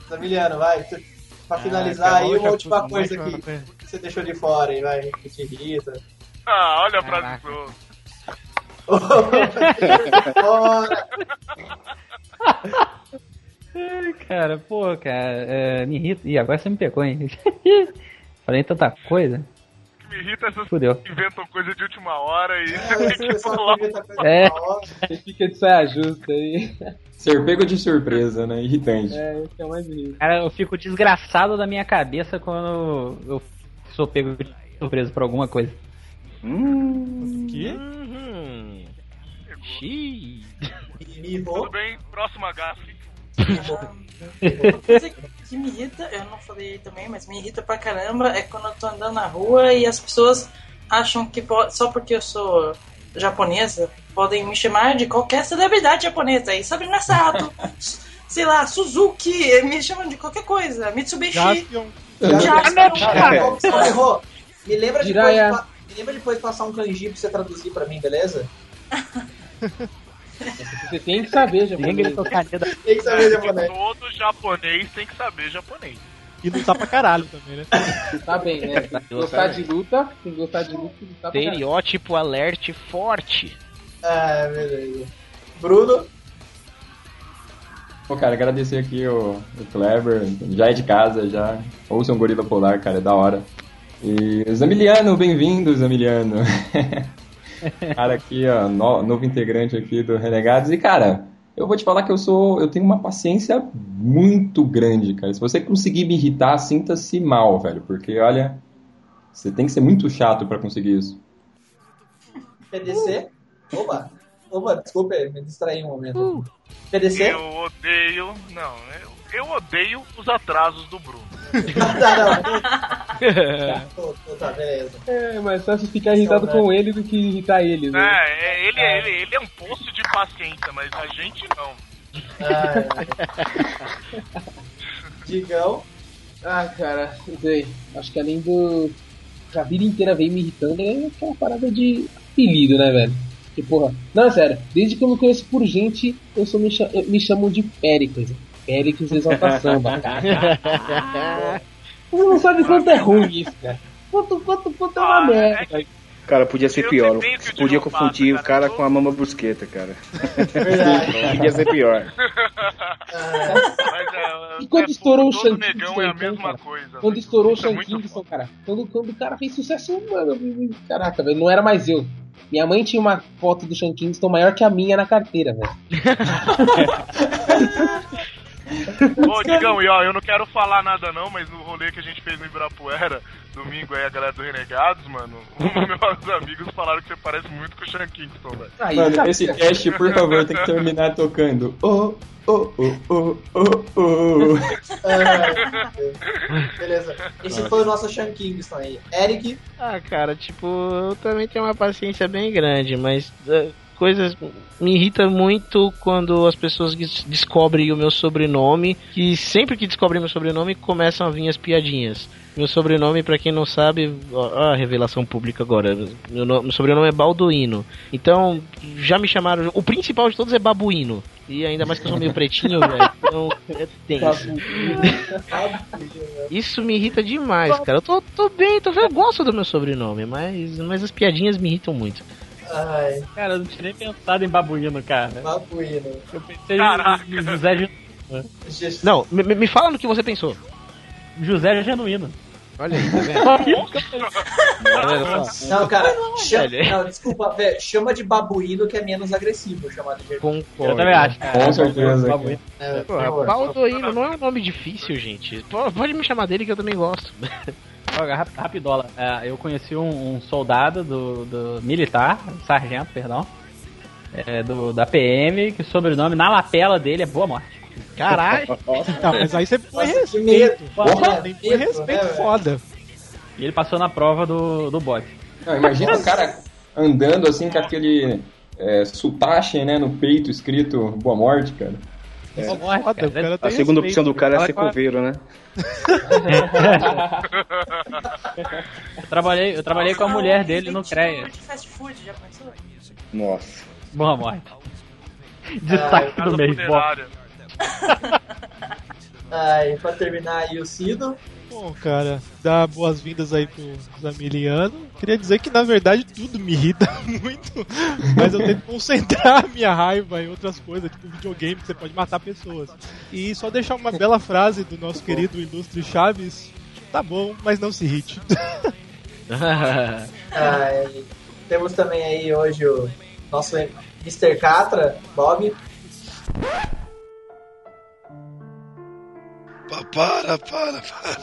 Zamiliano, vai. Pra finalizar aí, uma última coisa que que você deixou de fora aí, vai, que te irrita. Ah, olha a Caraca. Ai, cara, pô, cara, é, me irrita. Ih, agora você me pegou, hein? Falei tanta coisa. Me irrita essas Fudeu. que inventam coisa de última hora e É, você tem que falar. que É. Você fica de saia justa aí. Ser pego de surpresa, né? Irritante. É, esse é o mais irritante. Cara, eu fico desgraçado da minha cabeça quando eu sou pego de surpresa por alguma coisa. Hum. Que? Xiii. Tudo bem, próxima gafe. Uma coisa que me irrita, eu não falei também, mas me irrita pra caramba é quando eu tô andando na rua e as pessoas acham que só porque eu sou japonesa podem me chamar de qualquer celebridade japonesa. E Sabrina Sato, sei lá, Suzuki, me chamam de qualquer coisa. Mitsubishi. Jaspion. Cara, ô, Errou. Me lembra depois, de me lembra depois de passar um kanji pra você traduzir pra mim, beleza? Você tem que saber, caneta. Tem que saber japonês. Todo japonês tem que saber japonês. E lutar pra caralho também, né? Tá bem, né? Gostar de luta, tem que gostar de luta lutar pra caralho. Estereótipo alerte forte. Ah, beleza. Bruno? Pô, cara, agradecer aqui o, o Kleber, já é de casa, já. Ouçam Gorila Polar, cara, é da hora. E Zamiliano, bem-vindo, Zamiliano. cara, aqui, ó, no- novo integrante aqui do Renegados. E, cara, eu vou te falar que eu sou. Eu tenho uma paciência muito grande, cara. Se você conseguir me irritar, sinta-se mal, velho. Porque, olha, você tem que ser muito chato pra conseguir isso. PDC? Opa, opa, desculpa, me distraí um momento. PDC? Eu odeio. Não, eu, eu odeio os atrasos do Bruno. tá, não. Tô- tô- tá, beleza. É, mas só se ficar irritado com ele do que irritar ele, né? É, é, ele, ele, ele é um poço de paciência, mas a gente não. Ah, Digão? Ah, cara, sei. Acho que além do. que A vida inteira vem me irritando é aquela parada de apelido, né, velho? Que porra. Não, sério, desde que eu me conheço por gente, eu sou me, cha- eu- me chamam de Péricles. Péricles Exalta Samba, cara. Você não sabe quanto é ruim isso, cara. Quanto, quanto, quanto é uma merda. Cara, podia ser Eu pior. o o Podia confundir o cara cara. com a mama brusqueta, cara. Podia ser pior. Mas, é, E quando é, estourou o todo Shan negão Kingston, é a então, mesma cara? coisa. Quando estourou o é muito Kingston, cara. Quando, quando o cara fez sucesso, mano, caraca, velho, não era mais eu. Minha mãe tinha uma foto do Sean Kingston maior que a minha na carteira, velho. Ô, Digão, e ó, eu não quero falar nada não, mas no rolê que a gente fez no Ibirapuera, domingo aí, a galera do Renegados, mano, um dos meus amigos falaram que você parece muito com o Sean Kingston, velho. Mano, cara, esse cast, por favor, tem que terminar tocando. Oh, oh, oh, oh, oh, oh. Ah, beleza. Esse foi o nosso Sean Kingston aí. Eric? Ah, cara, tipo, eu também tenho uma paciência bem grande, mas eh, coisas me irrita muito quando as pessoas des- descobrem o meu sobrenome, que sempre que descobrem meu sobrenome começam a vir as piadinhas. Meu sobrenome, pra quem não sabe, a revelação pública agora. Meu, meu sobrenome é Balduino. Então, já me chamaram. O principal de todos é Babuíno. E ainda mais que eu sou meio pretinho, velho. Então, é tenso. Isso me irrita demais, cara. Eu tô, tô bem, tô, eu gosto do meu sobrenome, mas, mas as piadinhas me irritam muito. Ai, Cara, eu não tinha nem pensado em babuíno, cara. babuíno. Eu pensei Caraca. em José, Ge- Não, me, me fala no que você pensou. José Genuíno. Olha aí, tá vendo? Tá? Não, cara, chama, velho. não, desculpa, velho, chama de babuíno que é menos agressivo chamar de. Concordo. Eu também acho, cara. Com certeza. Babuíno. É, Pô. Balduino não é um nome difícil, gente. Pode me chamar dele que eu também gosto. Rapidola. É, eu conheci um, um soldado do, do militar, sargento, perdão, é, do, da PM, que o sobrenome na lapela dele é Boa Morte. Caralho. Não, mas aí você põe respeito. medo. Porra, Medo, respeito né, foda. E ele passou na prova do, do bote. Não, imagina o cara andando assim com aquele é, sutache, né, no peito escrito Boa Morte, cara. Morte, Foda, o cara. A tem segunda respeito. opção do cara é ser coveiro, né? Eu trabalhei, eu trabalhei com a mulher dele no CREA. De fast food, já pensou? Nossa. Boa Morte. Destaque Casa do mês. Ai, pra terminar aí o Cido. Bom, cara, dar boas-vindas aí pro Zamiliano. Queria dizer que na verdade tudo me irrita muito, mas eu tento concentrar a minha raiva em outras coisas, tipo videogame, que você pode matar pessoas. E só deixar uma bela frase do nosso querido ilustre Chaves: tá bom, mas não se irrite. Ai, temos também aí hoje o nosso Mr. Catra, Bob. Pa- Para, para, para.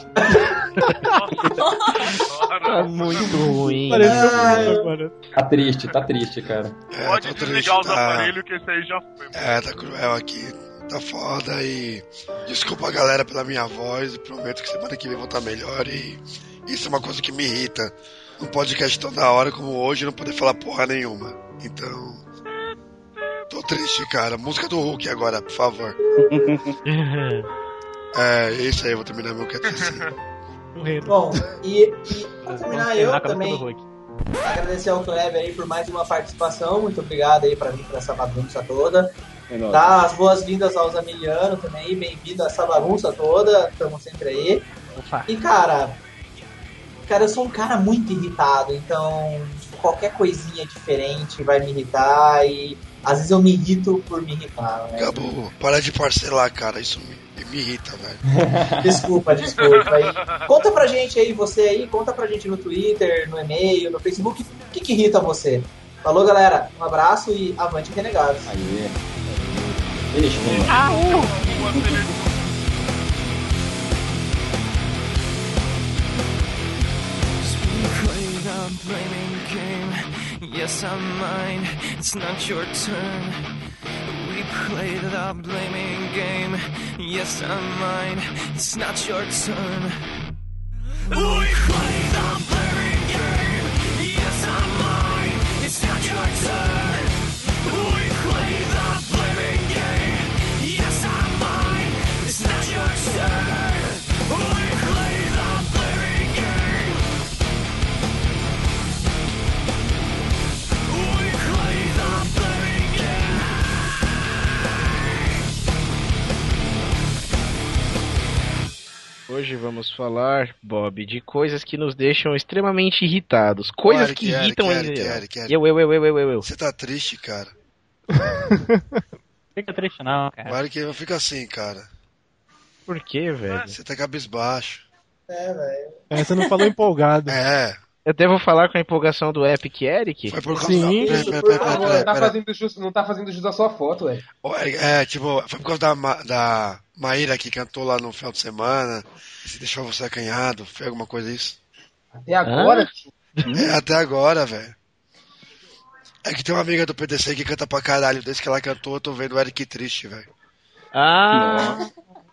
Tá muito ruim. Agora. Tá triste, tá triste, cara. É, Pode tô desligar os triste, tá- aparelhos que esse aí já foi. É, tá cruel aqui. Tá foda e. Desculpa a galera pela minha voz. e Prometo que semana que vem eu vou estar melhor. E isso é uma coisa que me irrita. Um podcast toda hora, como hoje, não poder falar porra nenhuma. Então. Tô triste, cara. Música do Hulk agora, por favor. É, isso aí, eu vou terminar meu QTC. Morrendo. Bom, e, e pra terminar, eu também agradecer ao Kleber aí por mais uma participação. Muito obrigado aí pra mim por essa bagunça toda. É. Dá as boas-vindas aos Amiliano também. Bem-vindo a essa bagunça toda. Estamos sempre aí. Opa. E cara, cara, eu sou um cara muito irritado, então qualquer coisinha diferente vai me irritar e às vezes eu me irrito por me irritar, né? Acabou. Para de parcelar, cara. Isso me, me irrita, velho. Desculpa, desculpa. Aí, conta pra gente aí, você aí, conta pra gente no Twitter, no e-mail, no Facebook, o que, que irrita você? Falou, galera. Um abraço e avante renegados. Aê. Play the blaming. Yes, I'm mine. It's not your turn. We play the blaming game. Yes, I'm mine. It's not your turn. We play the blaming game. Yes, I'm mine. It's not your turn. Hoje vamos falar, Bob, de coisas que nos deixam extremamente irritados. Coisas Eric, que irritam Eric, ainda. Eric, Eric. Eu, eu, eu, eu, eu, eu. Você tá triste, cara. Fica triste não, cara. O Eric não fica assim, cara. Por que, velho? Você tá cabisbaixo. É, velho. É, você não falou empolgado. É. Eu devo falar com a empolgação do Epic Eric? Foi por causa Sim. da. Isso, Pera, pera, pera, pera, Não tá pera. fazendo jus, não tá fazendo jus à sua foto, velho. Eric, É, tipo, foi por causa da, Ma- da Maíra que cantou lá no final de semana. Se deixou você acanhado. Foi alguma coisa isso? Até agora, tio. É, até agora, velho. É que tem uma amiga do PDC que canta pra caralho. Desde que ela cantou, eu tô vendo o Eric triste, velho. Ah!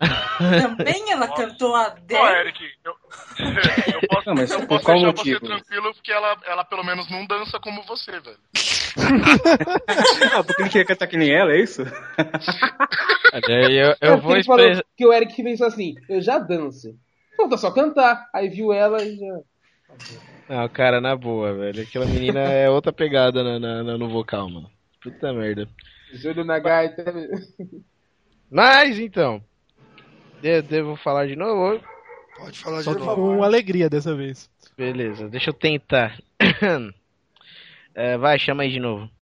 Também ela cantou a Adele. Eric, eu, eu posso, Não, mas eu posso deixar motivo? você tranquilo porque ela, ela pelo menos não dança como você, velho. Ah, porque ele queria cantar que nem ela, é isso? Eu, eu vou que o Eric pensou assim, eu já danço. Falta só cantar. Aí viu ela e já. Não, cara, na boa, velho. Aquela menina é outra pegada na, na- na- no vocal, mano. Puta merda. Júlio na gaita. Mas então. De- devo falar de novo? Pode falar de Só novo. com alegria dessa vez. Beleza, deixa eu tentar. É, vai, chama aí de novo.